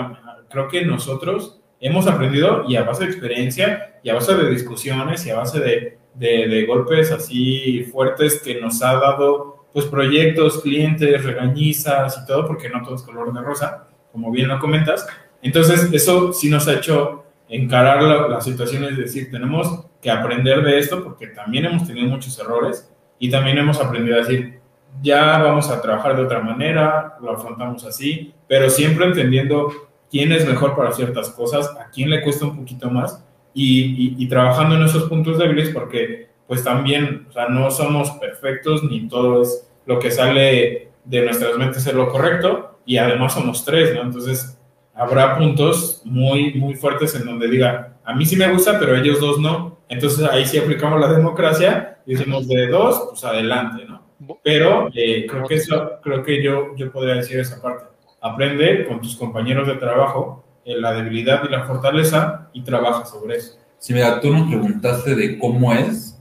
C: creo que nosotros hemos aprendido y a base de experiencia y a base de discusiones y a base de, de, de golpes así fuertes que nos ha dado pues proyectos, clientes, regañizas y todo, porque no todo es color de rosa, como bien lo comentas. Entonces, eso sí nos ha hecho encarar la, las situaciones, es decir, tenemos que aprender de esto porque también hemos tenido muchos errores y también hemos aprendido a decir, ya vamos a trabajar de otra manera, lo afrontamos así, pero siempre entendiendo quién es mejor para ciertas cosas, a quién le cuesta un poquito más y, y, trabajando en esos puntos débiles porque pues también, o sea, no somos perfectos ni todo es lo que sale de nuestras mentes es lo correcto y además somos tres, ¿no? Entonces habrá puntos muy, muy fuertes en donde diga, a mí sí me gusta, pero ellos dos no. Entonces ahí sí aplicamos la democracia y decimos de dos, pues adelante, ¿no? Pero eh, creo que eso, creo que yo, yo podría decir esa parte. Aprende con tus compañeros de trabajo en la debilidad y la fortaleza y trabaja sobre eso.
B: Si mira, tú nos preguntaste de cómo es.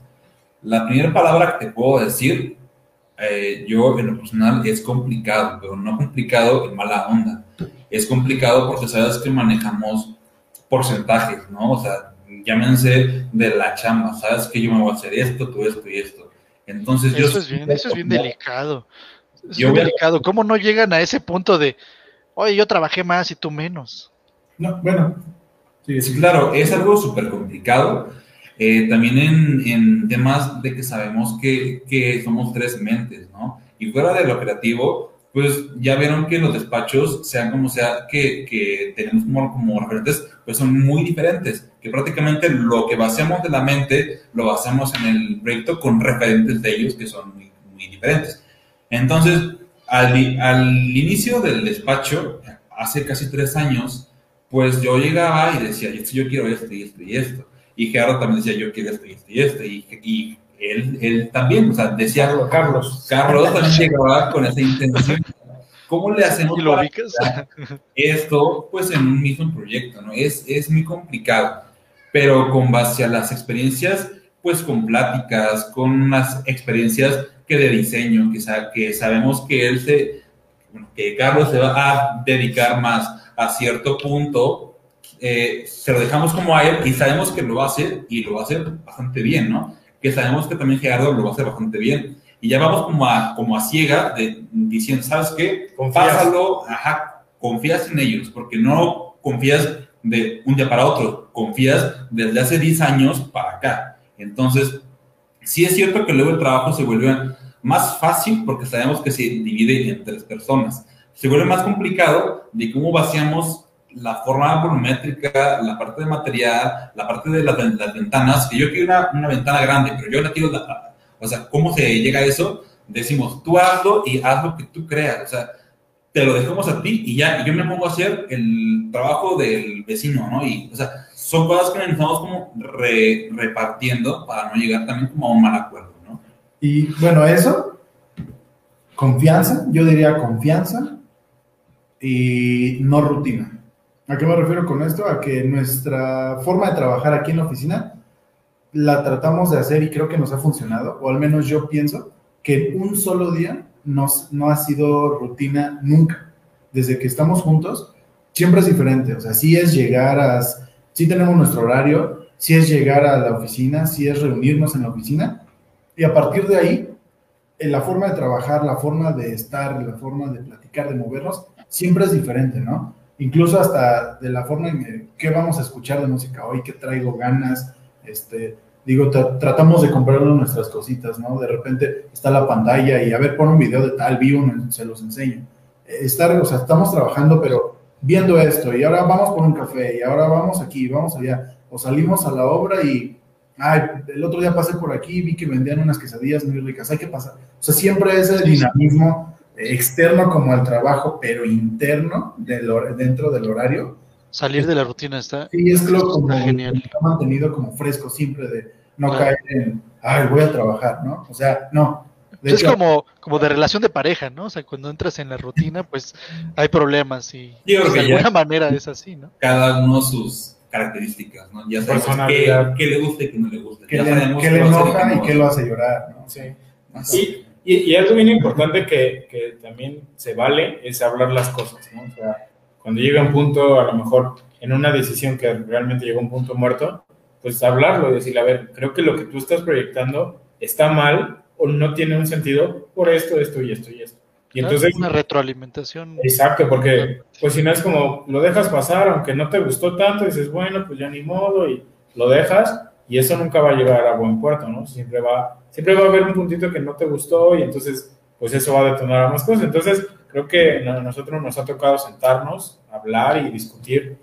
B: La primera palabra que te puedo decir, eh, yo en lo personal, es complicado, pero no complicado en mala onda. Es complicado porque sabes que manejamos porcentajes, ¿no? O sea, llámense de la chamba, sabes que yo me voy a hacer esto, tú esto y esto. Entonces
A: eso yo... Es bien, eso es bien delicado. es bien delicado. ¿Cómo no llegan a ese punto de, oye, yo trabajé más y tú menos?
D: No, bueno.
B: Sí, sí claro, es algo súper complicado. Eh, también en, en, temas de que sabemos que, que, somos tres mentes, ¿no? Y fuera de lo creativo, pues ya vieron que los despachos, sean como sea, que, tenemos como, referentes, pues son muy diferentes, que prácticamente lo que basamos de la mente lo basamos en el proyecto con referentes de ellos que son muy, diferentes. Entonces, al, inicio del despacho, hace casi tres años, pues yo llegaba y decía, yo quiero esto y esto y esto. Y Gerardo también decía, yo quiero esto y esto y esto. Y él, él, también, o sea, decía...
C: Carlos.
B: Carlos también llegaba con esa intención. ¿Cómo le hacemos
A: lo
B: esto, pues, en un mismo proyecto, ¿no? Es, es muy complicado, pero con base a las experiencias, pues, con pláticas, con unas experiencias que de diseño, que, que sabemos que él se, bueno, que Carlos se va a dedicar más a cierto punto, eh, se lo dejamos como a él y sabemos que lo va a hacer y lo va a hacer bastante bien, ¿no? Que sabemos que también Gerardo lo va a hacer bastante bien. Y ya vamos como a, como a ciega de, diciendo, ¿sabes qué? Pásalo, ajá, confías en ellos, porque no confías de un día para otro, confías desde hace 10 años para acá. Entonces, sí es cierto que luego el trabajo se vuelve más fácil porque sabemos que se divide en tres personas se vuelve más complicado de cómo vaciamos la forma volumétrica, la parte de material, la parte de las, ventanas, que yo quiero una, una, ventana grande, pero yo la quiero, la, o sea, ¿cómo se llega a eso? Decimos, tú hazlo y haz lo que tú creas, o sea, te lo dejamos a ti y ya, y yo me pongo a hacer el trabajo del vecino, ¿no? Y, o sea, son cosas que necesitamos como re, repartiendo para no llegar también como a un mal acuerdo, ¿no?
D: Y bueno, eso, confianza, yo diría confianza, y no rutina. ¿A qué me refiero con esto? A que nuestra forma de trabajar aquí en la oficina la tratamos de hacer y creo que nos ha funcionado, o al menos yo pienso que un solo día nos, no ha sido rutina nunca. Desde que estamos juntos, siempre es diferente. O sea, sí es llegar a, sí tenemos nuestro horario, sí es llegar a la oficina, sí es reunirnos en la oficina, y a partir de ahí, en la forma de trabajar, la forma de estar, la forma de platicar, de movernos, siempre es diferente, ¿no? Incluso hasta de la forma en que vamos a escuchar de música hoy, que traigo ganas, este, digo, tratamos de comprarnos nuestras cositas, ¿no? De repente está la pantalla y a ver, pon un video de tal, vi uno, se los enseño. Estar, o sea, estamos trabajando, pero viendo esto, y ahora vamos por un café, y ahora vamos aquí, vamos allá, o salimos a la obra y, ay, el otro día pasé por aquí, vi que vendían unas quesadillas muy ricas, hay que pasar. O sea, siempre ese dinamismo externo como al trabajo, pero interno del, dentro del horario.
A: Salir de la rutina está.
D: Sí, es lo como genial. ha mantenido como fresco siempre de no caer en, ay, voy a trabajar, ¿no? O sea, no.
A: es como, como de relación de pareja, ¿no? O sea, cuando entras en la rutina, pues hay problemas y pues, de alguna manera es así, ¿no?
B: Cada uno sus características, ¿no? Ya sabemos qué, qué, le gusta y qué no le gusta.
D: ¿Qué, le, qué le enoja y qué lo hace llorar, ¿no?
C: Sí. Sí, y, algo bien importante que, que, también se vale es hablar las cosas, ¿no? O sea, cuando llega un punto, a lo mejor en una decisión que realmente llegó a un punto muerto, pues hablarlo y decir, a ver, creo que lo que tú estás proyectando está mal o no tiene un sentido por esto, esto y esto y esto. Y entonces,
A: una retroalimentación.
C: Exacto, porque pues si no es como lo dejas pasar, aunque no te gustó tanto, dices, bueno, pues ya ni modo, y lo dejas, y eso nunca va a llegar a buen puerto, ¿no? Siempre va, siempre va a haber un puntito que no te gustó y entonces, pues eso va a detonar a más cosas. Entonces, creo que a nosotros nos ha tocado sentarnos, hablar y discutir,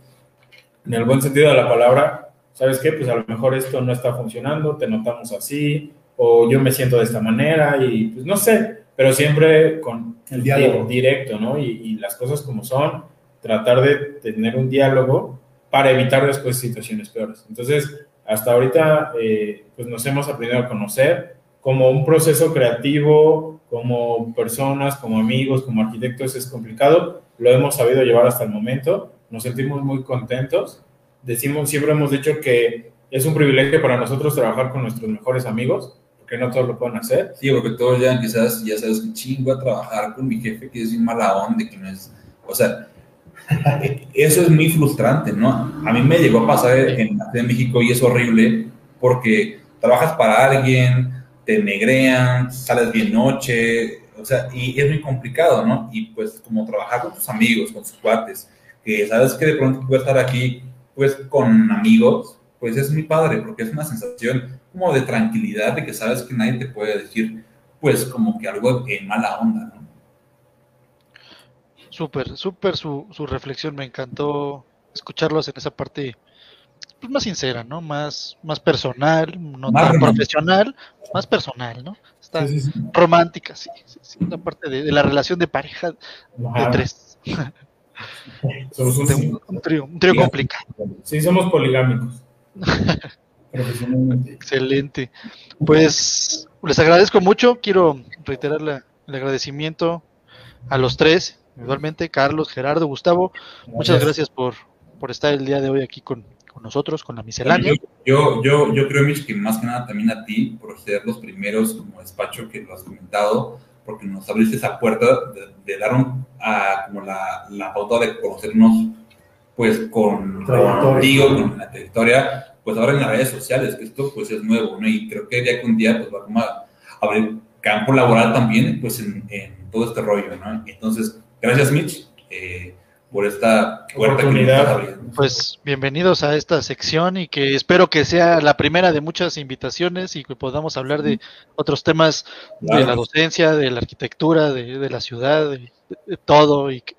C: en el buen sentido de la palabra, ¿sabes qué? Pues a lo mejor esto no está funcionando, te notamos así, o yo me siento de esta manera, y pues no sé, pero siempre con
D: El diálogo.
C: directo, ¿no? Y, y las cosas como son, tratar de tener un diálogo para evitar después situaciones peores. Entonces, hasta ahorita, eh, pues nos hemos aprendido a conocer como un proceso creativo, como personas, como amigos, como arquitectos es complicado, lo hemos sabido llevar hasta el momento, nos sentimos muy contentos, decimos, siempre hemos dicho que es un privilegio para nosotros trabajar con nuestros mejores amigos, porque no todos lo pueden hacer,
B: Sí, porque todos ya quizás, ya sabes que chingo a trabajar con mi jefe que es bien mala onda, que no es, o sea, eso es muy frustrante, ¿no? A mí me llegó a pasar en la de México y es horrible porque trabajas para alguien, te negrean, sales bien noche, o sea, y es muy complicado, ¿no? Y pues como trabajar con tus amigos, con tus cuates, que sabes que de pronto puedes estar aquí, pues con amigos, pues es muy padre porque es una sensación como de tranquilidad, de que sabes que nadie te puede decir, pues como que algo en mala onda, ¿no?
A: Súper, súper su, su reflexión. Me encantó escucharlos en esa parte pues, más sincera, ¿no? Más, más personal, no
B: Más
A: tan profesional, más personal, ¿no? Está
D: Sí, sí, sí.
A: romántica, sí, sí, sí, La parte de, de la relación de pareja de tres.
C: Somos un-
A: De un, un trío, un trío complicado.
C: sí, somos poligámicos.
A: Excelente. Pues les agradezco mucho. Quiero reiterar la- el agradecimiento a los tres, individualmente, Carlos, Gerardo, Gustavo. Muchas gracias por, por estar el día de hoy aquí con, con nosotros, con la miscelánea.
B: Yo, yo, yo creo, Mitch, que más que nada también a ti, por ser los primeros como despacho que lo has comentado, porque nos abriste esa puerta de, de dar un, a, como la, la pauta de conocernos, pues con contigo, con la trayectoria, pues ahora en las redes sociales, que esto pues es nuevo, ¿no? Y creo que ya que un día pues va como a abrir campo laboral también, pues en, en todo este rollo, ¿no? Entonces, gracias, Mitch, eh, por esta puerta que nos
C: Oportunidad.
B: estás abriendo.
A: Pues bienvenidos a esta sección y que espero que sea la primera de muchas invitaciones y que podamos hablar de otros temas de la docencia, de la arquitectura, de, de la ciudad, de, de todo y que,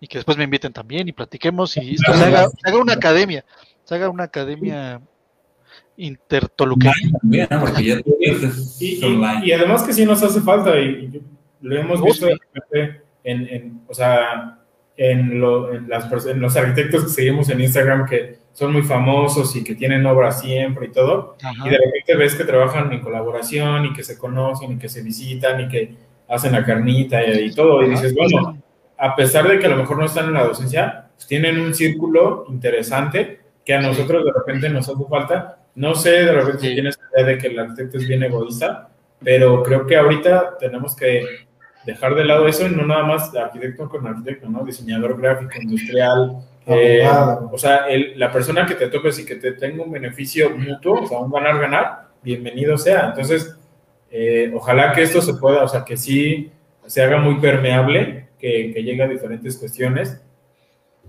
A: y que después me inviten también y platiquemos y esto se haga, se haga una academia, se haga una academia
B: es
C: Y, y-
B: online.
C: y además que sí nos hace falta, y, y lo hemos visto
A: sí.
C: En, en, o sea, en, lo- en las, en los arquitectos que seguimos en Instagram que son muy famosos y que tienen obras siempre y todo,
A: Ajá.
C: y de repente ves que trabajan en colaboración y que se conocen y que se visitan y que hacen la carnita y, y todo, y dices, bueno, a pesar de que a lo mejor no están en la docencia, pues tienen un círculo interesante que a nosotros de repente nos hace falta. No sé de repente si tienes idea de que el arquitecto es bien egoísta, pero creo que ahorita tenemos que dejar de lado eso y no nada más arquitecto con arquitecto, ¿no? Diseñador gráfico, industrial. eh, o sea, el- la persona que te topes y que te tenga un beneficio mutuo, o sea, un ganar-ganar, bienvenido sea. Entonces, eh, ojalá que esto se pueda, o sea, que sí se haga muy permeable, que, que llegue a diferentes cuestiones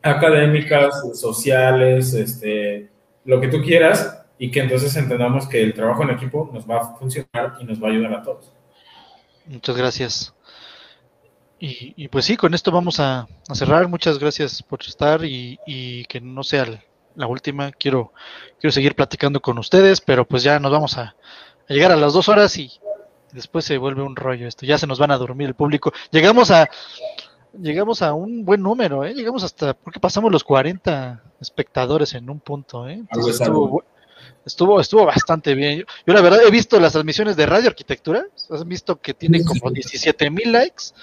C: académicas, sociales, este, lo que tú quieras, y que entonces entendamos que el trabajo en equipo nos va a funcionar y nos va a ayudar a todos.
A: Muchas gracias. Y, y pues sí, con esto vamos a, a cerrar. Muchas gracias por estar y, y que no sea la última. Quiero, quiero seguir platicando con ustedes, pero pues ya nos vamos a, a llegar a las dos horas y después se vuelve un rollo esto. Ya se nos van a dormir el público. Llegamos a, llegamos a un buen número, ¿eh? Llegamos hasta, porque pasamos los 40 espectadores en un punto, ¿eh? Entonces
B: es
A: estuvo, estuvo, estuvo bastante bien. Yo, yo la verdad he visto las transmisiones de Radio Arquitectura, has visto que tiene como
D: sí.
A: 17 mil likes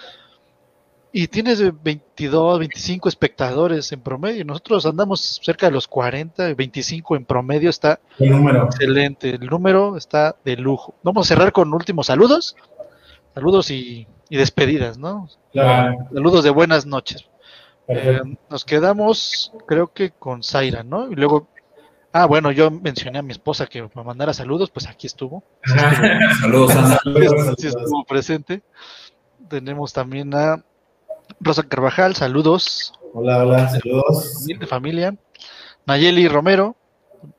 A: y tienes 22, 25 espectadores en promedio. Nosotros andamos cerca de los 40, 25 en promedio, está
D: El número.
A: excelente. El número está de lujo. Vamos a cerrar con últimos saludos. Saludos y, y despedidas, ¿no?
C: Claro.
A: Saludos de buenas noches. Eh, nos quedamos, creo que con Zaira, ¿no? Y luego, ah, bueno, yo mencioné a mi esposa que me mandara saludos, pues aquí estuvo.
B: Saludos, Sandra.
A: Sí estuvo presente. Tenemos también a Rosa Carvajal, saludos
D: Hola, hola, saludos.
A: de familia. Nayeli Romero,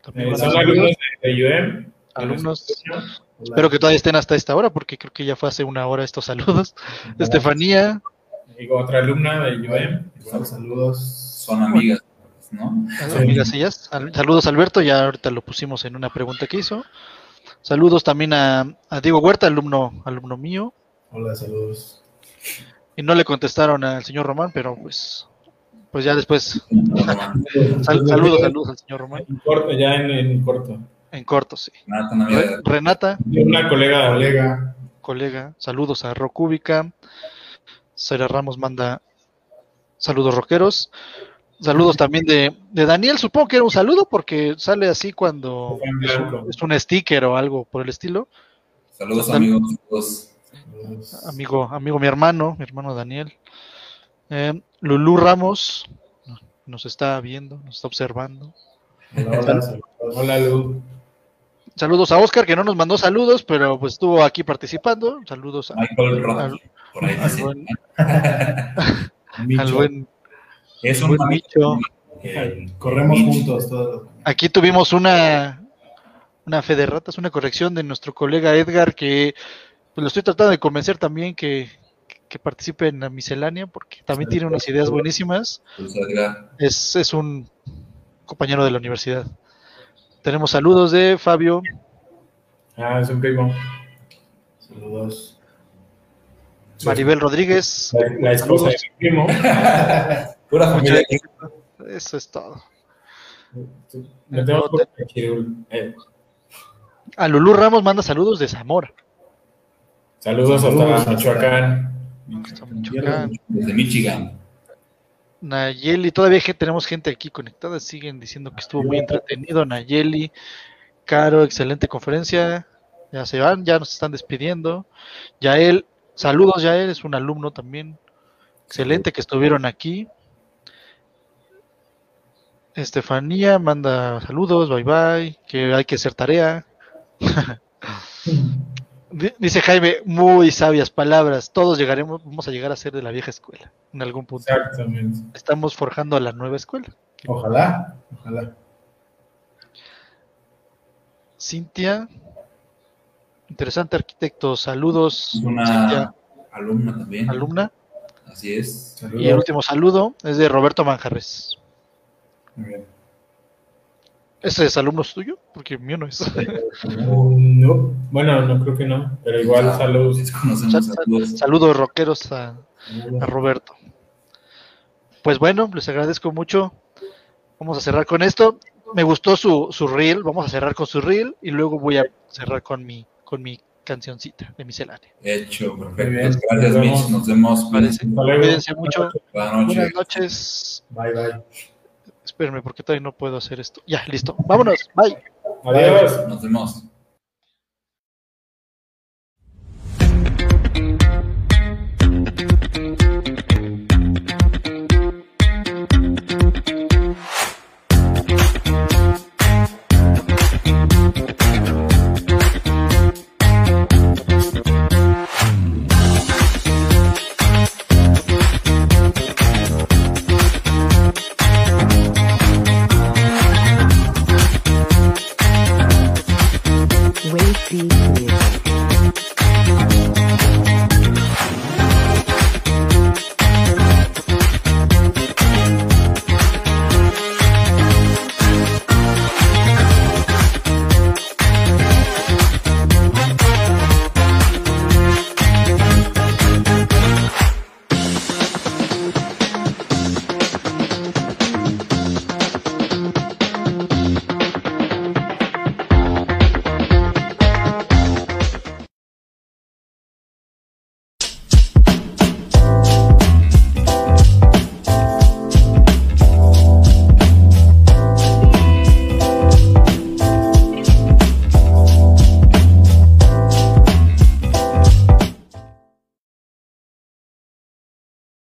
A: también
C: Eh, son
A: saludos.
C: alumnos de, UM.
A: alumnos.
D: Hola.
A: Espero que todavía estén hasta esta hora, porque creo que ya fue hace una hora estos saludos. Estefanía,
C: Digo, otra alumna de UM.
D: Igual, saludos.
B: Son amigas. ¿no?
A: Amigas ellas. Al- Saludos Alberto, ya ahorita lo pusimos en una pregunta que hizo. Saludos también a, a Diego Huerta, alumno, alumno mío.
D: Hola, saludos.
A: Y no le contestaron al señor Román, pero pues, pues ya después. Sal- saludos, saludos al señor Román.
C: En corto, ya en, en corto.
A: En corto, sí. Renata,
C: Y Una colega,
D: Colega,
A: colega, saludos a Rocúbica. Sara Ramos manda saludos rockeros. Saludos también de, de Daniel, supongo que era un saludo porque sale así cuando es un, es un sticker o algo por el estilo.
B: Saludos, amigos. Saludos.
A: Amigo, amigo, mi hermano, mi hermano Daniel. Eh, Lulú Ramos nos está viendo, nos está observando.
D: Hola, hola, saludos.
C: Hola, Lu.
A: Saludos a Oscar, que no nos mandó saludos, pero pues estuvo aquí participando. Saludos a-
B: Michael
A: al,
B: por ahí
A: al
B: dice.
A: buen, al buen-
B: Es
A: buen
B: un
A: Micho.
B: Eh,
D: Corremos
B: Micho.
D: juntos todos.
A: Aquí tuvimos una, una fe de ratas, una corrección de nuestro colega Edgar, que pues, lo estoy tratando de convencer también que, que participe en la miscelánea, porque también tiene unas ideas buenísimas.
B: Pues,
A: Es, es un compañero de la universidad. Tenemos saludos de Fabio,
C: Ah, es un primo.
D: Saludos.
A: Maribel Rodríguez.
C: La, la esposa de mi primo.
B: Pura familia.
A: Eso es todo.
C: Eh,
A: A Lulú Ramos manda saludos de Zamora.
C: Saludos
D: Saludos
C: hasta
D: hasta-
C: Michoacán.
A: Michoacán.
B: Desde Michigan.
A: Nayeli, todavía que tenemos gente aquí conectada, siguen diciendo que estuvo muy entretenido. Nayeli, Caro, excelente conferencia. Ya se van, ya nos están despidiendo. Yael, saludos Yael, es un alumno también. Excelente que estuvieron aquí. Estefanía manda saludos, bye bye, que hay que hacer tarea. Di- Dice Jaime, muy sabias palabras. Todos llegaremos, vamos a llegar a ser de la vieja escuela en algún punto.
C: Exactamente.
A: Estamos forjando a la nueva escuela.
D: Ojalá, ojalá.
A: Cintia, interesante arquitecto, saludos.
B: Una
A: Cintia,
B: alumna también.
A: alumna.
B: Así es.
D: Saludos.
A: Y el último saludo es de Roberto Manjarres.
D: Muy bien.
A: ¿Ese es alumno tuyo? Porque mío no es.
C: Um, no, bueno, no creo que no, pero igual
B: Ah,
C: saludos.
B: Saludos.
A: Saludos rockeros a, a Roberto. Pues bueno, les agradezco mucho. Vamos a cerrar con esto. Me gustó su, su reel. Vamos a cerrar con su reel y luego voy a cerrar con mi, con mi cancioncita de miscelánea.
B: Hecho,
D: Muy bien.
B: perfecto. Gracias,
C: Nos
B: Mitch.
C: vemos.
B: Nos vemos.
A: Cuídense mucho.
B: Buenas noches.
A: Buenas noches.
D: Bye, bye.
A: Espérenme porque todavía no puedo hacer esto. Ya, listo. Vámonos. Bye.
C: Adiós.
B: Nos vemos.